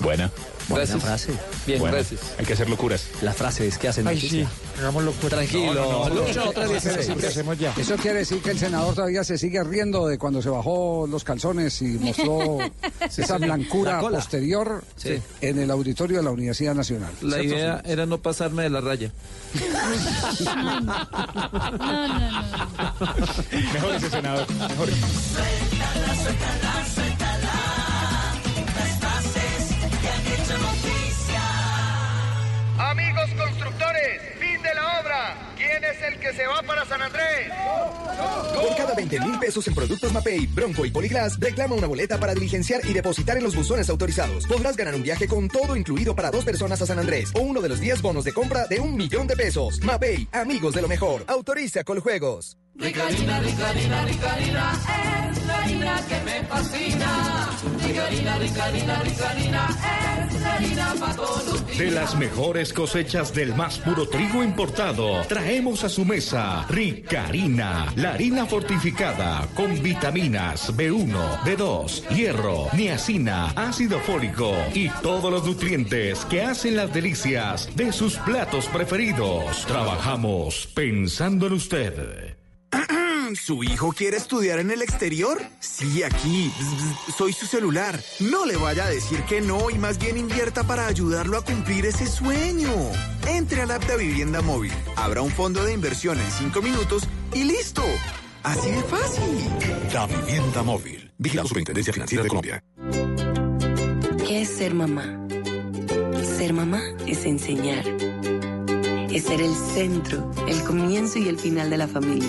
Buena. Buena Gracias. frase. Bien, gracias. Hay que hacer locuras. Las frases que hacen Ay, noticia. sí, Tranquilo, No, no, no, Lucho, no, otra no, vez. eso quiere decir que- el senador todavía se sigue riendo de cuando se bajó los calzones y mostró esa blancura posterior Sí. en el auditorio de la Universidad Nacional. La ¿Cierto, idea era no pasarme de la raya. Mejor ese senador. Mejor. Amigos constructores, fin de la obra. ¿Quién es el que se va para San Andrés? Por cada 20 mil pesos en productos Mapei, Bronco y Poliglas, reclama una boleta para diligenciar y depositar en los buzones autorizados. Podrás ganar un viaje con todo incluido para dos personas a San Andrés o uno de los 10 bonos de compra de un millón de pesos. Mapei, amigos de lo mejor. Autoriza Coljuegos. Rica harina, rica harina, rica harina, es la harina que me fascina. Rica harina, rica harina, rica harina, es la harina para todos los días. De las mejores cosechas del más puro trigo importado, traemos a su mesa Rica Harina, la harina fortificada con vitaminas B1, B2, hierro, niacina, ácido fólico y todos los nutrientes que hacen las delicias de sus platos preferidos. Trabajamos pensando en usted. ¿Su hijo quiere estudiar en el exterior? Sí, aquí. Soy su celular. No le vaya a decir que no y más bien invierta para ayudarlo a cumplir ese sueño. Entre al app de Vivienda Móvil, abra un fondo de inversión en 5 minutos y listo. Así de fácil. La Vivienda Móvil. Vigila la Superintendencia Financiera de Colombia. ¿Qué es ser mamá? Ser mamá es enseñar. Es ser el centro, el comienzo y el final de la familia.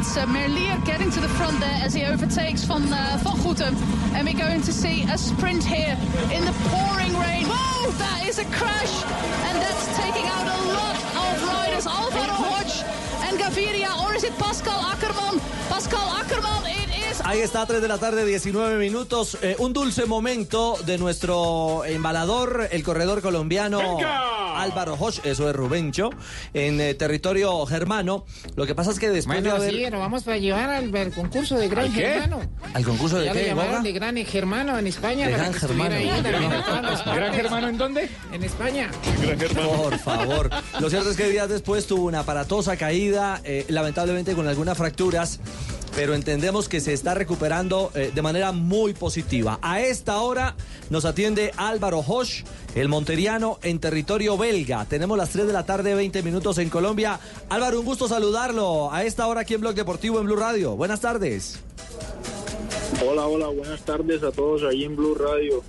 It's uh, Merlier getting to the front there as he overtakes Van, uh, van Goetem. And we're going to see a sprint here in the pouring rain. Whoa, that is a crash. And that's taking out a lot of riders. Alvaro Hodge and Gaviria. Or is it Pascal Ackerman? Pascal Ackerman, it is... Ahí está, 3 de la tarde, 19 minutos. Eh, un dulce momento de nuestro embalador, el corredor colombiano Álvaro Hosch, eso es Rubencho, en eh, territorio germano. Lo que pasa es que después Bueno, de haber... sí, nos vamos para llevar al, al concurso de Gran. Germano. ¿Al concurso de ya qué, llamaron de Gran Germano en España. ¿De para Gran Germano? ahí No. ¿Gran. Germano en dónde? En España. Por favor. Lo cierto es que días después tuvo una aparatosa caída, eh, lamentablemente con algunas fracturas, pero entendemos que se está recuperando eh, de manera muy positiva. A esta hora nos atiende Álvaro Hosch, el monteriano en territorio belga. Tenemos las 3 de la tarde, 20 minutos en Colombia. Álvaro, un gusto saludarlo a esta hora aquí en Blog Deportivo en Blue Radio. Buenas tardes. Hola, hola, buenas tardes a todos ahí en Blue Radio.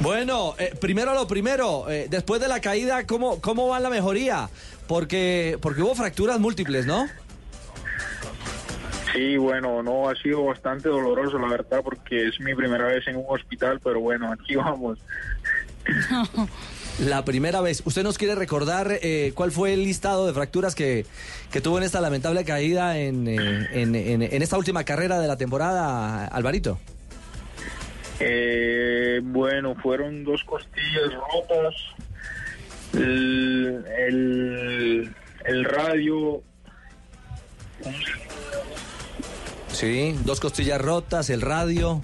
Bueno, eh, primero lo primero, eh, después de la caída, ¿cómo, ¿cómo va la mejoría? Porque, porque hubo fracturas múltiples, ¿no? Sí, bueno, no ha sido bastante doloroso, la verdad, porque es mi primera vez en un hospital, pero bueno, aquí vamos. La primera vez. ¿Usted nos quiere recordar eh, cuál fue el listado de fracturas que, que tuvo en esta lamentable caída en, eh, en, en- en esta última carrera de la temporada, Alvarito? Eh, bueno, fueron dos costillas rotas, el, el, el radio, Sí, dos costillas rotas, el radio.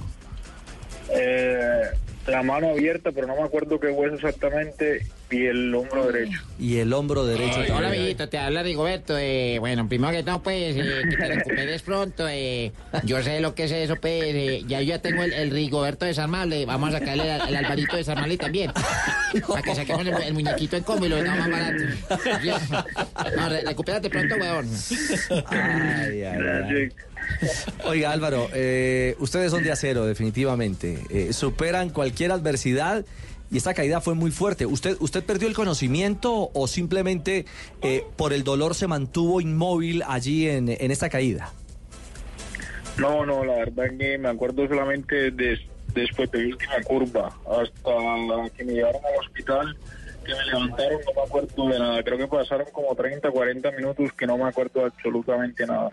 eh, la mano abierta, pero no me acuerdo qué hueso exactamente, y el hombro derecho. Y el hombro derecho. Hola, amiguito, te habla Rigoberto. Eh, bueno, primero que todo, pues, eh, que te recuperes pronto. Eh, yo sé lo que es eso, pues. eh, ya yo ya tengo el, el Rigoberto desarmable. Vamos a sacarle el, el Alvarito desarmable también. Para que saquemos el, el muñequito en combo y lo vendamos más barato. No, re- recupérate pronto, weón. Ay, ay, ay. Oiga, Álvaro, eh, ustedes son de acero, definitivamente. Eh, superan cualquier adversidad y esta caída fue muy fuerte. ¿Usted, usted perdió el conocimiento o simplemente eh, por el dolor se mantuvo inmóvil allí en, en esta caída? No, no, la verdad que me acuerdo solamente de- después de la última curva, hasta que me llevaron al hospital, que me levantaron, no me acuerdo de nada. Creo que pasaron como 30, 40 minutos que no me acuerdo absolutamente nada.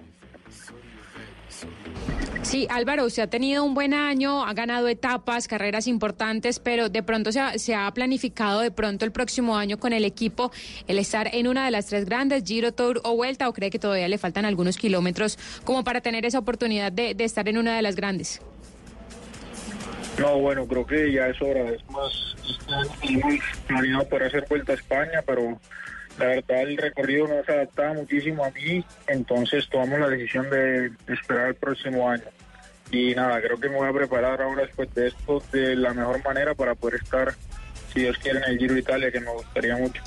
Sí, Álvaro, usted ha tenido un buen año, ha ganado etapas, carreras importantes, pero de pronto se ha, planificado de pronto el próximo año con el equipo el estar en una de las tres grandes, Giro, Tour o Vuelta, o cree que todavía le faltan algunos kilómetros como para tener esa oportunidad de, estar en una de las grandes. No, bueno, creo que ya es hora. Es más, planeado para hacer vuelta a España, pero la verdad el recorrido no se adaptaba muchísimo a mí, entonces tomamos la decisión de esperar el próximo año. Y nada, creo que me voy a preparar ahora después de esto de la mejor manera para poder estar, si Dios quiere, en el Giro Italia, que me gustaría mucho.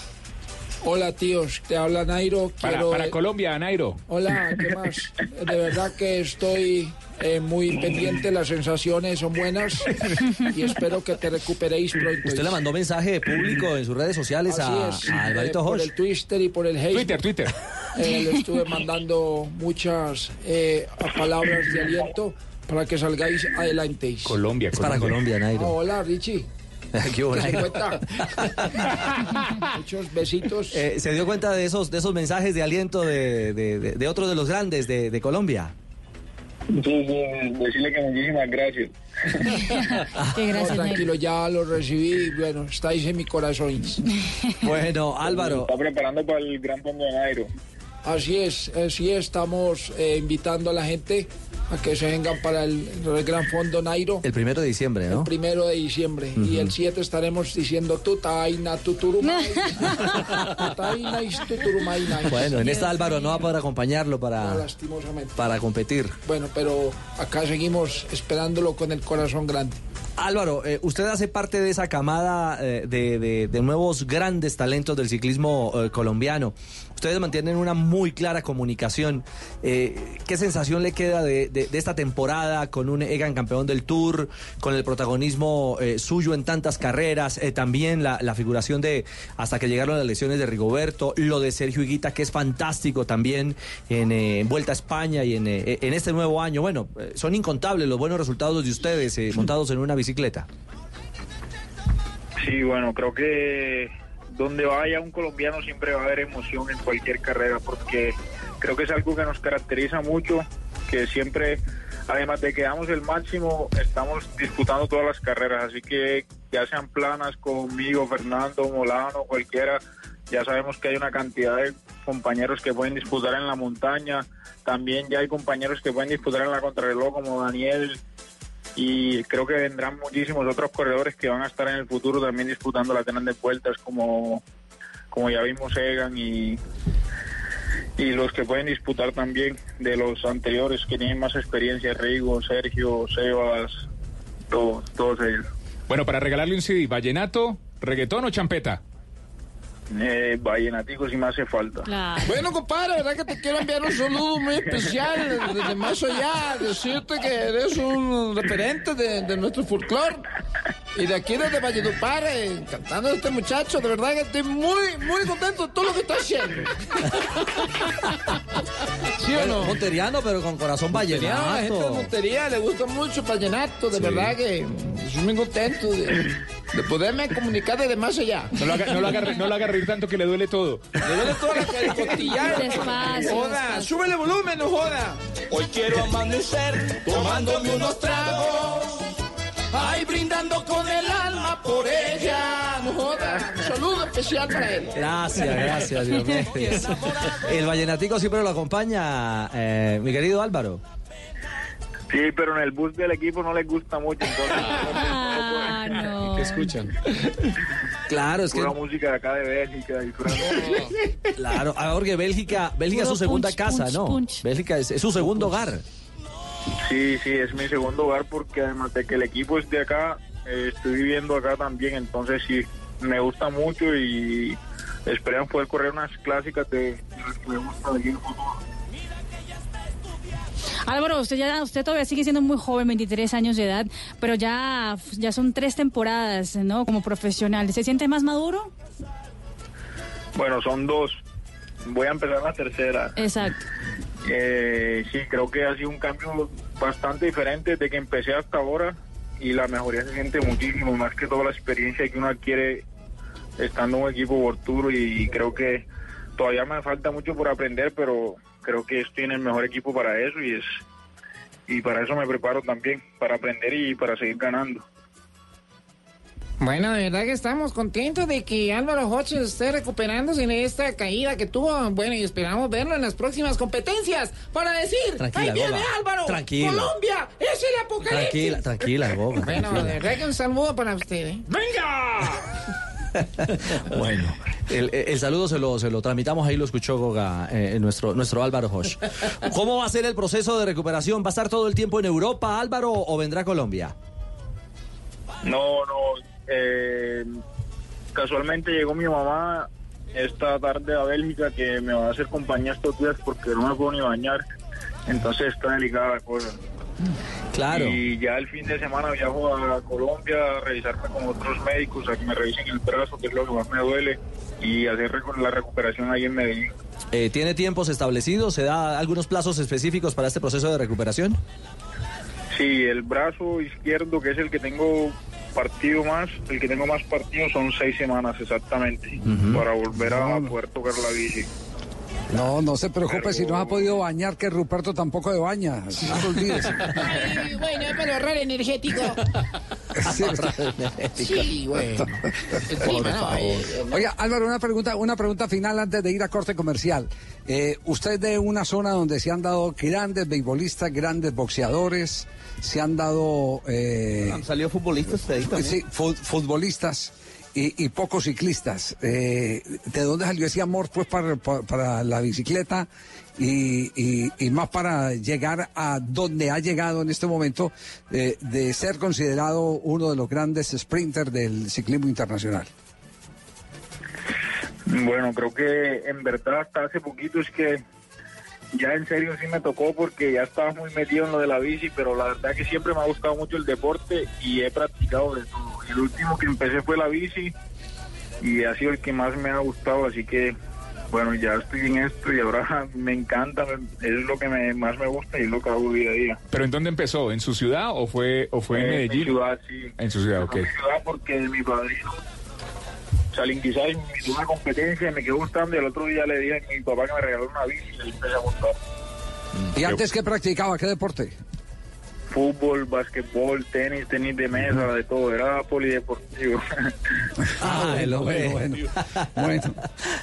Hola, tíos. Te habla Nairo. Para, Quiero- para Colombia, Nairo. Hola, ¿qué más? De verdad que estoy eh, muy pendiente, las sensaciones son buenas y espero que te recuperéis pronto. Usted le mandó mensaje público en sus redes sociales a, Así es, a Alvarito eh, por el Twitter y por el Facebook. Twitter, Twitter. Eh, le estuve mandando muchas eh, palabras de aliento para que salgáis adelante. Colombia, Es para Colombia, Nairo. hola, Richie. Qué. Muchos besitos. Eh, ¿Se dio cuenta de esos, de esos mensajes de aliento de, de, de- de otros de los grandes de, de Colombia? Sí, sí, decirle que muchísimas gracias. No, tranquilo, ya lo recibí. Bueno, estáis en mi corazón. Bueno, Álvaro. Está preparando para el Gran Fondo de Nairo. Así es, así es, estamos eh, invitando a la gente a que se vengan para el, el Gran Fondo Nairo. El primero de diciembre, ¿no? Primero de diciembre. Y el 7 estaremos diciendo tutaina, tuturumaina. tutaina y tuturumaina. Bueno, en esta Álvaro no va a poder acompañarlo No, para, lastimosamente. para competir. Bueno, pero acá seguimos esperándolo con el corazón grande. Álvaro, eh, usted hace parte de esa camada eh, de, de- de nuevos grandes talentos del ciclismo eh, colombiano. Ustedes mantienen una muy clara comunicación. Eh, ¿Qué sensación le queda de, de- de esta temporada con un Egan campeón del Tour, con el protagonismo eh, suyo en tantas carreras, eh, también la, figuración de hasta que llegaron las lesiones de Rigoberto, lo de Sergio Higuita, que es fantástico también en, eh, Vuelta a España y en, eh, en este nuevo año? Bueno, eh, son incontables los buenos resultados de ustedes montados en una bicicleta. Sí, bueno, creo que donde vaya un colombiano siempre va a haber emoción en cualquier carrera, porque creo que es algo que nos caracteriza mucho, que siempre, además de que damos el máximo, estamos disputando todas las carreras, así que ya sean planas conmigo, Fernando, Molano, cualquiera, ya sabemos que hay una cantidad de compañeros que pueden disputar en la montaña, también ya hay compañeros que pueden disputar en la contrarreloj como Daniel, y creo que vendrán muchísimos otros corredores que van a estar en el futuro también disputando las grandes vueltas como, como ya vimos Egan y, y los que pueden disputar también de los anteriores que tienen más experiencia, Rigo, Sergio, Sebas, todos, todos ellos. Bueno, para regalarle un CD, vallenato, reggaetón o champeta. Eh, vallenatico si me hace falta. Bueno, compadre, verdad que te quiero enviar un saludo muy especial desde más allá, decirte que eres un referente de, de nuestro folclore. Y de aquí desde Valledupar, eh, cantando a este muchacho, de verdad que estoy muy, muy contento de todo lo que está haciendo. ¿Sí o no? Monteriano, pero con corazón Monteriano, la gente de vallenato. Montería le gusta mucho vallenato, de Sí. verdad que estoy muy contento de, de poderme comunicar desde más allá. No lo haga, no lo haga, re- no lo haga reír tanto que le duele todo. Le duele toda la costilla. Despacio, Joda, súbele volumen, no joda. Hoy quiero amanecer tomándome unos tragos. Ay, brindando con el alma por ella. No joda. Un saludo especial para él. Gracias, gracias, Diomedes. El vallenatico siempre lo acompaña, eh, mi querido Álvaro. Sí, pero en el bus del equipo no les gusta mucho, entonces Ah, no. ¿Qué escuchan? Claro, es que pura música de acá de Bélgica y pura- claro, ahora porque Bélgica, Bélgica es su segunda punch, casa, punch, ¿no? punch. Bélgica es, es su segundo hogar. Sí, sí, es mi segundo hogar porque además de que el equipo es de acá, eh, estoy viviendo acá también, entonces sí, me gusta mucho y esperamos poder correr unas clásicas de, de las que me gusta de aquí en el futuro. Álvaro, usted ya, usted todavía sigue siendo muy joven, 23 años de edad, pero ya, ya son tres temporadas, ¿no? Como profesional. ¿Se siente más maduro? Bueno, son dos. Voy a empezar la tercera. Exacto. Eh, sí, creo que ha sido un cambio bastante diferente desde que empecé hasta ahora y la mejoría se siente muchísimo, más que toda la experiencia que uno adquiere estando en un equipo World y creo que todavía me falta mucho por aprender, pero creo que estoy en el mejor equipo para eso y es y para eso me preparo también, para aprender y para seguir ganando. Bueno, de verdad que estamos contentos de que Álvaro Hodges esté recuperándose en esta caída que tuvo. Bueno, y esperamos verlo en las próximas competencias para decir, Tranquila, ¡ahí viene. Álvaro! Tranquila. ¡Colombia! ¡Es el apocalipsis! Tranquila, tranquila, Goga. Bueno, tranquila. de verdad que un saludo para usted. ¿eh? Bueno, el, saludo se lo, se lo tramitamos, ahí lo escuchó Goga, eh, nuestro, nuestro Álvaro Hosh. ¿Cómo va a ser el proceso de recuperación? ¿Va a estar todo el tiempo en Europa, Álvaro, o vendrá a Colombia? No, no. eh, casualmente llegó mi mamá esta tarde a Bélgica que me va a hacer compañía estos días porque no me puedo ni bañar. Entonces está delicada la cosa. Claro. Y ya el fin de semana viajo a Colombia a revisarme con otros médicos, a que me revisen el brazo, que es lo que más me duele, y hacer la recuperación ahí en Medellín. Eh, ¿Tiene tiempos establecidos? ¿Se da algunos plazos específicos para este proceso de recuperación? Sí, el brazo izquierdo, que es el que tengo partido más, el que tengo más partidos son seis semanas exactamente para volver a poder tocar la bici. No, no se preocupe si no ha podido bañar, que Ruperto tampoco de baña. No. Ay, bueno, para ahorrar energético. Sí, Sí, bueno. Favor. Eh, Oiga, Álvaro, una pregunta, una pregunta final antes de ir a corte comercial. Eh, usted de una zona donde se han dado grandes beisbolistas, grandes boxeadores, se han dado... Eh, Han salido futbolistas también. Sí, fu- futbolistas y, y pocos ciclistas. Eh, ¿De dónde salió ese amor pues para, para- la bicicleta y, y- y más para llegar a donde ha llegado en este momento eh, de ser considerado uno de los grandes sprinters del ciclismo internacional? Bueno, creo que en verdad hasta hace poquito es que ya en serio sí me tocó porque ya estaba muy metido en lo de la bici, pero la verdad que siempre me ha gustado mucho el deporte y he practicado de todo. El último que empecé fue la bici y ha sido el que más me ha gustado, así que bueno, ya estoy en esto y ahora me encanta, es lo que me, más me gusta y es lo que hago día a día. ¿Pero en dónde empezó? ¿En su ciudad o fue, o fue en Eh, en Medellín? mi ciudad, sí. En su ciudad, ok. En mi ciudad porque mi padrino salí quizás en una competencia y me quedó gustando y el otro día le dije a mi papá que me regaló una bici y le empecé a montar. ¿Y antes qué practicaba? ¿Qué deporte? Fútbol, básquetbol, tenis, tenis de mesa, de todo, era polideportivo. Ah, bueno, bueno, bueno.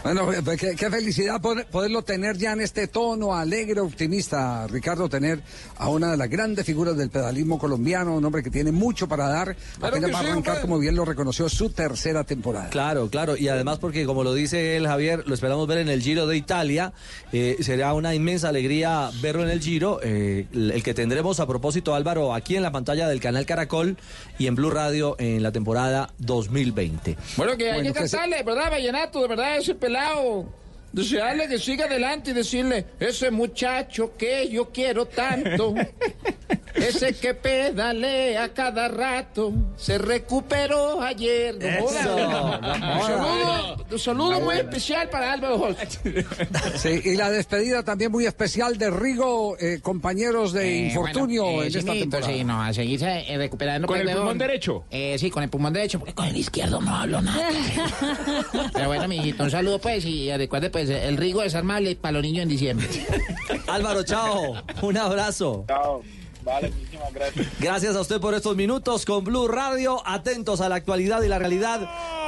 Bueno, bueno, pues qué, qué felicidad poder- poderlo tener ya en este tono alegre, optimista, Ricardo, tener a una de las grandes figuras del pedalismo colombiano, un hombre que tiene mucho para dar, apenas que va a arrancar, como bien lo reconoció, su tercera temporada. Claro, claro, y además porque como lo dice el Javier, lo esperamos ver en el Giro de Italia, eh, será una inmensa alegría verlo en el Giro, eh, el el que tendremos a propósito Álvaro aquí en la pantalla del canal Caracol y en Blue Radio en la temporada 2020. Bueno, que hay Bueno, que que se- cantarle, ¿verdad, Vallenato? De verdad, ese pelado. Desearle que siga adelante y decirle, ese muchacho que yo quiero tanto, ese que pedalea cada rato, se recuperó ayer. Un saludo, un saludo muy especial para Álvaro Holst. Sí, y la despedida también muy especial de Rigo, eh, compañeros de Eh, infortunio bueno, eh, en sí, esta temporada. sí, no, a seguirse eh, recuperando. ¿Con el pulmón derecho? Eh, sí, con el pulmón derecho, porque con el izquierdo no hablo nada. Pero bueno, mijito, un saludo pues y recuerde pues el rigo desarmable para los niños en diciembre. Álvaro, chao, un abrazo. Chao, vale, muchísimas gracias. Gracias a usted por estos minutos con Blue Radio, atentos a la actualidad y la realidad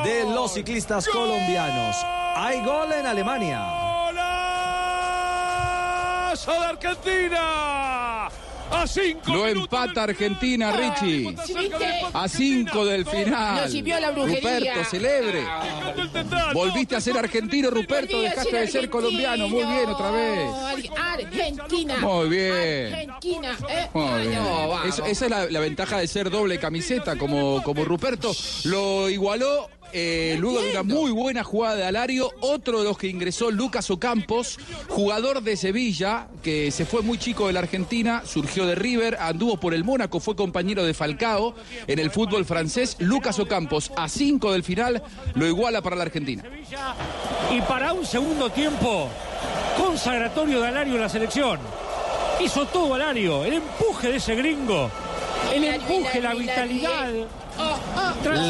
de los ciclistas colombianos. Hay gol en Alemania. ¡Golazo de Argentina! A cinco Lo empata Argentina, Richie. A cinco del final. Lo sirvió la brujería. Ruperto, celebre. Volviste a ser argentino, Ruperto. Dejaste de ser colombiano. Muy bien, otra vez. Ar- Argentina. Muy bien. Argentina. eh. Muy bien. No, vamos. Eso- esa es la, la ventaja de ser doble camiseta como, como Ruperto. Lo igualó eh, luego de una muy buena jugada de Alario. Otro de los que ingresó, Lucas Ocampos, jugador de Sevilla, que se fue muy chico de la Argentina, surgió de River, anduvo por el Mónaco, fue compañero de Falcao en el fútbol francés. Lucas Ocampos, a cinco del final, lo iguala para la Argentina. Y para un segundo tiempo, consagratorio de Alario en la selección. Hizo todo Alario, el empuje de ese gringo, el empuje, la vitalidad.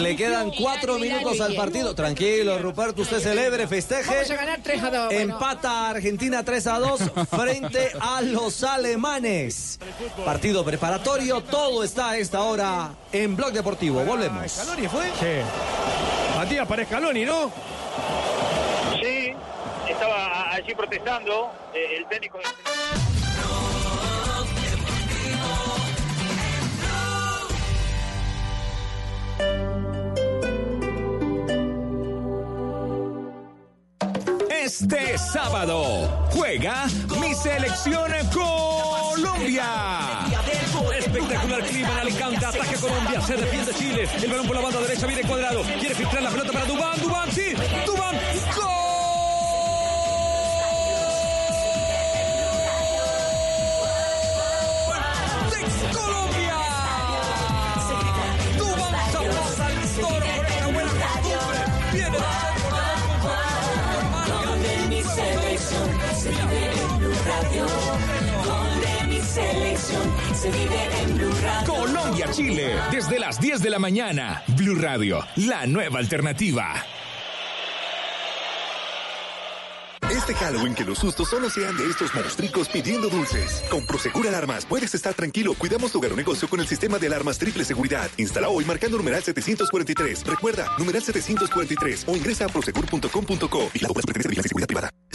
Le quedan cuatro minutos al partido. Tranquilo, Ruperto, usted celebre, festeje. Vamos a ganar 3 a 2. bueno. Empata Argentina 3 a 2 frente a los alemanes. Partido preparatorio, todo está a esta hora en Blog Deportivo. Volvemos. ¿Scaloni fue? Sí. Matías para Scaloni, ¿no? Sí, estaba allí protestando eh, el técnico de... Este sábado juega mi selección Colombia. Espectacular clima en Alicante, ataque Colombia, se defiende Chile, el balón por la banda derecha. Viene cuadrado, quiere filtrar la pelota para Dubán, Dubán, sí, Dubán, selección, se vive en Blue Radio. Colombia, Chile, desde las 10 de la mañana. Blue Radio, la nueva alternativa. Este Halloween que los sustos solo sean de estos monstruos pidiendo dulces. Con Prosegur Alarmas puedes estar tranquilo. Cuidamos tu hogar o negocio con el sistema de alarmas triple seguridad. Instala hoy marcando numeral 743. Recuerda, numeral 743 o ingresa a prosegur.com.co y la Superintendencia de Vigilancia y Seguridad Privada.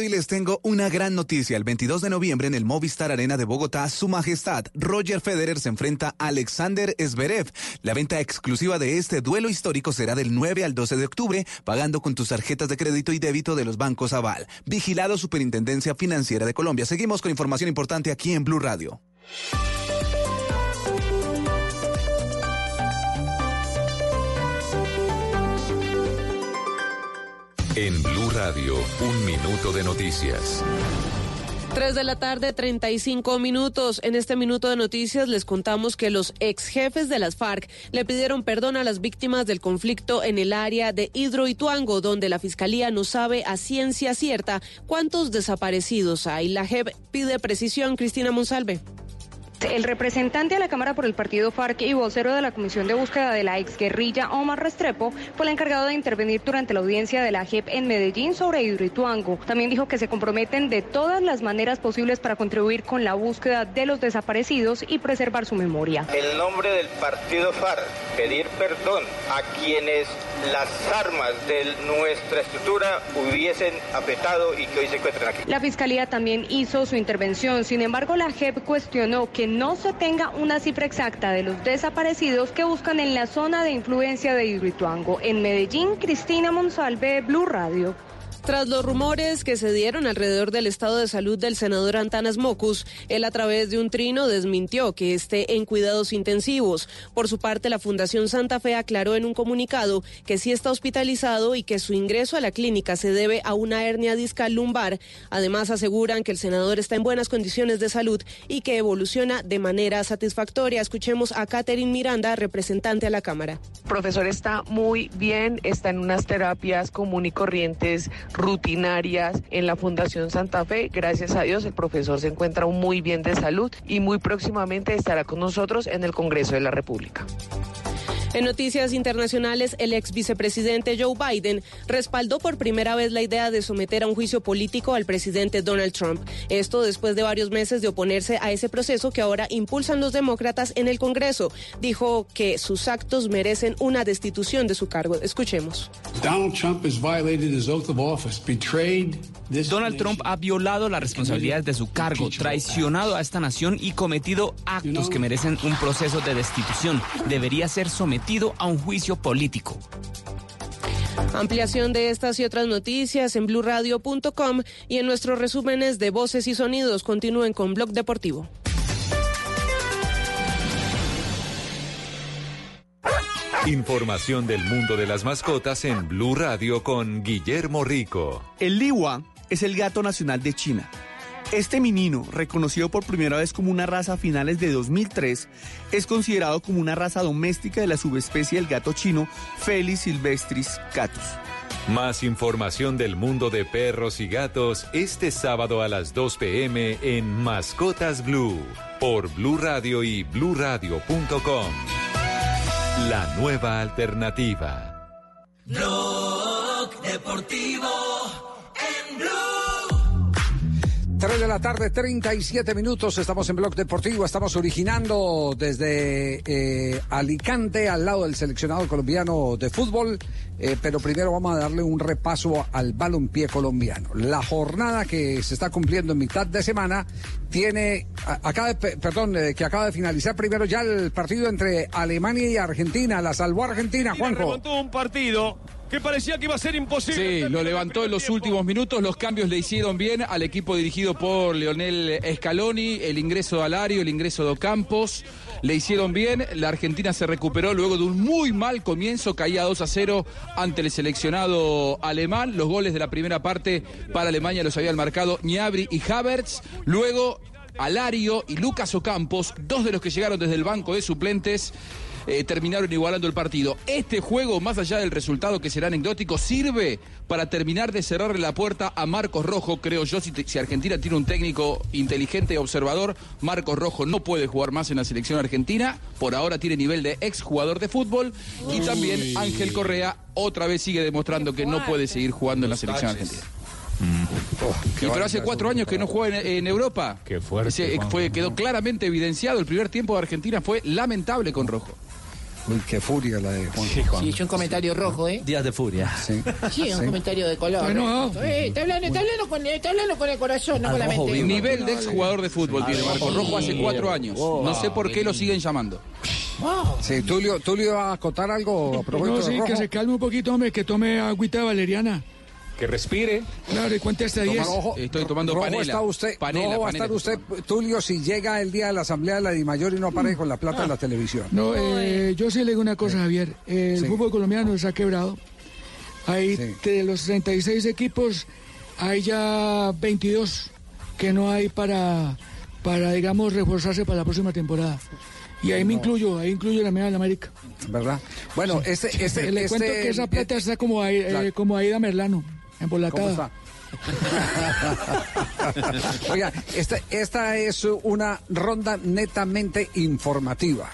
y les tengo una gran noticia. El 22 de noviembre en el Movistar Arena de Bogotá, Su Majestad Roger Federer se enfrenta a Alexander Zverev. La venta exclusiva de este duelo histórico será del 9 al 12 de octubre, pagando con tus tarjetas de crédito y débito de los bancos Aval. Vigilado Superintendencia Financiera de Colombia. Seguimos con información importante aquí en Blue Radio. En Blue Radio, un minuto de noticias. 3 de la tarde, 35 minutos. En este minuto de noticias les contamos que los ex jefes de las FARC le pidieron perdón a las víctimas del conflicto en el área de Hidroituango, donde la fiscalía no sabe a ciencia cierta cuántos desaparecidos hay. La JEP pide precisión. Cristina Monsalve. El representante de la Cámara por el partido FARC y vocero de la Comisión de Búsqueda de la exguerrilla, Omar Restrepo, fue el encargado de intervenir durante la audiencia de la JEP en Medellín sobre Hidroituango. También dijo que se comprometen de todas las maneras posibles para contribuir con la búsqueda de los desaparecidos y preservar su memoria. El nombre del partido FARC, pedir perdón a quienes las armas de nuestra estructura hubiesen apretado y que hoy se encuentran aquí. La Fiscalía también hizo su intervención, sin embargo la JEP cuestionó que no se tenga una cifra exacta de los desaparecidos que buscan en la zona de influencia de Hidroituango. En Medellín, Cristina Monsalve, Blue Radio. Tras los rumores que se dieron alrededor del estado de salud del senador Antanas Mocus, él a través de un trino desmintió que esté en cuidados intensivos. Por su parte, la Fundación Santa Fe aclaró en un comunicado que sí está hospitalizado y que su ingreso a la clínica se debe a una hernia discal lumbar. Además, aseguran que el senador está en buenas condiciones de salud y que evoluciona de manera satisfactoria. Escuchemos a Catherine Miranda, representante a la Cámara. Profesor está muy bien, está en unas terapias común y corrientes rutinarias en la Fundación Santa Fe. Gracias a Dios el profesor se encuentra muy bien de salud y muy próximamente estará con nosotros en el Congreso de la República. En noticias internacionales, el ex vicepresidente Joe Biden respaldó por primera vez la idea de someter a un juicio político al presidente Donald Trump. Esto después de varios meses de oponerse a ese proceso que ahora impulsan los demócratas en el Congreso. Dijo que sus actos merecen una destitución de su cargo. Escuchemos. Donald Trump has violated his oath of office, betrayed Donald Trump ha violado las responsabilidades de su cargo, traicionado a esta nación y cometido actos que merecen un proceso de destitución. Debería ser sometido a un juicio político. Ampliación de estas y otras noticias en blurradio.com y en nuestros resúmenes de voces y sonidos. Continúen con Blog Deportivo. Información del mundo de las mascotas en Blue Radio con Guillermo Rico. El Liwa es el gato nacional de China. Este menino, reconocido por primera vez como una raza a finales de 2003, es considerado como una raza doméstica de la subespecie del gato chino Felis silvestris catus. Más información del mundo de perros y gatos este sábado a las 2 pm en Mascotas Blue por Blue Radio y bluradio.com. La nueva alternativa. Blog Deportivo en Blue. 3 de la tarde, 37 minutos. Estamos en Blog Deportivo. Estamos originando desde eh, Alicante, al lado del seleccionado colombiano de fútbol. Eh, pero primero vamos a darle un repaso al balompié colombiano. La jornada que se está cumpliendo en mitad de semana tiene, acaba de, pe- perdón, eh, que acaba de finalizar primero ya el partido entre Alemania y Argentina. La salvó Argentina, Juanjo. Levantó un partido que parecía que iba a ser imposible. Sí, lo levantó en los últimos minutos, los cambios le hicieron bien al equipo dirigido por Leonel Scaloni, el ingreso de Alario, el ingreso de Ocampos, le hicieron bien, la Argentina se recuperó luego de un muy mal comienzo, caía 2 a 0 ante el seleccionado alemán, los goles de la primera parte para Alemania los habían marcado Ñabri y Havertz, luego Alario y Lucas Ocampos, dos de los que llegaron desde el banco de suplentes, eh, terminaron igualando el partido. Este juego, más allá del resultado que será anecdótico, sirve para terminar de cerrarle la puerta a Marcos Rojo, creo yo, si, te- si Argentina tiene un técnico inteligente y observador, Marcos Rojo no puede jugar más en la selección argentina, por ahora tiene nivel de exjugador de fútbol, y también Ángel Correa otra vez sigue demostrando que no puede seguir jugando en la selección argentina. Y pero hace cuatro años que no juega en, en Europa. Qué fuerte. fue, quedó claramente evidenciado. El primer tiempo de Argentina fue lamentable con Rojo. Uy, qué furia la de Juan. Sí, es un comentario rojo, ¿eh? Días de furia. Sí. Sí, un comentario de color. Bueno, Eh, está, hablando, está, hablando con, está hablando con el corazón, no con la mente. Nivel de exjugador de fútbol tiene Marcos Rojo hace cuatro años. No sé por qué lo siguen llamando. Sí, Tulio, Tulio va a acotar algo a propósito No, sí, de Rojo. que se calme un poquito, hombre, que tome agüita valeriana. Que respire. Claro, y cuente hasta Toma 10. rojo. Estoy tomando rojo panela. Está usted, Panela, rojo va a panela. estar usted, Tulio, si llega el día de la asamblea de la Dimayor y no aparece con la plata en la televisión. No, eh, yo sí le digo una cosa, Javier. El Sí. fútbol colombiano se ha quebrado. Hay Sí. de los 36 equipos, hay ya 22 que no hay para, para digamos, reforzarse para la próxima temporada. Y ahí me incluyo, ahí incluyo la media de la América. ¿Verdad? Bueno, este, este, le este- cuento que esa plata está como, ahí, eh, como Aida Merlano, embolatada. ¿Cómo está? Oiga, esta, esta es una ronda netamente informativa.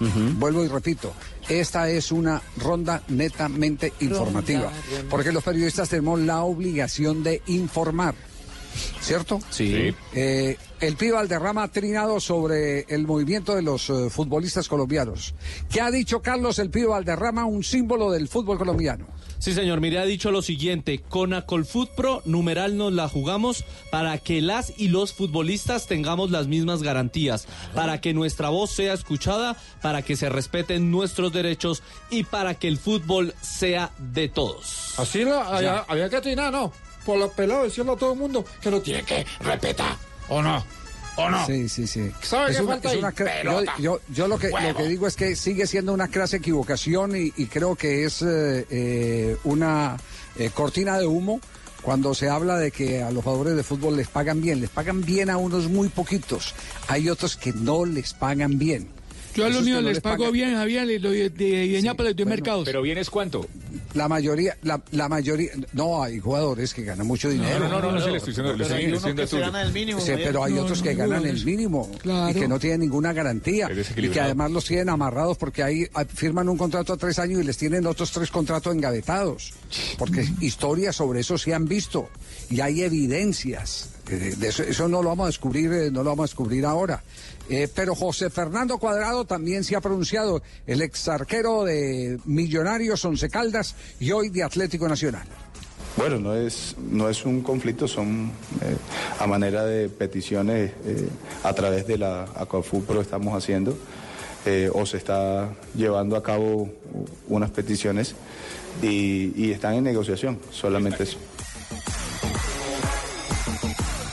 Vuelvo y repito, esta es una ronda netamente informativa, porque los periodistas tenemos la obligación de informar, ¿cierto? Sí. Eh, el Pío Valderrama ha trinado sobre el movimiento de los eh, futbolistas colombianos. ¿Qué ha dicho Carlos el Pío Valderrama, un símbolo del fútbol colombiano? Sí, señor, mire, ha dicho lo siguiente, con Acolfoot Pro, numeral nos la jugamos para que las y los futbolistas tengamos las mismas garantías, para que nuestra voz sea escuchada, para que se respeten nuestros derechos y para que el fútbol sea de todos. Así la, había, que trinar, ¿no? Por los pelados decirle a todo el mundo que lo tiene que respetar, ¿o no? ¿O no? Sí, sí, sí. ¿Sabe Es qué una- falta es una yo, yo, yo lo, que, lo que digo es que sigue siendo una crasa equivocación y, y creo que es eh, eh, una eh, cortina de humo cuando se habla de que a los jugadores de fútbol les pagan bien. Les pagan bien a unos muy poquitos. Hay otros que no les pagan bien. Yo a los míos no les pago pagan- bien, Javier, les doy de, de, les doy mercados. Pero bien es cuánto. La mayoría, la, la mayoría, no hay jugadores que ganan mucho dinero. no, no, no, no se le estoy diciendo- le estoy diciendo el mínimo, Sí, pero hay No, otros no, que no, ganan no, el mínimo y que no tienen ninguna garantía y que además los tienen amarrados porque ahí ah, firman un contrato a tres años y les tienen otros tres contratos engavetados. Porque historias sobre eso se han visto y hay evidencias. Eh, de eso, eso no lo vamos a descubrir, eh, no lo vamos a descubrir ahora. Eh, pero José Fernando Cuadrado también se ha pronunciado, el ex arquero de Millonarios, Once Caldas y hoy de Atlético Nacional. Bueno, no es, no es un conflicto, son eh, a manera de peticiones eh, a través de la Aquafupro estamos haciendo o se está llevando a cabo unas peticiones y, y están en negociación, solamente eso.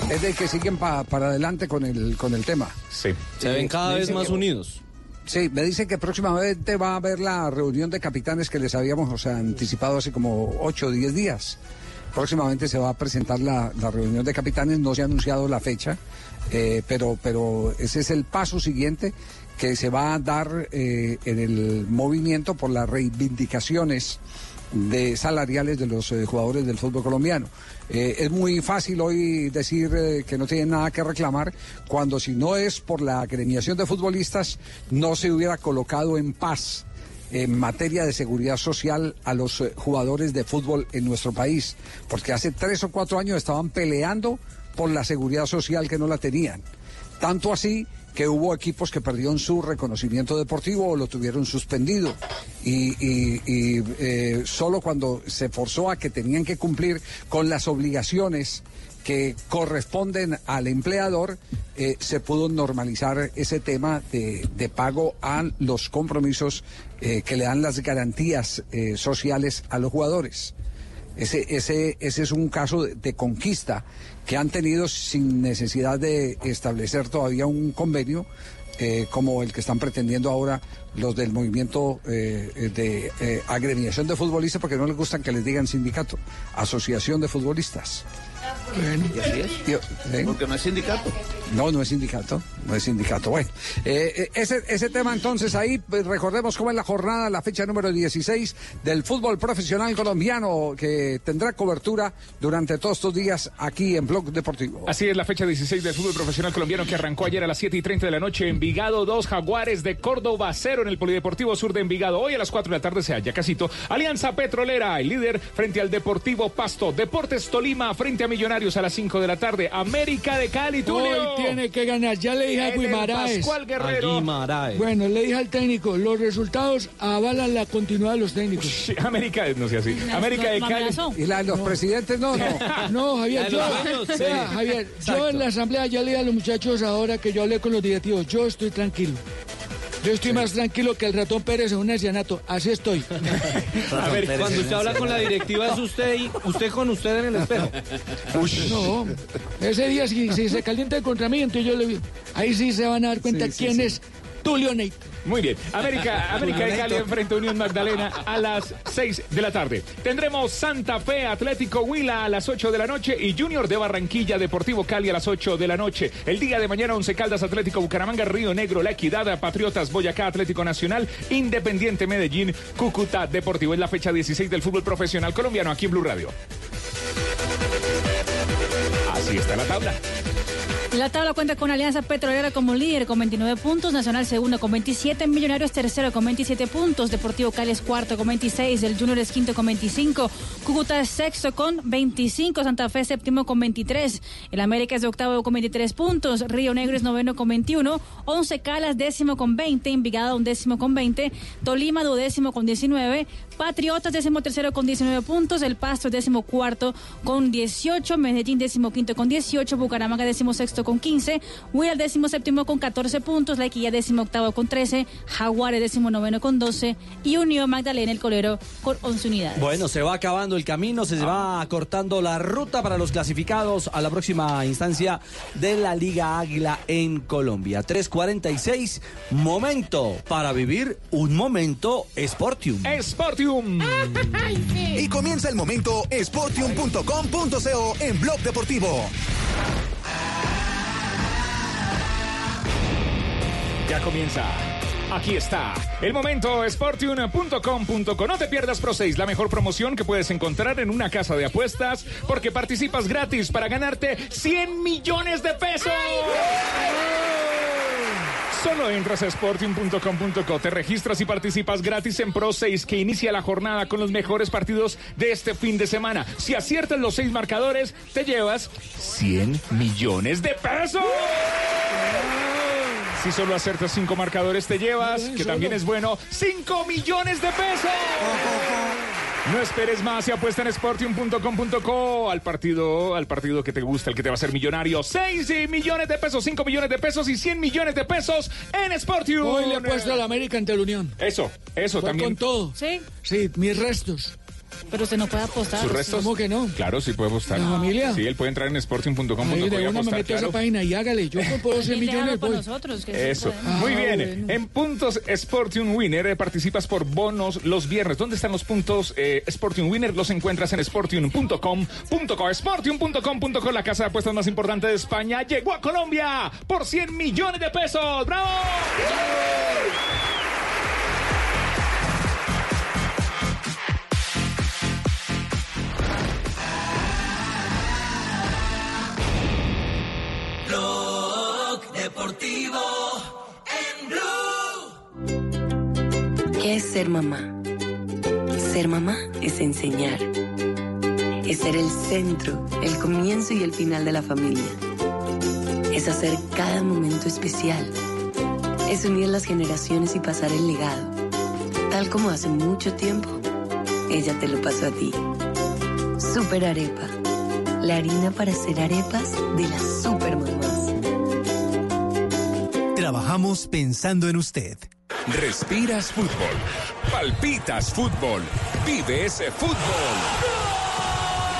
Es de que siguen pa- para adelante con el, con el tema. Sí. Se ven cada vez más que- unidos. Sí, me dicen que próximamente va a haber la reunión de capitanes que les habíamos o sea, anticipado hace como 8 o 10 días. Próximamente se va a presentar la, la reunión de capitanes, no se ha anunciado la fecha, eh, pero, pero ese es el paso siguiente que se va a dar eh, en el movimiento por las reivindicaciones de salariales de los eh, jugadores del fútbol colombiano. Eh, es muy fácil hoy decir eh, que no tienen nada que reclamar cuando si no es por la agremiación de futbolistas no se hubiera colocado en paz en materia de seguridad social a los eh, jugadores de fútbol en nuestro país, porque hace tres o cuatro años estaban peleando por la seguridad social que no la tenían. Tanto así que hubo equipos que perdieron su reconocimiento deportivo o lo tuvieron suspendido. Y, eh, solo cuando se forzó a que tenían que cumplir con las obligaciones que corresponden al empleador, eh, se pudo normalizar ese tema de, pago a los compromisos eh, que le dan las garantías sociales a los jugadores. Ese, es un caso de conquista que han tenido sin necesidad de establecer todavía un convenio eh, como el que están pretendiendo ahora los del movimiento eh, de eh, agremiación de futbolistas porque no les gustan que les digan sindicato, asociación de futbolistas. Y así es. Porque no es sindicato. No, no es sindicato. No es sindicato. Bueno, eh, eh, ese, ese tema entonces ahí, pues, recordemos cómo es la jornada, la fecha número 16 del fútbol profesional colombiano que tendrá cobertura durante todos estos días aquí en Blog Deportivo. Así es la fecha 16 del fútbol profesional colombiano que arrancó ayer a las 7 y 30 de la noche. Envigado 2, Jaguares de Córdoba 0 en el Polideportivo Sur de Envigado. Hoy a las 4 de la tarde se halla Casito. Alianza Petrolera, el líder frente al Deportivo Pasto. Deportes Tolima frente a Millonarios a las 5 de la tarde. América de Cali, Tulio. Hoy tiene que ganar. Ya le dije a Guimaraes. Pascual Guerrero. Bueno, le dije al técnico, los resultados avalan la continuidad de los técnicos. Sí, América, no sé así. América de Cali. Y la de los presidentes no, no. No, Javier, yo, sí. Javier, yo en la asamblea ya le dije a los muchachos ahora que yo hablé con los directivos, yo estoy tranquilo. Yo estoy más tranquilo que el ratón Pérez en un ancianato, así estoy. A ver, cuando usted habla con la directiva es usted y usted con usted en el espejo. No, ese día si, si se calienta contra mí, entonces yo le. Ahí sí se van a dar cuenta Sí, sí, quién sí. es Tulio Nate. Muy bien. América, América de Cali enfrenta a Unión Magdalena a las 6 de la tarde. Tendremos Santa Fe Atlético Huila a las 8 de la noche y Junior de Barranquilla Deportivo Cali a las 8 de la noche. El día de mañana Once Caldas Atlético Bucaramanga Río Negro La Equidad Patriotas Boyacá Atlético Nacional Independiente Medellín Cúcuta Deportivo. Es la fecha 16 del fútbol profesional colombiano aquí en Blue Radio. Así está la tabla. La tabla cuenta con Alianza Petrolera como líder con 29 puntos, Nacional segundo con 27, Millonarios tercero con 27 puntos, Deportivo Cali cuarto con 26, el Junior es quinto con 25, Cúcuta sexto con 25, Santa Fe séptimo con 23, el América es octavo con 23 puntos, Río Negro es noveno con 21, Once Calas décimo con 20, Envigado undécimo con 20, Tolima duodécimo con 19, Patriotas décimo tercero con 19 puntos, El Pasto décimo cuarto con 18, Medellín décimo quinto con 18, Bucaramanga décimo sexto con 15, Huila décimo séptimo con 14 puntos, La Equilla décimo octavo con 13, Jaguares décimo noveno con 12 y Unión Magdalena el Colero con 11 unidades. Bueno, se va acabando el camino, se va acortando la ruta para los clasificados a la próxima instancia de la Liga Águila en Colombia. 3.46, momento para vivir un momento Sportium. Sportium. Y comienza el momento sportium.com.co en Blog Deportivo. Ya comienza. Aquí está. El momento sportium.com.co. No te pierdas Pro 6, la mejor promoción que puedes encontrar en una casa de apuestas porque participas gratis para ganarte 100 millones de pesos. Solo entras a sportium.com.co, te registras y participas gratis en Pro 6 que inicia la jornada con los mejores partidos de este fin de semana. Si aciertas los seis marcadores, te llevas 100 millones de pesos. Si solo acertas cinco marcadores, te llevas, que también es bueno, 5 millones de pesos. No esperes más y apuesta en sportium.com.co al partido, al partido que te gusta, el que te va a hacer millonario. 6 millones de pesos, 5 millones de pesos y 100 millones de pesos en Sportium. Hoy le he puesto a la América ante la Unión. Eso, eso Fue también. con todo. Sí, Sí, mis restos. Pero usted no puede apostar. ¿Sus restos? ¿Cómo que no? Claro, sí puede apostar. ¿La familia? Sí, él puede entrar en sportium.com.co Ahí y de una me apostar, meto a esa claro. página y hágale. Yo 100 Déjalo millones con voy. nosotros. que sí Eso. podemos. Muy Ah, bien. bueno. En puntos Sportium Winner eh, participas por bonos los viernes. ¿Dónde están los puntos eh, Sportium Winner? Los encuentras en sportium.com.co. Sportium.com.co, la casa de apuestas más importante de España, llegó a Colombia por 100 millones de pesos. ¡Bravo! Deportivo en Blue. ¿Qué es ser mamá? Ser mamá es enseñar. es ser el centro, el comienzo y el final de la familia. Es hacer cada momento especial. Es unir las generaciones y pasar el legado. Tal como hace mucho tiempo, ella te lo pasó a ti. Super Arepa. La harina para hacer arepas de las super mamás. Trabajamos pensando en usted. Respiras fútbol. Palpitas fútbol. Vive ese fútbol.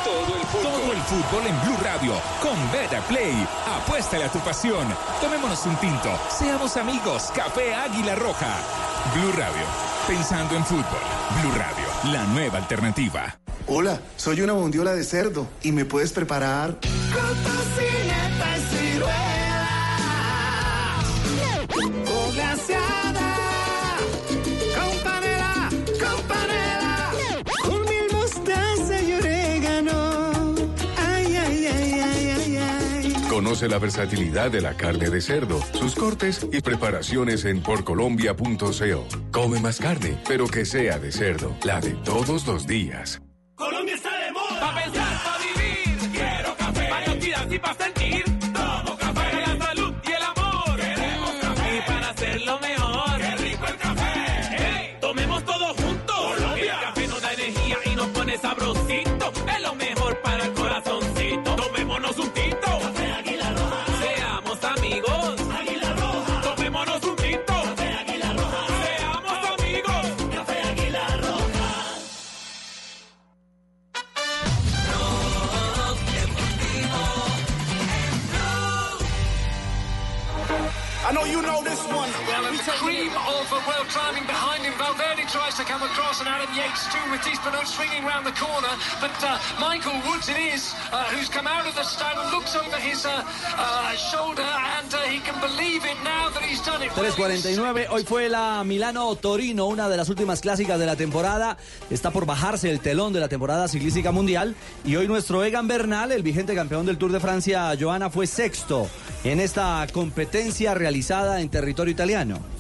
Todo el fútbol. Todo el fútbol en Blue Radio con Beta Play. Apuéstale a tu pasión. Tomémonos un tinto. Seamos amigos. Café Águila Roja. Blue Radio. Pensando en fútbol. Blue Radio. La nueva alternativa. Hola, soy una bondiola de cerdo y me puedes preparar. Con tocineta y ciruela. O glaseada. Con panela, con panela. Con mil mostaza y orégano. Ay, ay, ay, ay, ay, ay. Conoce la versatilidad de la carne de cerdo, sus cortes y preparaciones en porcolombia.co. Come más carne, pero que sea de cerdo, la de todos los días. Colombia está de moda. Pa' pensar, pa' vivir. Quiero café. Días y pa' With Matisse Benoit swinging round the corner. But uh, Michael Woods it is, uh, who's come out of the stone and looks over his uh, uh, shoulder, and uh, he can believe it now that he's done it. 3.49, hoy fue la Milano-Torino, una de las últimas clásicas de la temporada. Está por bajarse el telón de la temporada ciclística mundial. Y hoy nuestro Egan Bernal, el vigente campeón del Tour de Francia, Joana, fue sexto en esta competencia realizada en territorio italiano.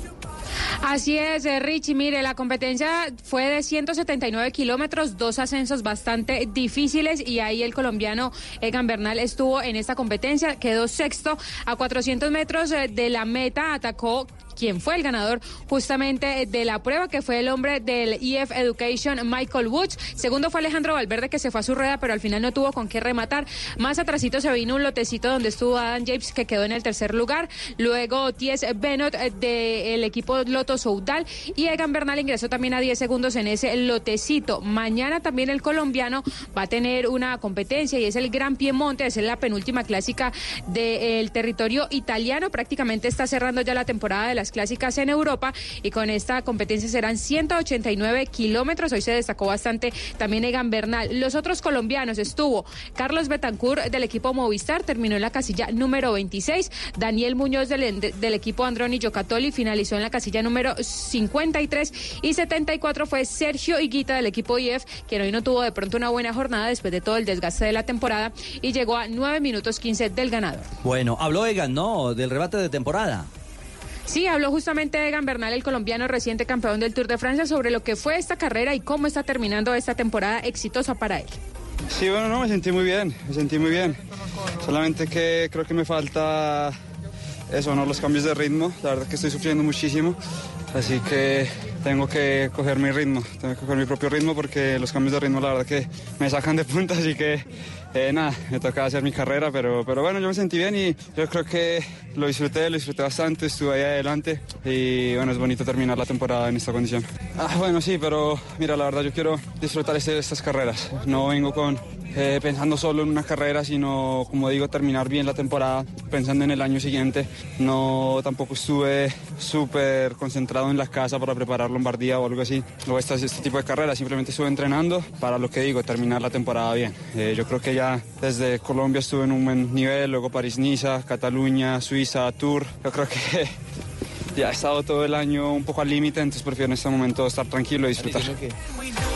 Así es, eh, Richie. Mire, la competencia fue de 179 kilómetros, dos ascensos bastante difíciles y ahí el colombiano Egan Bernal estuvo en esta competencia, quedó sexto a 400 metros eh, de la meta, atacó quien fue el ganador justamente de la prueba, que fue el hombre del EF Education, Michael Woods. Segundo fue Alejandro Valverde, que se fue a su rueda, pero al final no tuvo con qué rematar. Más atrasito se vino un lotecito donde estuvo Adam James, que quedó en el tercer lugar. Luego Ties Benot eh, del equipo Loto Soudal y Egan Bernal ingresó también a 10 segundos en ese lotecito. Mañana también el colombiano va a tener una competencia y es el Gran Piemonte, es la penúltima clásica del territorio italiano. Prácticamente está cerrando ya la temporada de clásicas en Europa y con esta competencia serán 189 kilómetros. Hoy se destacó bastante también Egan Bernal. Los otros colombianos estuvo Carlos Betancourt del equipo Movistar, terminó en la casilla número 26. Daniel Muñoz del, equipo Androni Giocattoli finalizó en la casilla número 53 y 74 fue Sergio Higuita del equipo IF, quien hoy no tuvo de pronto una buena jornada después de todo el desgaste de la temporada y llegó a 9 minutos 15 del ganador. Bueno, habló Egan, ¿no? Del rebate de temporada. Sí, habló justamente Egan Bernal, el colombiano reciente campeón del Tour de Francia, sobre lo que fue esta carrera y cómo está terminando esta temporada exitosa para él. Sí, bueno, no, me sentí muy bien, me sentí muy bien. Solamente que creo que me falta eso, ¿no? Los cambios de ritmo. La verdad que estoy sufriendo muchísimo. Así que tengo que coger mi ritmo, tengo que coger mi propio ritmo porque los cambios de ritmo la verdad que me sacan de punta, así que eh, nada, me toca hacer mi carrera, pero, pero bueno, yo me sentí bien y yo creo que lo disfruté, lo disfruté bastante, estuve ahí adelante y bueno, es bonito terminar la temporada en esta condición. Ah, bueno, sí, pero mira, la verdad yo quiero disfrutar este- estas carreras, no vengo con eh, pensando solo en una carrera, sino, como digo, terminar bien la temporada, pensando en el año siguiente. No, tampoco estuve súper concentrado en la casa para preparar Lombardía o algo así. Luego este, este tipo de carreras, simplemente estuve entrenando para lo que digo, terminar la temporada bien. Eh, yo creo que ya desde Colombia estuve en un buen nivel, luego París-Niza, Cataluña, Suiza, Tour. Yo creo que ya he estado todo el año un poco al límite, entonces prefiero en este momento estar tranquilo y disfrutar.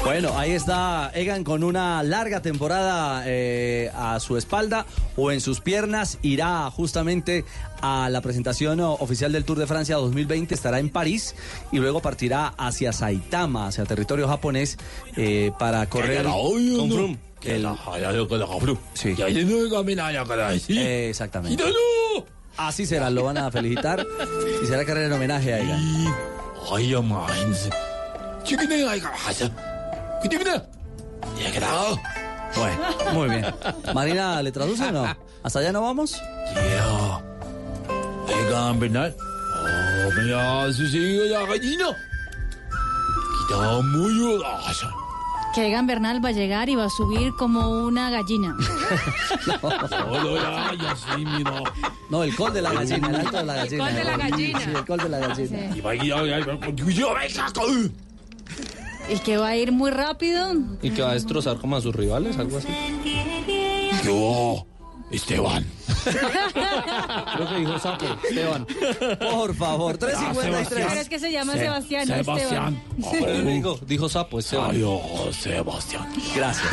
Bueno, ahí está Egan con una larga temporada eh, a su espalda o en sus piernas. Irá justamente a la presentación oficial del Tour de Francia 2020. Estará en París y luego partirá hacia Saitama, hacia territorio japonés, eh, para correr con Froome. El- Sí. Exactamente. Así será, lo van a felicitar. Y será carrera en homenaje a Egan. Bueno, muy bien. Marina, ¿le traduce o no? ¿Hasta allá no vamos? Oh, Que Egan Bernal va a llegar y va a subir como una gallina. No, el col de la gallina, el alto de la gallina. col de la gallina. Sí, el col de la gallina. Y que va a ir muy rápido. Y que va a destrozar como a sus rivales, algo así. Yo, Esteban. Creo que dijo Sapo, Esteban. Por favor, 353. Pero es que se llama Se- Sebastián, no Sebastián. Esteban. Dijo, dijo Sapo, Esteban. Adiós, Sebastián. Gracias.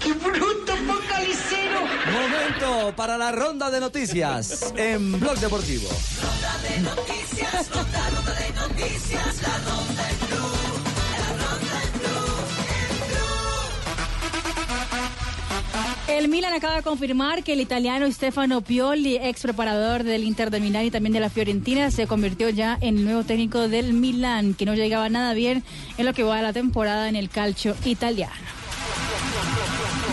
¡Qué bruto focalicero! Momento para la ronda de noticias en Blog Deportivo. de noticias, ronda, ronda de noticias, la ronda El Milan acaba de confirmar que el italiano Stefano Pioli, ex preparador del Inter de Milán y también de la Fiorentina, se convirtió ya en el nuevo técnico del Milán, que no llegaba nada bien en lo que va de la temporada en el calcio italiano.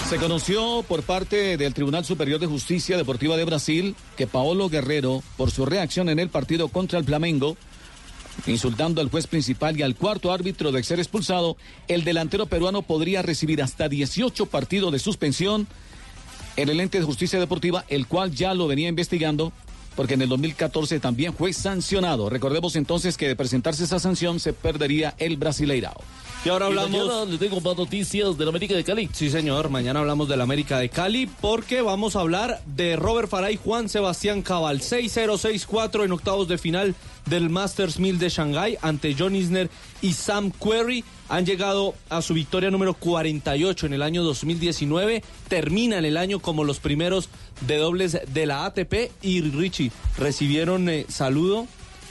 Se conoció por parte del Tribunal Superior de Justicia Deportiva de Brasil que Paolo Guerrero, por su reacción en el partido contra el Flamengo, insultando al juez principal y al cuarto árbitro de ser expulsado, el delantero peruano podría recibir hasta 18 partidos de suspensión en el ente de justicia deportiva, el cual ya lo venía investigando. Porque en el 2014 también fue sancionado. Recordemos entonces que de presentarse esa sanción se perdería el Brasileirao. Y ahora hablamos. le tengo más noticias de la América de Cali. Sí, señor. Mañana hablamos de la América de Cali porque vamos a hablar de Robert Faray, Juan Sebastián Cabal. 6-0-6-4 en octavos de final del Masters 1000 de Shanghái ante John Isner y Sam Querrey. Han llegado a su victoria número 48 en el año 2019. Terminan el año como los primeros de dobles de la ATP. Y Richie, recibieron eh, saludo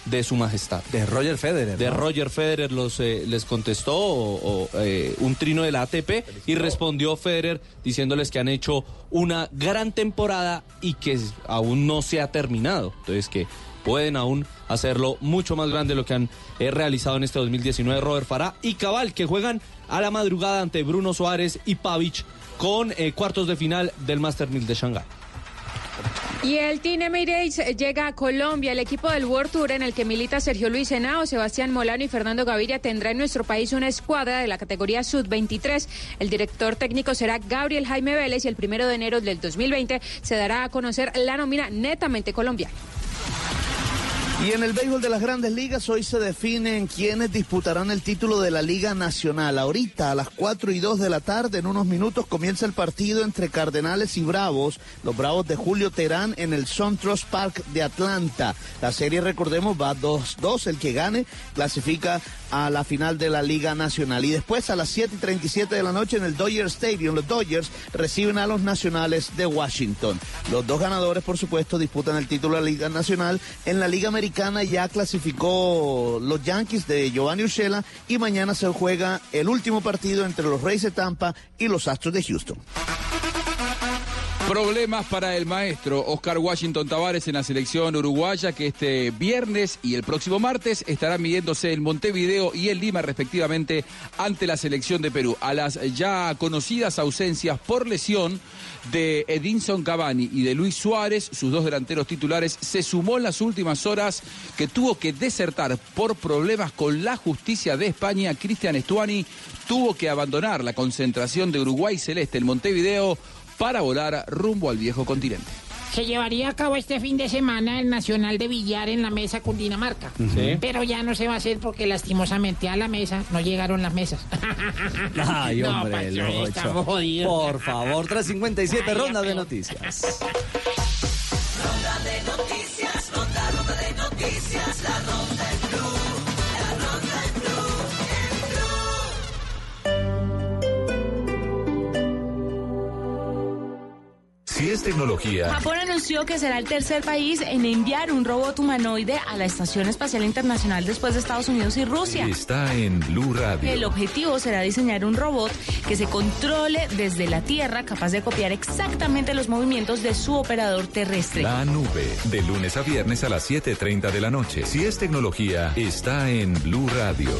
de su majestad. De Roger Federer. De ¿no? Roger Federer los, eh, les contestó o- o, eh, un trino de la ATP y respondió Federer diciéndoles que han hecho una gran temporada y que aún no se ha terminado. Entonces que pueden aún hacerlo mucho más grande de lo que han eh, realizado en este 2019 Robert Farah y Cabal que juegan a la madrugada ante Bruno Suárez y Pavic con eh, cuartos de final del Master 1000 de Shanghái. Y el Team Emirates llega a Colombia. El equipo del World Tour en el que milita Sergio Luis Henao, Sebastián Molano y Fernando Gaviria tendrá en nuestro país una escuadra de la categoría Sub-23. El director técnico será Gabriel Jaime Vélez y el primero de enero del 2020 se dará a conocer la nómina netamente colombiana. Y en el béisbol de las grandes ligas hoy se definen quiénes disputarán el título de la Liga Nacional. Ahorita a las 4 y 2 de la tarde, en unos minutos, comienza el partido entre Cardenales y Bravos. Los Bravos de Julio Terán en el SunTrust Park de Atlanta. La serie, recordemos, va 2-2. El que gane clasifica a la final de la Liga Nacional. Y después a las 7 y 37 de la noche en el Dodger Stadium, los Dodgers reciben a los Nacionales de Washington. Los dos ganadores, por supuesto, disputan el título de la Liga Nacional. En la Liga Americana ya clasificó los Yankees de Giovanni Urshela y mañana se juega el último partido entre los Rays de Tampa y los Astros de Houston. Problemas para el maestro Oscar Washington Tavares en la selección uruguaya que este viernes y el próximo martes estarán midiéndose en Montevideo y en Lima respectivamente ante la selección de Perú. A las ya conocidas ausencias por lesión de Edinson Cavani y de Luis Suárez, sus dos delanteros titulares, se sumó en las últimas horas que tuvo que desertar por problemas con la justicia de España. Cristian Estuani tuvo que abandonar la concentración de Uruguay Celeste en Montevideo para volar rumbo al viejo continente. Se llevaría a cabo este fin de semana el Nacional de Billar en la mesa Cundinamarca. Sí. Pero ya no se va a hacer porque lastimosamente a la mesa no llegaron las mesas. Ay, No, hombre, Pacho, Locho. estamos jodidos. Por favor, 357, ronda de noticias. Ronda de noticias, ronda, ronda de noticias. noticias, la ronda en Si es tecnología, Japón anunció que será el tercer país en enviar un robot humanoide a la Estación Espacial Internacional después de Estados Unidos y Rusia. está en Blue Radio. El objetivo será diseñar un robot que se controle desde la Tierra, capaz de copiar exactamente los movimientos de su operador terrestre. La nube, de lunes a viernes a las 7.30 de la noche. Si es tecnología, está en Blue Radio.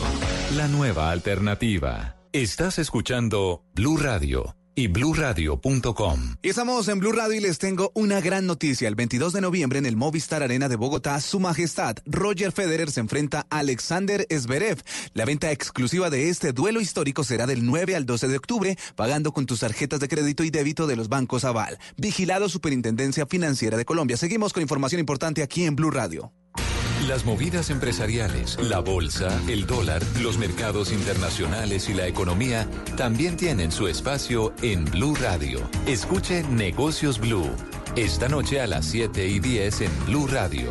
La nueva alternativa. Estás escuchando Blue Radio y bluradio.com. Y estamos en Blue Radio y les tengo una gran noticia. El 22 de noviembre en el Movistar Arena de Bogotá, Su Majestad Roger Federer se enfrenta a Alexander Zverev. La venta exclusiva de este duelo histórico será del 9 al 12 de octubre, pagando con tus tarjetas de crédito y débito de los bancos Aval. Vigilado Superintendencia Financiera de Colombia. Seguimos con información importante aquí en Blue Radio. Las movidas empresariales, la bolsa, el dólar, los mercados internacionales y la economía también tienen su espacio en Blue Radio. Escuche Negocios Blue. Esta noche a las 7 y 10 en Blue Radio.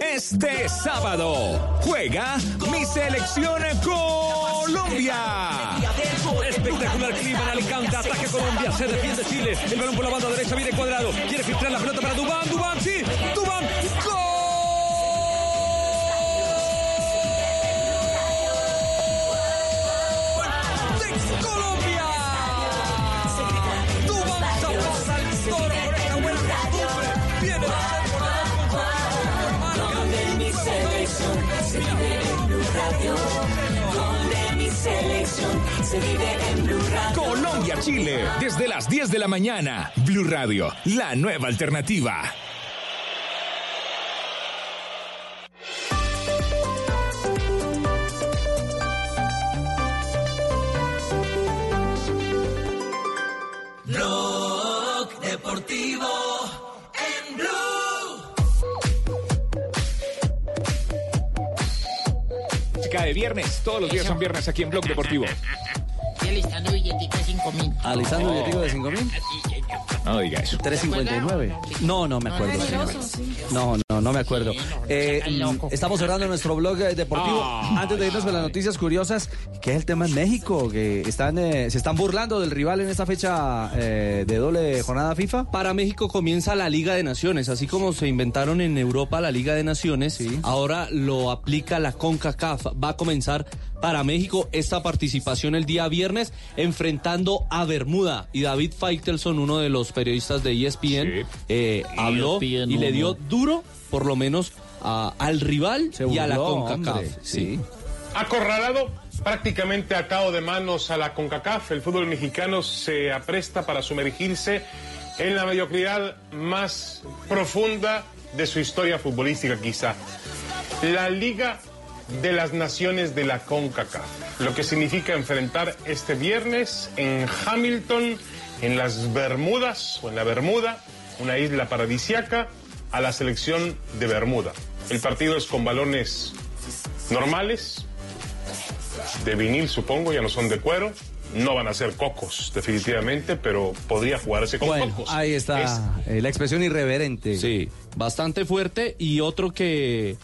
Este sábado juega mi selección Colombia. Espectacular clima en Alicante, ataque Colombia, se defiende Chile, el balón por la banda derecha viene cuadrado, quiere filtrar la pelota para Dubán, Dubán, sí, Dubán, Radio. Radio. Colombia-Chile, desde las 10 de la mañana. Blue Radio, la nueva alternativa. De viernes, todos los días son viernes aquí en Blog Deportivo. Estoy alistando billetico de 5 mil. ¿Alistando billetico de 5 mil? No diga eso. 359. No, no me acuerdo. No, no, no me acuerdo. Eh, estamos cerrando nuestro blog eh, deportivo. Ah. Antes de irnos con las noticias curiosas, que es el tema en México, que están eh, se están burlando del rival en esta fecha eh, de doble jornada FIFA. Para México comienza la Liga de Naciones, así como se inventaron en Europa la Liga de Naciones, ahora lo aplica la CONCACAF. Va a comenzar para México esta participación el día viernes enfrentando a Bermuda. Y David Faitelson, uno de los periodistas de E ESPN, eh, habló ESPN y le dio duro, por lo menos, a- al rival y a la CONCACAF. Sí. Acorralado prácticamente atado de manos a la CONCACAF, el fútbol mexicano se apresta para sumergirse en la mediocridad más profunda de su historia futbolística quizá. La Liga de las Naciones de la CONCACAF, lo que significa enfrentar este viernes en Hamilton, en las Bermudas o en la Bermuda, una isla paradisiaca, a la selección de Bermuda. El partido es con balones normales, de vinil supongo, ya no son de cuero. No van a ser cocos, definitivamente, pero podría jugarse con Bueno, cocos. ahí está eh, la expresión irreverente. Sí, bastante fuerte. Y otro que,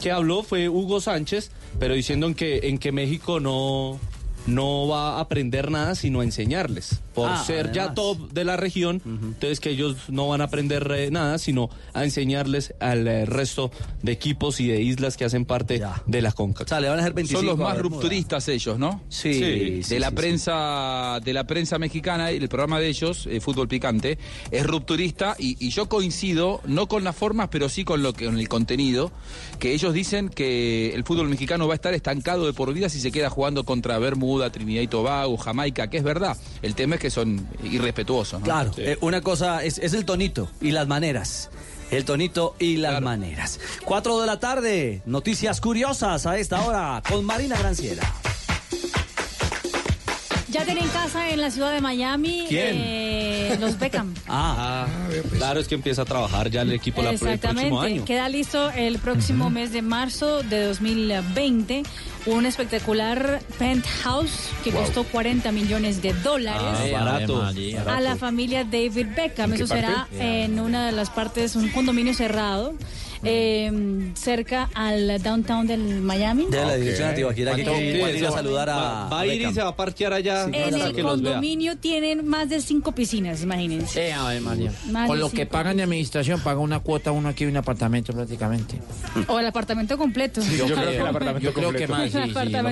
que habló fue Hugo Sánchez, pero diciendo en que, en que México no, no va a aprender nada sino a enseñarles. Por Ah, ser ya top de la región, entonces que ellos no van a aprender eh, nada sino a enseñarles al eh, resto de equipos y de islas que hacen parte de la CONCACAF. O sea, le van a hacer 25 Son los más rupturistas ellos, ¿no? Sí, sí, de la sí, prensa, de la prensa mexicana y el programa de ellos, eh, Fútbol Picante, es rupturista y, y yo coincido, no con las formas, pero sí con lo que, con el contenido, que ellos dicen que el fútbol mexicano va a estar estancado de por vida si se queda jugando contra Bermuda, Trinidad y Tobago, Jamaica, que es verdad. El tema es que son irrespetuosos, ¿no? Claro, Sí. eh, una cosa es, es el tonito y las maneras. El tonito y las maneras. Cuatro de la tarde, noticias curiosas a esta hora con Marina Granciera. Ya tienen casa en la ciudad de Miami. ¿Quién? eh, los Beckham. Ah, claro, es que empieza a trabajar ya el equipo la- el próximo Exactamente. año. Queda listo el próximo mes de marzo de 2020. Un espectacular penthouse que Wow. costó 40 millones de dólares. Ah, barato. a la familia David Beckham. ¿En qué Eso será parte? en una de las partes, un condominio cerrado. Eh, cerca al downtown del Miami. De la dirección de que ¿Cuánto? quiere ir a Sí, saludar a. va- a ir y se va a parquear allá En hasta el condominio tienen más de cinco piscinas, imagínense. Eh, a ver, María. Más Con lo que pagan de administración, paga una cuota uno aquí y un apartamento prácticamente. O el apartamento completo. Yo creo que el apartamento Yo creo que completo. más, sí, sí, lo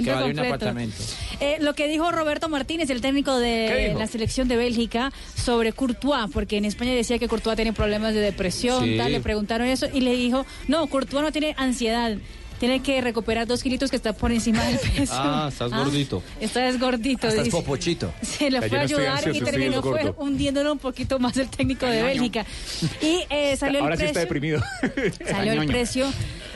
que vale un apartamento. Eh, lo que dijo Roberto Martínez, el técnico ¿Qué de la selección de Bélgica, sobre Courtois, porque en España decía que Courtois tiene problemas de depresión, Sí. tal, le preguntaron eso y le dijo, no, Courtois no tiene ansiedad. Tiene que recuperar dos kilitos que está por encima del peso. Ah, estás gordito. Estás gordito, Estás dice. popochito. Se le fue a no ayudar ansioso, y terminó fue hundiéndolo un poquito más el técnico de Bélgica. Y eh, salió Ahora el sí está precio. deprimido. Salió el precio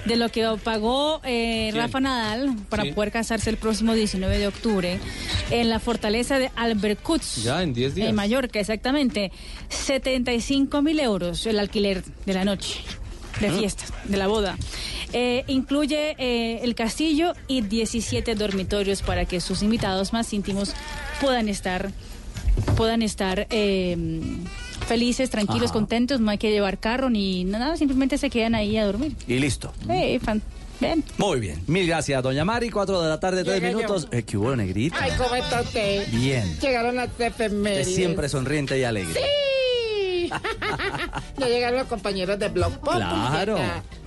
de lo que pagó eh. Rafa Nadal para Sí. poder casarse el próximo 19 de octubre en la fortaleza de Albercutz. Ya, en 10 días. En Mallorca, exactamente. 75 mil euros el alquiler de la noche, de fiesta, de la boda. Eh, incluye eh, el castillo y 17 dormitorios para que sus invitados más íntimos puedan estar, puedan estar eh, felices, tranquilos, Ajá. contentos. No hay que llevar carro ni nada, simplemente se quedan ahí a dormir. Y listo. Fan-. Muy bien. Mil gracias, doña Mari. Cuatro de la tarde, tres Llegué minutos. Eh, ¿Qué hubo, negrita? Ay, ¿cómo está usted? Bien. Llegaron las efemérides. siempre sonriente y alegre. ¡Sí! Ya llegaron los compañeros de Blog Pop. Claro.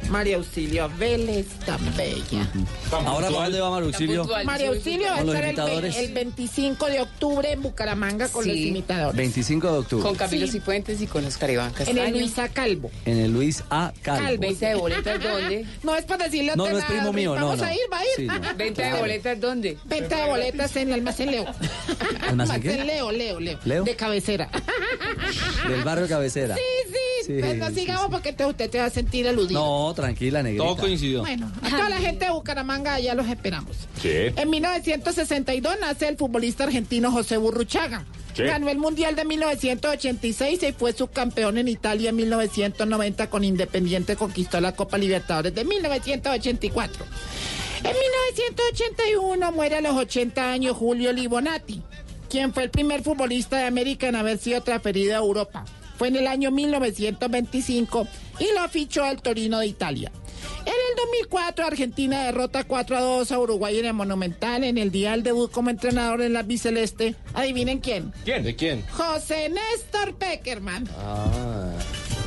María Auxilio Vélez, tan bella. Ahora, ¿para dónde va Mario Auxilio? María Auxilio va a los estar el, el 25 de octubre en Bucaramanga con los imitadores. 25 de octubre. Con Camilo Cifuentes y con Oscar Iván En el Castaño. Luisa Calvo. En el Luis A. Calvo. Calvo. ¿Venta de boletas dónde? No es para decirle a No, no es primo mío, no, Vamos no. a ir, va a ir. Sí, no. ¿Venta de boletas dónde? Venta de boletas en el Almacén Leo. ¿Almacén qué? Leo, Leo, Leo. ¿Leo? De cabecera. Del barrio cabecera. Sí, sí. Sí, pues no sí, sigamos porque te- usted te va a sentir aludido. No, tranquila, negrita. Todo coincidió. Bueno, a toda la gente de Bucaramanga ya los esperamos. Sí. En 1962 nace el futbolista argentino José Burruchaga. Sí. Ganó el Mundial de 1986 y fue subcampeón en Italia en 1990 con Independiente conquistó la Copa Libertadores de 1984. En 1981 muere a los 80 años Julio Libonati, quien fue el primer futbolista de América en haber sido transferido a Europa. Fue en el año 1925 y lo fichó al Torino de Italia. En el 2004 Argentina derrota 4 a 2 a Uruguay en el Monumental en el día del debut como entrenador en la biceleste. Adivinen quién. ¿Quién? ¿De quién? José Néstor Peckerman. Ah.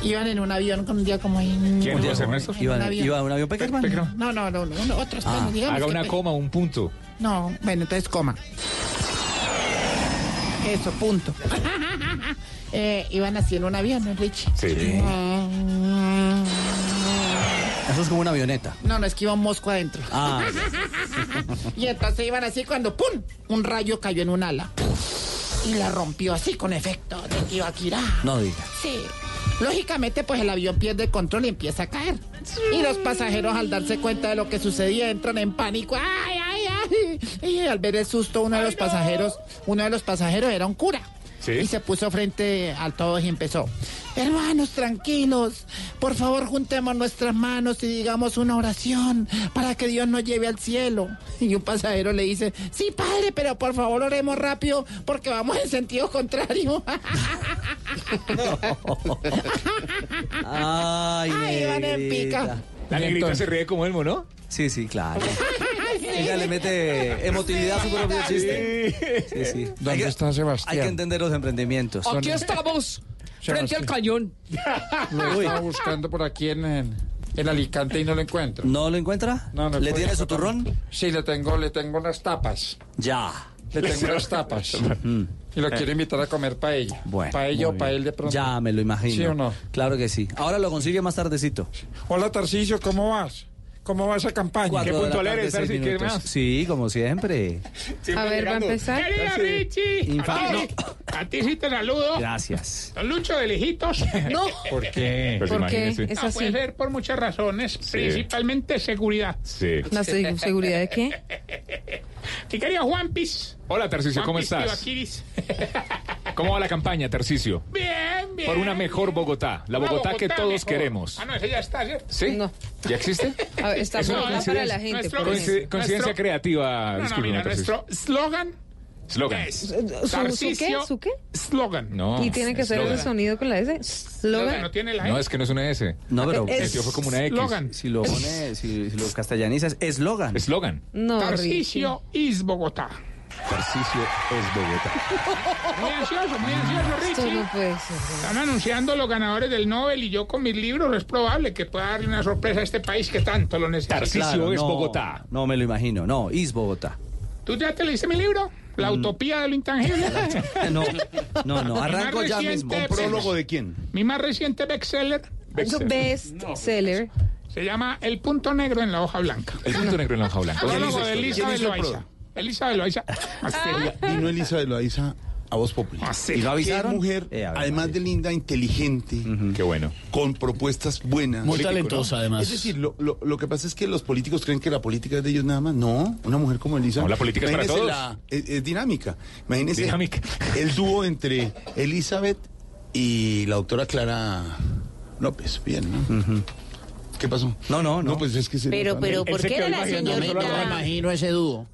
Iban en un avión con un día como en... ¿Quién, en José un Néstor? ¿Iba, avión. ¿Iba un avión Peckerman? Peckerman. No, no, no, no, no, otros. Ah, Haga una Pe- coma, un punto. No, bueno, entonces coma. Eso, punto. eh, iban así en un avión, ¿no, Richie? Sí. Eso es como una avioneta. No, no, es que iba un mosco adentro. Ah, Y entonces iban así cuando ¡pum! Un rayo cayó en un ala. Y la rompió así con efecto de Tibaquirá. no diga. Sí. Lógicamente, pues el avión pierde control y empieza a caer. Y los pasajeros, al darse cuenta de lo que sucedía, entran en pánico. ¡Ay, ay, ay! Y al ver el susto, uno de los pasajeros, uno de los pasajeros era un cura. Sí. Y se puso frente a todos y empezó. Hermanos, tranquilos. Por favor, juntemos nuestras manos y digamos una oración para que Dios nos lleve al cielo. Y un pasajero le dice, sí, padre, pero por favor oremos rápido porque vamos en sentido contrario. Ay, Ay, van en pica. La negrita se ríe como Elmo, ¿no? Sí, sí, claro. Ella le mete emotividad a su propio chiste. Sí, sí. ¿Dónde Hay que- está Sebastián? Hay que entender los emprendimientos. Aquí estamos, frente al cañón. Lo estaba buscando por aquí en, en, en Alicante y no lo encuentro. ¿No lo encuentra? No, no ¿Le tiene su turrón? Sí, le tengo, le tengo las tapas. Ya. Le tengo las tapas. Y lo quiero invitar a comer paella. Bueno. Paella o él de pronto. Ya me lo imagino. ¿Sí o no? Claro que sí. Ahora lo consigue más tardecito. Hola, Tarcisio, ¿cómo vas? ¿Cómo va esa campaña? Cuatro la puntual eres, Tarsi, ¿qué más? Sí, como siempre. A ver, va a empezar. Querida Richie, Infa- a ti, a ti sí te saludo. Gracias. Don Lucho de lejitos. No. ¿Por qué? Pues ¿Por qué? imagínese. Es No, así. puede ser por muchas razones, principalmente seguridad. Sí. ¿La seg- seguridad de qué? Mi querido Juanpis. Hola, Tarcisio, ¿cómo estás? ¿Cómo va la campaña, Tarcisio? Bien, bien. Por una mejor Bogotá, la Bogotá, que todos mejor. queremos. Ah, no, ese ya está, ¿cierto? ¿Sí? No. ¿Ya existe? A ver, está Es una buena para la gente. nuestro- por coincidencia Nuestro- creativa, No, no, mira, nuestro slogan Slogan. ¿Su, su qué? ¿Su qué? Slogan. No. y tiene que ser ese sonido con la S. Slogan. No tiene la No, es que no es una S. No, pero Es- fue como una X. Slogan. si lo pone, si, si lo castellanizas, eslogan. Eslogan. No, Tarcisio is Bogotá. Tarcisio es Bogotá. Muy ansioso, muy ansioso, Esto Richie. no puede ser. Están anunciando los ganadores del Nobel y yo con mis libros es probable que pueda darle una sorpresa a este país que tanto lo necesita. Tarcisio Claro, es no, Bogotá. No me lo imagino. No, is Bogotá. ¿Tú ya te leíste mi libro? La utopía de lo intangible. No, no, no. Mi Arranco más ya reciente mismo. prólogo de quién? Mi más reciente bestseller Best seller. se llama El punto negro en la hoja blanca. El punto negro en la hoja blanca. Prólogo de ¿Quién Elizabeth Loaiza. Elizabeth Loaiza. Vino Elizabeth Loaiza a Voz Popular. Así. ¿Y lo avisaron? mujer, Eh, ver, además de linda, inteligente, Qué bueno. con propuestas buenas. Muy talentosa, ¿no? además. Es decir, lo, lo- lo que pasa es que los políticos creen que la política es de ellos nada más. No, una mujer como Elisa. No, la política es para todos. la- es, es dinámica. Imagínese Dinámica. el dúo entre Elizabeth y la doctora Clara López. Bien, ¿no? ¿Qué pasó? No, no, no. No, pues es que se Pero, pero, ¿por qué era la solo No me señorita? imagino ese dúo.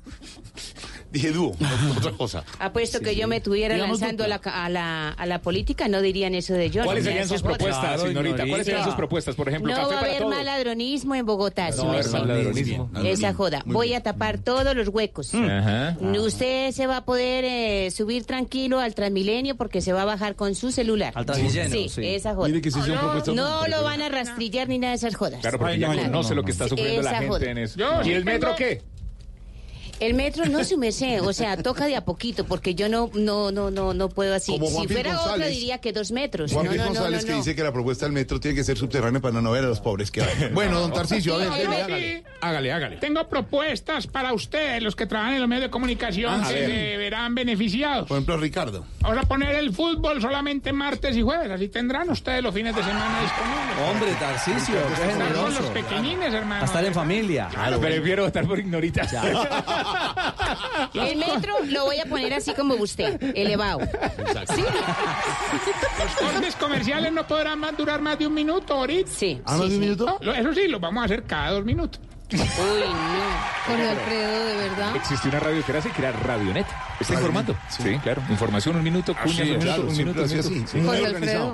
Dije dúo, otra cosa. Apuesto que yo me estuviera lanzando a la, a, la, a la política, no dirían eso de yo. ¿Cuáles serían sus propuestas, Claro, señorita? ¿Cuáles serían sus propuestas? Por ejemplo, No café va a para haber todos. más ladronismo en Bogotá, No su va a haber merced. más ladronismo. Esa joda. Voy a tapar todos los huecos. Ajá. Usted se va a poder eh, subir tranquilo al Transmilenio porque se va a bajar con su celular. Al Transmilenio, Sí, sí. esa joda. Que. No lo van a rastrillar ni nada de esas jodas. Claro, porque ya no, conoce no, lo que está sufriendo la gente en eso. ¿Y el metro qué? El metro no su merced, o sea, toca de a poquito porque yo no no no no no puedo así. Como Si Juan P. fuera otro González. diría que dos metros. Juan no, González no, que no. dice que la propuesta del metro tiene que ser subterránea para no ver a los pobres que hay. Bueno, don Tarcicio, a ver, dele, hágale. Hágale, hágale. Tengo propuestas para ustedes, los que trabajan en los medios de comunicación, Ah, que sí. se verán beneficiados. Por ejemplo, Ricardo. Vamos a poner el fútbol solamente martes y jueves, así tendrán ustedes los fines de semana disponibles. Hombre, Tarcicio, qué Estar con los generoso. pequeñines, hermano. A estar en familia. Claro, prefiero votar por ignorita. El metro lo voy a poner así como usted, elevado. Sí. Los cortes comerciales no podrán más durar más de un minuto ahorita. Sí. ¿Ah, más de un minuto? No, eso sí, lo vamos a hacer cada dos minutos. Uy, no. Jorge Alfredo, de verdad. Existió una radio que era así, que era Radionet. Está informando. Sí. Sí, claro. Información, un minuto, cuñas, Así un claro, un minuto, un minuto.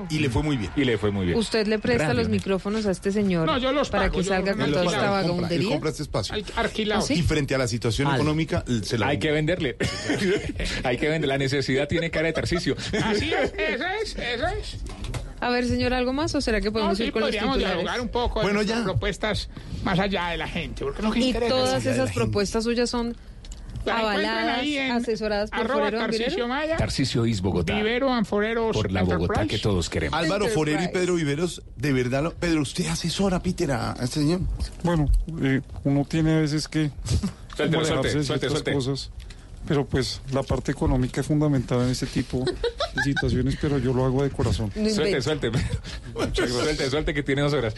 Sí. Y le fue muy bien. Y le fue muy bien. Usted le presta los micrófonos a este señor No, yo los para pago, que yo salga con toda esta compra, vagabundería. compra este espacio. Al- Alquilado. ¿Ah, sí? Y frente a la situación Al- económica, se la Hay que venderle. Hay que vender. La necesidad tiene cara de tarcicio. Así es, eso es, eso es. A ver, señor, ¿algo más o será que No, podemos sí, ir con los podríamos titulares? dialogar un poco Bueno, ya. propuestas más allá de la gente. Porque que Y interesa todas es- esas propuestas suyas son avaladas, ahí en asesoradas por arroba Forero Ambirero. Maya, Tarcicio is Bogotá. Vivero Anforeros Por la Bogotá que todos queremos. Álvaro Forero y. Pedro Viveros, de verdad, lo- Pedro, ¿usted asesora, Peter, a, este señor? Bueno, eh, uno tiene a veces que suelte, suelte, suelte. cosas. Pero pues la parte económica es fundamental en este tipo de situaciones, pero yo lo hago de corazón. Suelte, suelte. Suelte, suelte que tiene dos horas.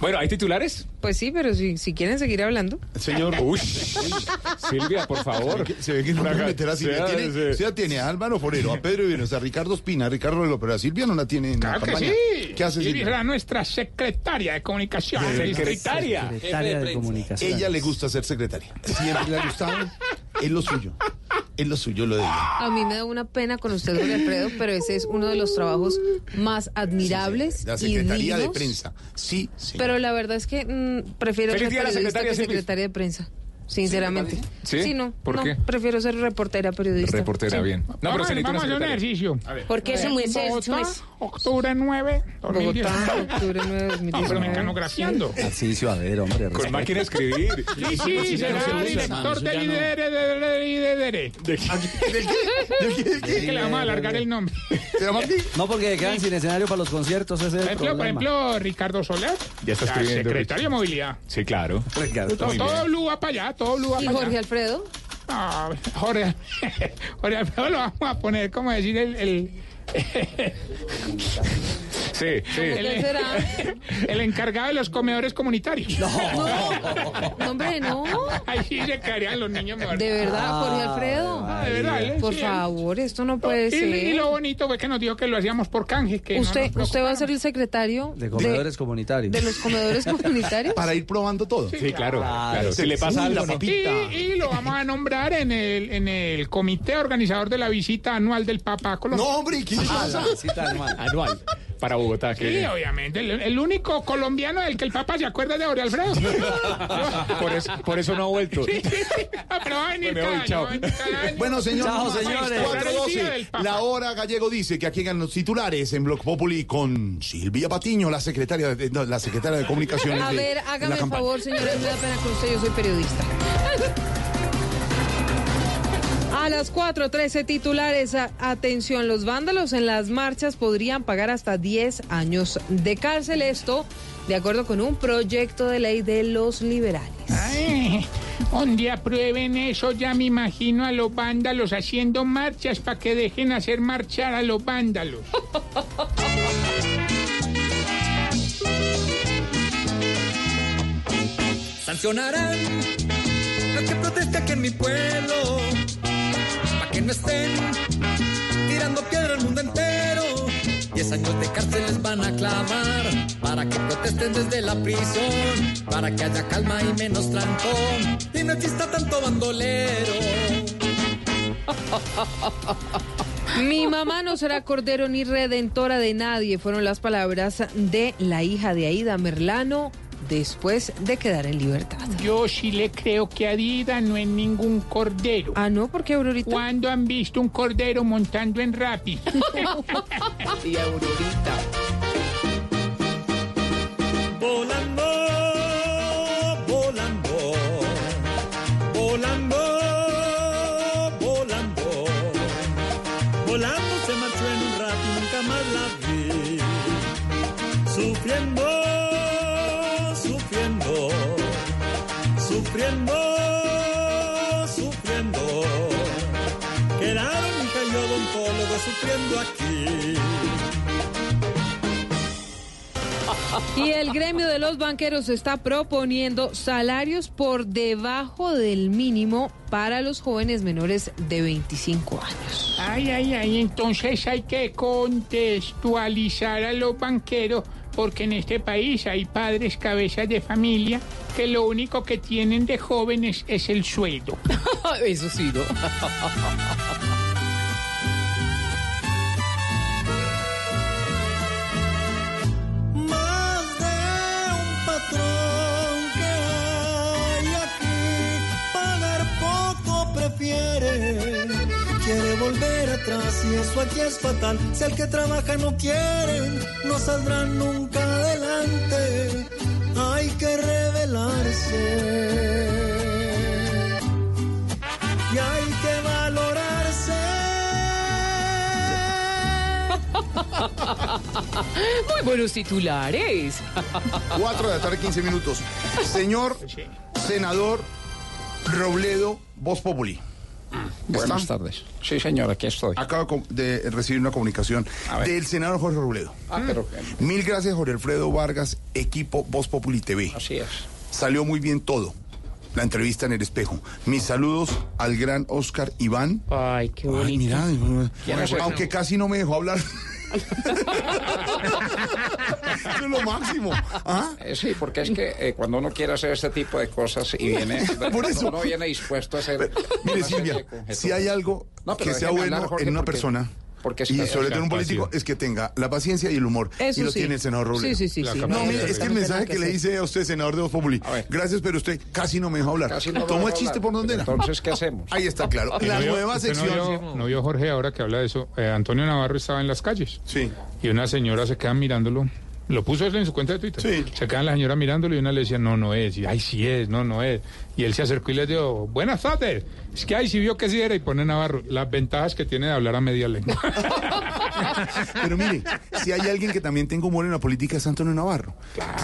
Bueno, ¿hay titulares? Pues sí, pero si, si quieren seguir hablando. Señor. Uy, Silvia, por favor. Se ve que no puede meter así. Sea- Tiene, sí. Tiene a Álvaro Forero, a Pedro Viveros, a Ricardo Espina, a Ricardo Velo, pero a Silvia no la tiene en Claro la que campaña. sí. ¿Qué hace Y Silvia? será nuestra secretaria de comunicación. Secretaria. Secretaria de Comunicación. Ella le gusta ser secretaria. Siempre le ha gustado. Es lo suyo. Es lo suyo lo de ella. A mí me da una pena con usted, Jorge Alfredo, pero ese es uno de los trabajos más admirables La y Secretaría de dignos. Prensa. Sí, sí. Pero la verdad es que mm, prefiero la secretaria, secretaria de prensa. Sinceramente. ¿Sí? no. ¿Por no, qué? Prefiero ser reportera periodista. Reportera, Sí. bien. No, pero vamos se necesita vamos a hacer un ejercicio. Porque eso muy eso Bogotá, es- octubre 9, 2019. Bogotá, octubre 9 de No, pero 2019. mecanografiando. Tarcicio, a ver, hombre. Con máquina de escribir. Sí, sí, será director de. Es que le vamos a alargar el nombre. ¿Se así? No, porque quedan sin escenario para los conciertos, ese es Por ejemplo, por Ricardo Soler. Ya está escribiendo, Secretario de Movilidad. Sí, claro. Todo. Blue va para allá, todo Blue va ¿Y para Jorge allá. Alfredo? No, Jorge, Jorge Alfredo lo vamos a poner, como decir, el... el Sí, sí. ¿Qué será? El encargado de los comedores comunitarios. No, hombre, no. Ahí sí se caerían los niños mejor. De verdad, Jorge Alfredo. Ah, de verdad. él Por sí, favor, esto no puede y, ser. y lo bonito fue que nos dijo que lo hacíamos por canje. Que no usted, nos usted va a ser el secretario De comedores comunitarios. de los comedores comunitarios. Para ir probando todo. Sí, claro. Claro, claro. Si le pasa Uy, la papita. Y, y lo vamos a nombrar en el, en el comité organizador de la visita anual del Papa a Colombia. No, hombre, ¿y ¿qué le pasa? Anual. Para Bogotá. Sí, Que... obviamente. El, el único colombiano del que el Papa se acuerda de Jorge Alfredo. Por eso, por eso no ha vuelto. Ah, pero va a venir Me cada voy, chao. va a venir cada año. Bueno, señor, Chao, señores. 4:12. La hora gallego dice que aquí ganan los titulares en Bloc Populi con Silvia Patiño, la secretaria de, no, la secretaria de comunicaciones. A ver, de hágame el favor, señores, me da pena con usted, yo soy periodista. A las 4.13 titulares, a- atención, los vándalos en las marchas podrían pagar hasta 10 años de cárcel. Esto, de acuerdo con un proyecto de ley de los liberales. Ay, donde aprueben eso, ya me imagino a los vándalos haciendo marchas para que dejen hacer marchar a los vándalos. Sancionarán al que proteste aquí en mi pueblo, que no estén tirando piedra al mundo entero. Diez años de cárcel les van a clavar, para que protesten desde la prisión, para que haya calma y menos trancón, y no exista tanto bandolero. Mi mamá no será cordero ni redentora de nadie, fueron las palabras de la hija de Aida Merlano después de quedar en libertad. Yo sí le creo que Adida no es ningún cordero. Ah, no, ¿por qué, Aurorita? ¿Cuándo han visto un cordero montando en Rappi? y Aurorita. Volando, Y el gremio de los banqueros está proponiendo salarios por debajo del mínimo para los jóvenes menores de 25 años. Ay, ay, ay, entonces hay que contextualizar a los banqueros porque en este país hay padres cabezas de familia que lo único que tienen de jóvenes es el sueldo. Eso sí, ¿no? prefiere. Quiere volver atrás y eso aquí es fatal. Si el que trabaja no quiere, no saldrá nunca adelante. Hay que rebelarse. Y hay que valorarse. Muy buenos titulares. 4 de la tarde, 15 minutos. Señor senador Robledo, Voz Populi. Buenas ¿Está? tardes. Sí, señor, aquí estoy. Acabo de recibir una comunicación del senador Jorge Robledo. Ah, pero Mil gracias, Jorge Alfredo Vargas, equipo Voz Populi TV. así es. Salió muy bien todo. La entrevista en el espejo. Mis saludos al gran Oscar Iván. Ay, qué Ay, mira, ¿Quién es ese? aunque casi no me dejó hablar. Eso es lo máximo. ¿Ah? Eh, sí, porque es que eh, cuando uno quiere hacer este tipo de cosas y viene, Por eso. uno viene dispuesto a hacer. Mire, Silvia, si hay algo No, que sea bueno en una persona, porque es y sobre todo en un político, es que tenga la paciencia y el humor. Eso y lo sí. tiene el senador Robledo. Sí, sí, sí, sí. No, No, mire, es que el mensaje que le hice a usted, senador de Voz Populi, gracias, pero usted casi no me dejó hablar. Casi no me ¿Tomó el chiste por dónde era? Entonces, ¿qué hacemos? Ahí está claro. ¿Y La no vio- nueva sección. No vio, no vio Jorge ahora que habla de eso. Eh, Antonio Navarro estaba en las calles. Sí. Y una señora se queda mirándolo. Lo puso él en su cuenta de Twitter. Sí. Se quedan la señora mirándolo y una le decía, no, no es. Y, ay, sí es, no, no es. Y él se acercó y le dijo, buenas tardes. Es que, ay, sí vio que sí era. Y pone Navarro las ventajas que tiene de hablar a media lengua. Pero mire, si hay alguien que también tenga humor en la política es Antonio Navarro.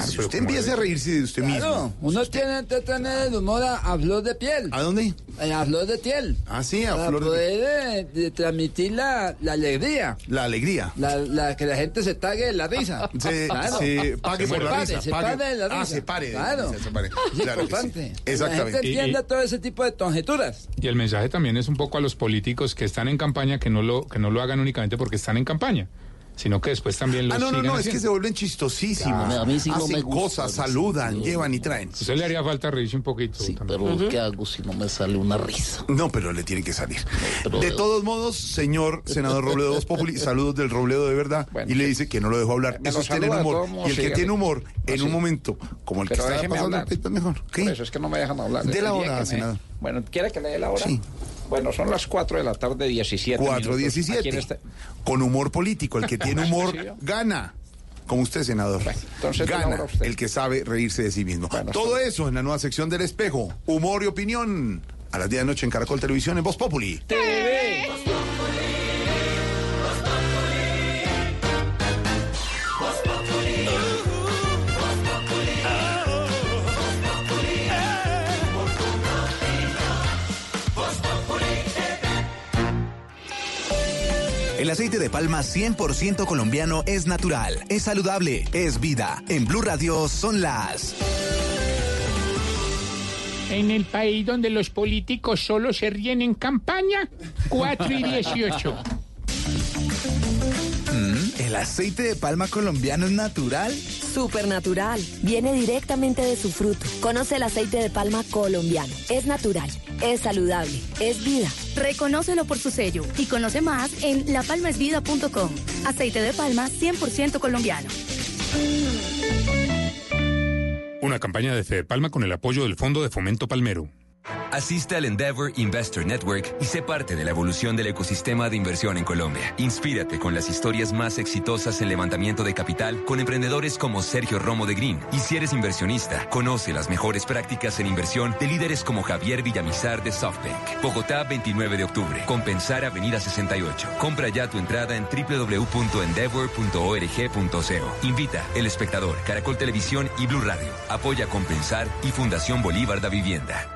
si usted empieza a reírse de usted mismo. Claro, uno tiene que tener el humor a, a flor de piel. ¿A dónde? A flor de piel. Ah, sí, a Para flor de poder eh, de transmitir la, la alegría. La alegría. La, la- que la gente se pague de la risa. Se, Claro. se pague Se por la pare, risa. Se pague- pare de la risa. Ah, se pare. de la Claro. risa, se pare. Es Claro que sí. importante. La Exactamente. gente entiende todo ese tipo de conjeturas. Y el mensaje también es un poco a los políticos que están en campaña que no lo que no lo hagan únicamente porque están en campaña, sino que después también lo Ah, no, no, no, es que se vuelven chistosísimos. Claro. A mí sí no Hacen me gusta, cosas, saludan, llevan y traen. Usted le haría falta reírse un poquito. Sí, pero ¿qué hago si no me sale una risa? No, pero le tiene que salir. de todos modos, señor senador Robledo Voz Populi, saludos del Robledo de verdad, y le dice que no lo dejó hablar. Eso es tener humor. Y el que tiene humor en Así. un momento como el que está pasando, hablar. es mejor. ¿Qué? Por eso es que no me dejan hablar. De la hora, senador. Bueno, ¿quiere que le dé la hora? Sí. Bueno, son las 4 de la tarde, 17 minutos. 4.17. Aquí en este- Con humor político. El que tiene humor gana. Como usted, senador. entonces, gana usted. el que sabe reírse de sí mismo. Todo eso en la nueva sección del espejo. Humor y opinión. A las 10 de la noche en Caracol Televisión en Voz Populi. El aceite de palma 100% colombiano es natural, es saludable, es vida. En Blue Radio son las... En el país donde los políticos solo se ríen en campaña, 4 y 18. ¿El aceite de palma colombiano es natural? Supernatural. Viene directamente de su fruto. Conoce el aceite de palma colombiano. Es natural, es saludable, es vida. Reconócelo por su sello y conoce más en lapalmaesvida.com. Aceite de palma 100% colombiano. Una campaña de Fede Palma con el apoyo del Fondo de Fomento Palmero. Asiste al Endeavor Investor Network y sé parte de la evolución del ecosistema de inversión en Colombia. Inspírate con las historias más exitosas en levantamiento de capital con emprendedores como Sergio Romo de Green. Y si eres inversionista, conoce las mejores prácticas en inversión de líderes como Javier Villamizar de SoftBank. Bogotá, 29 de octubre. Compensar Avenida 68. Compra ya tu entrada en www.endeavor.org.co. Invita El Espectador, Caracol Televisión y Blue Radio. Apoya Compensar y Fundación Bolívar da Vivienda.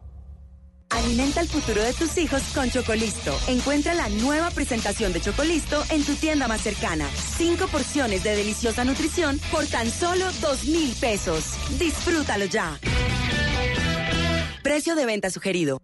Alimenta el futuro de tus hijos con Chocolisto. Encuentra la nueva presentación de Chocolisto en tu tienda más cercana. Cinco porciones de deliciosa nutrición por tan solo dos mil pesos. Disfrútalo ya. Precio de venta sugerido.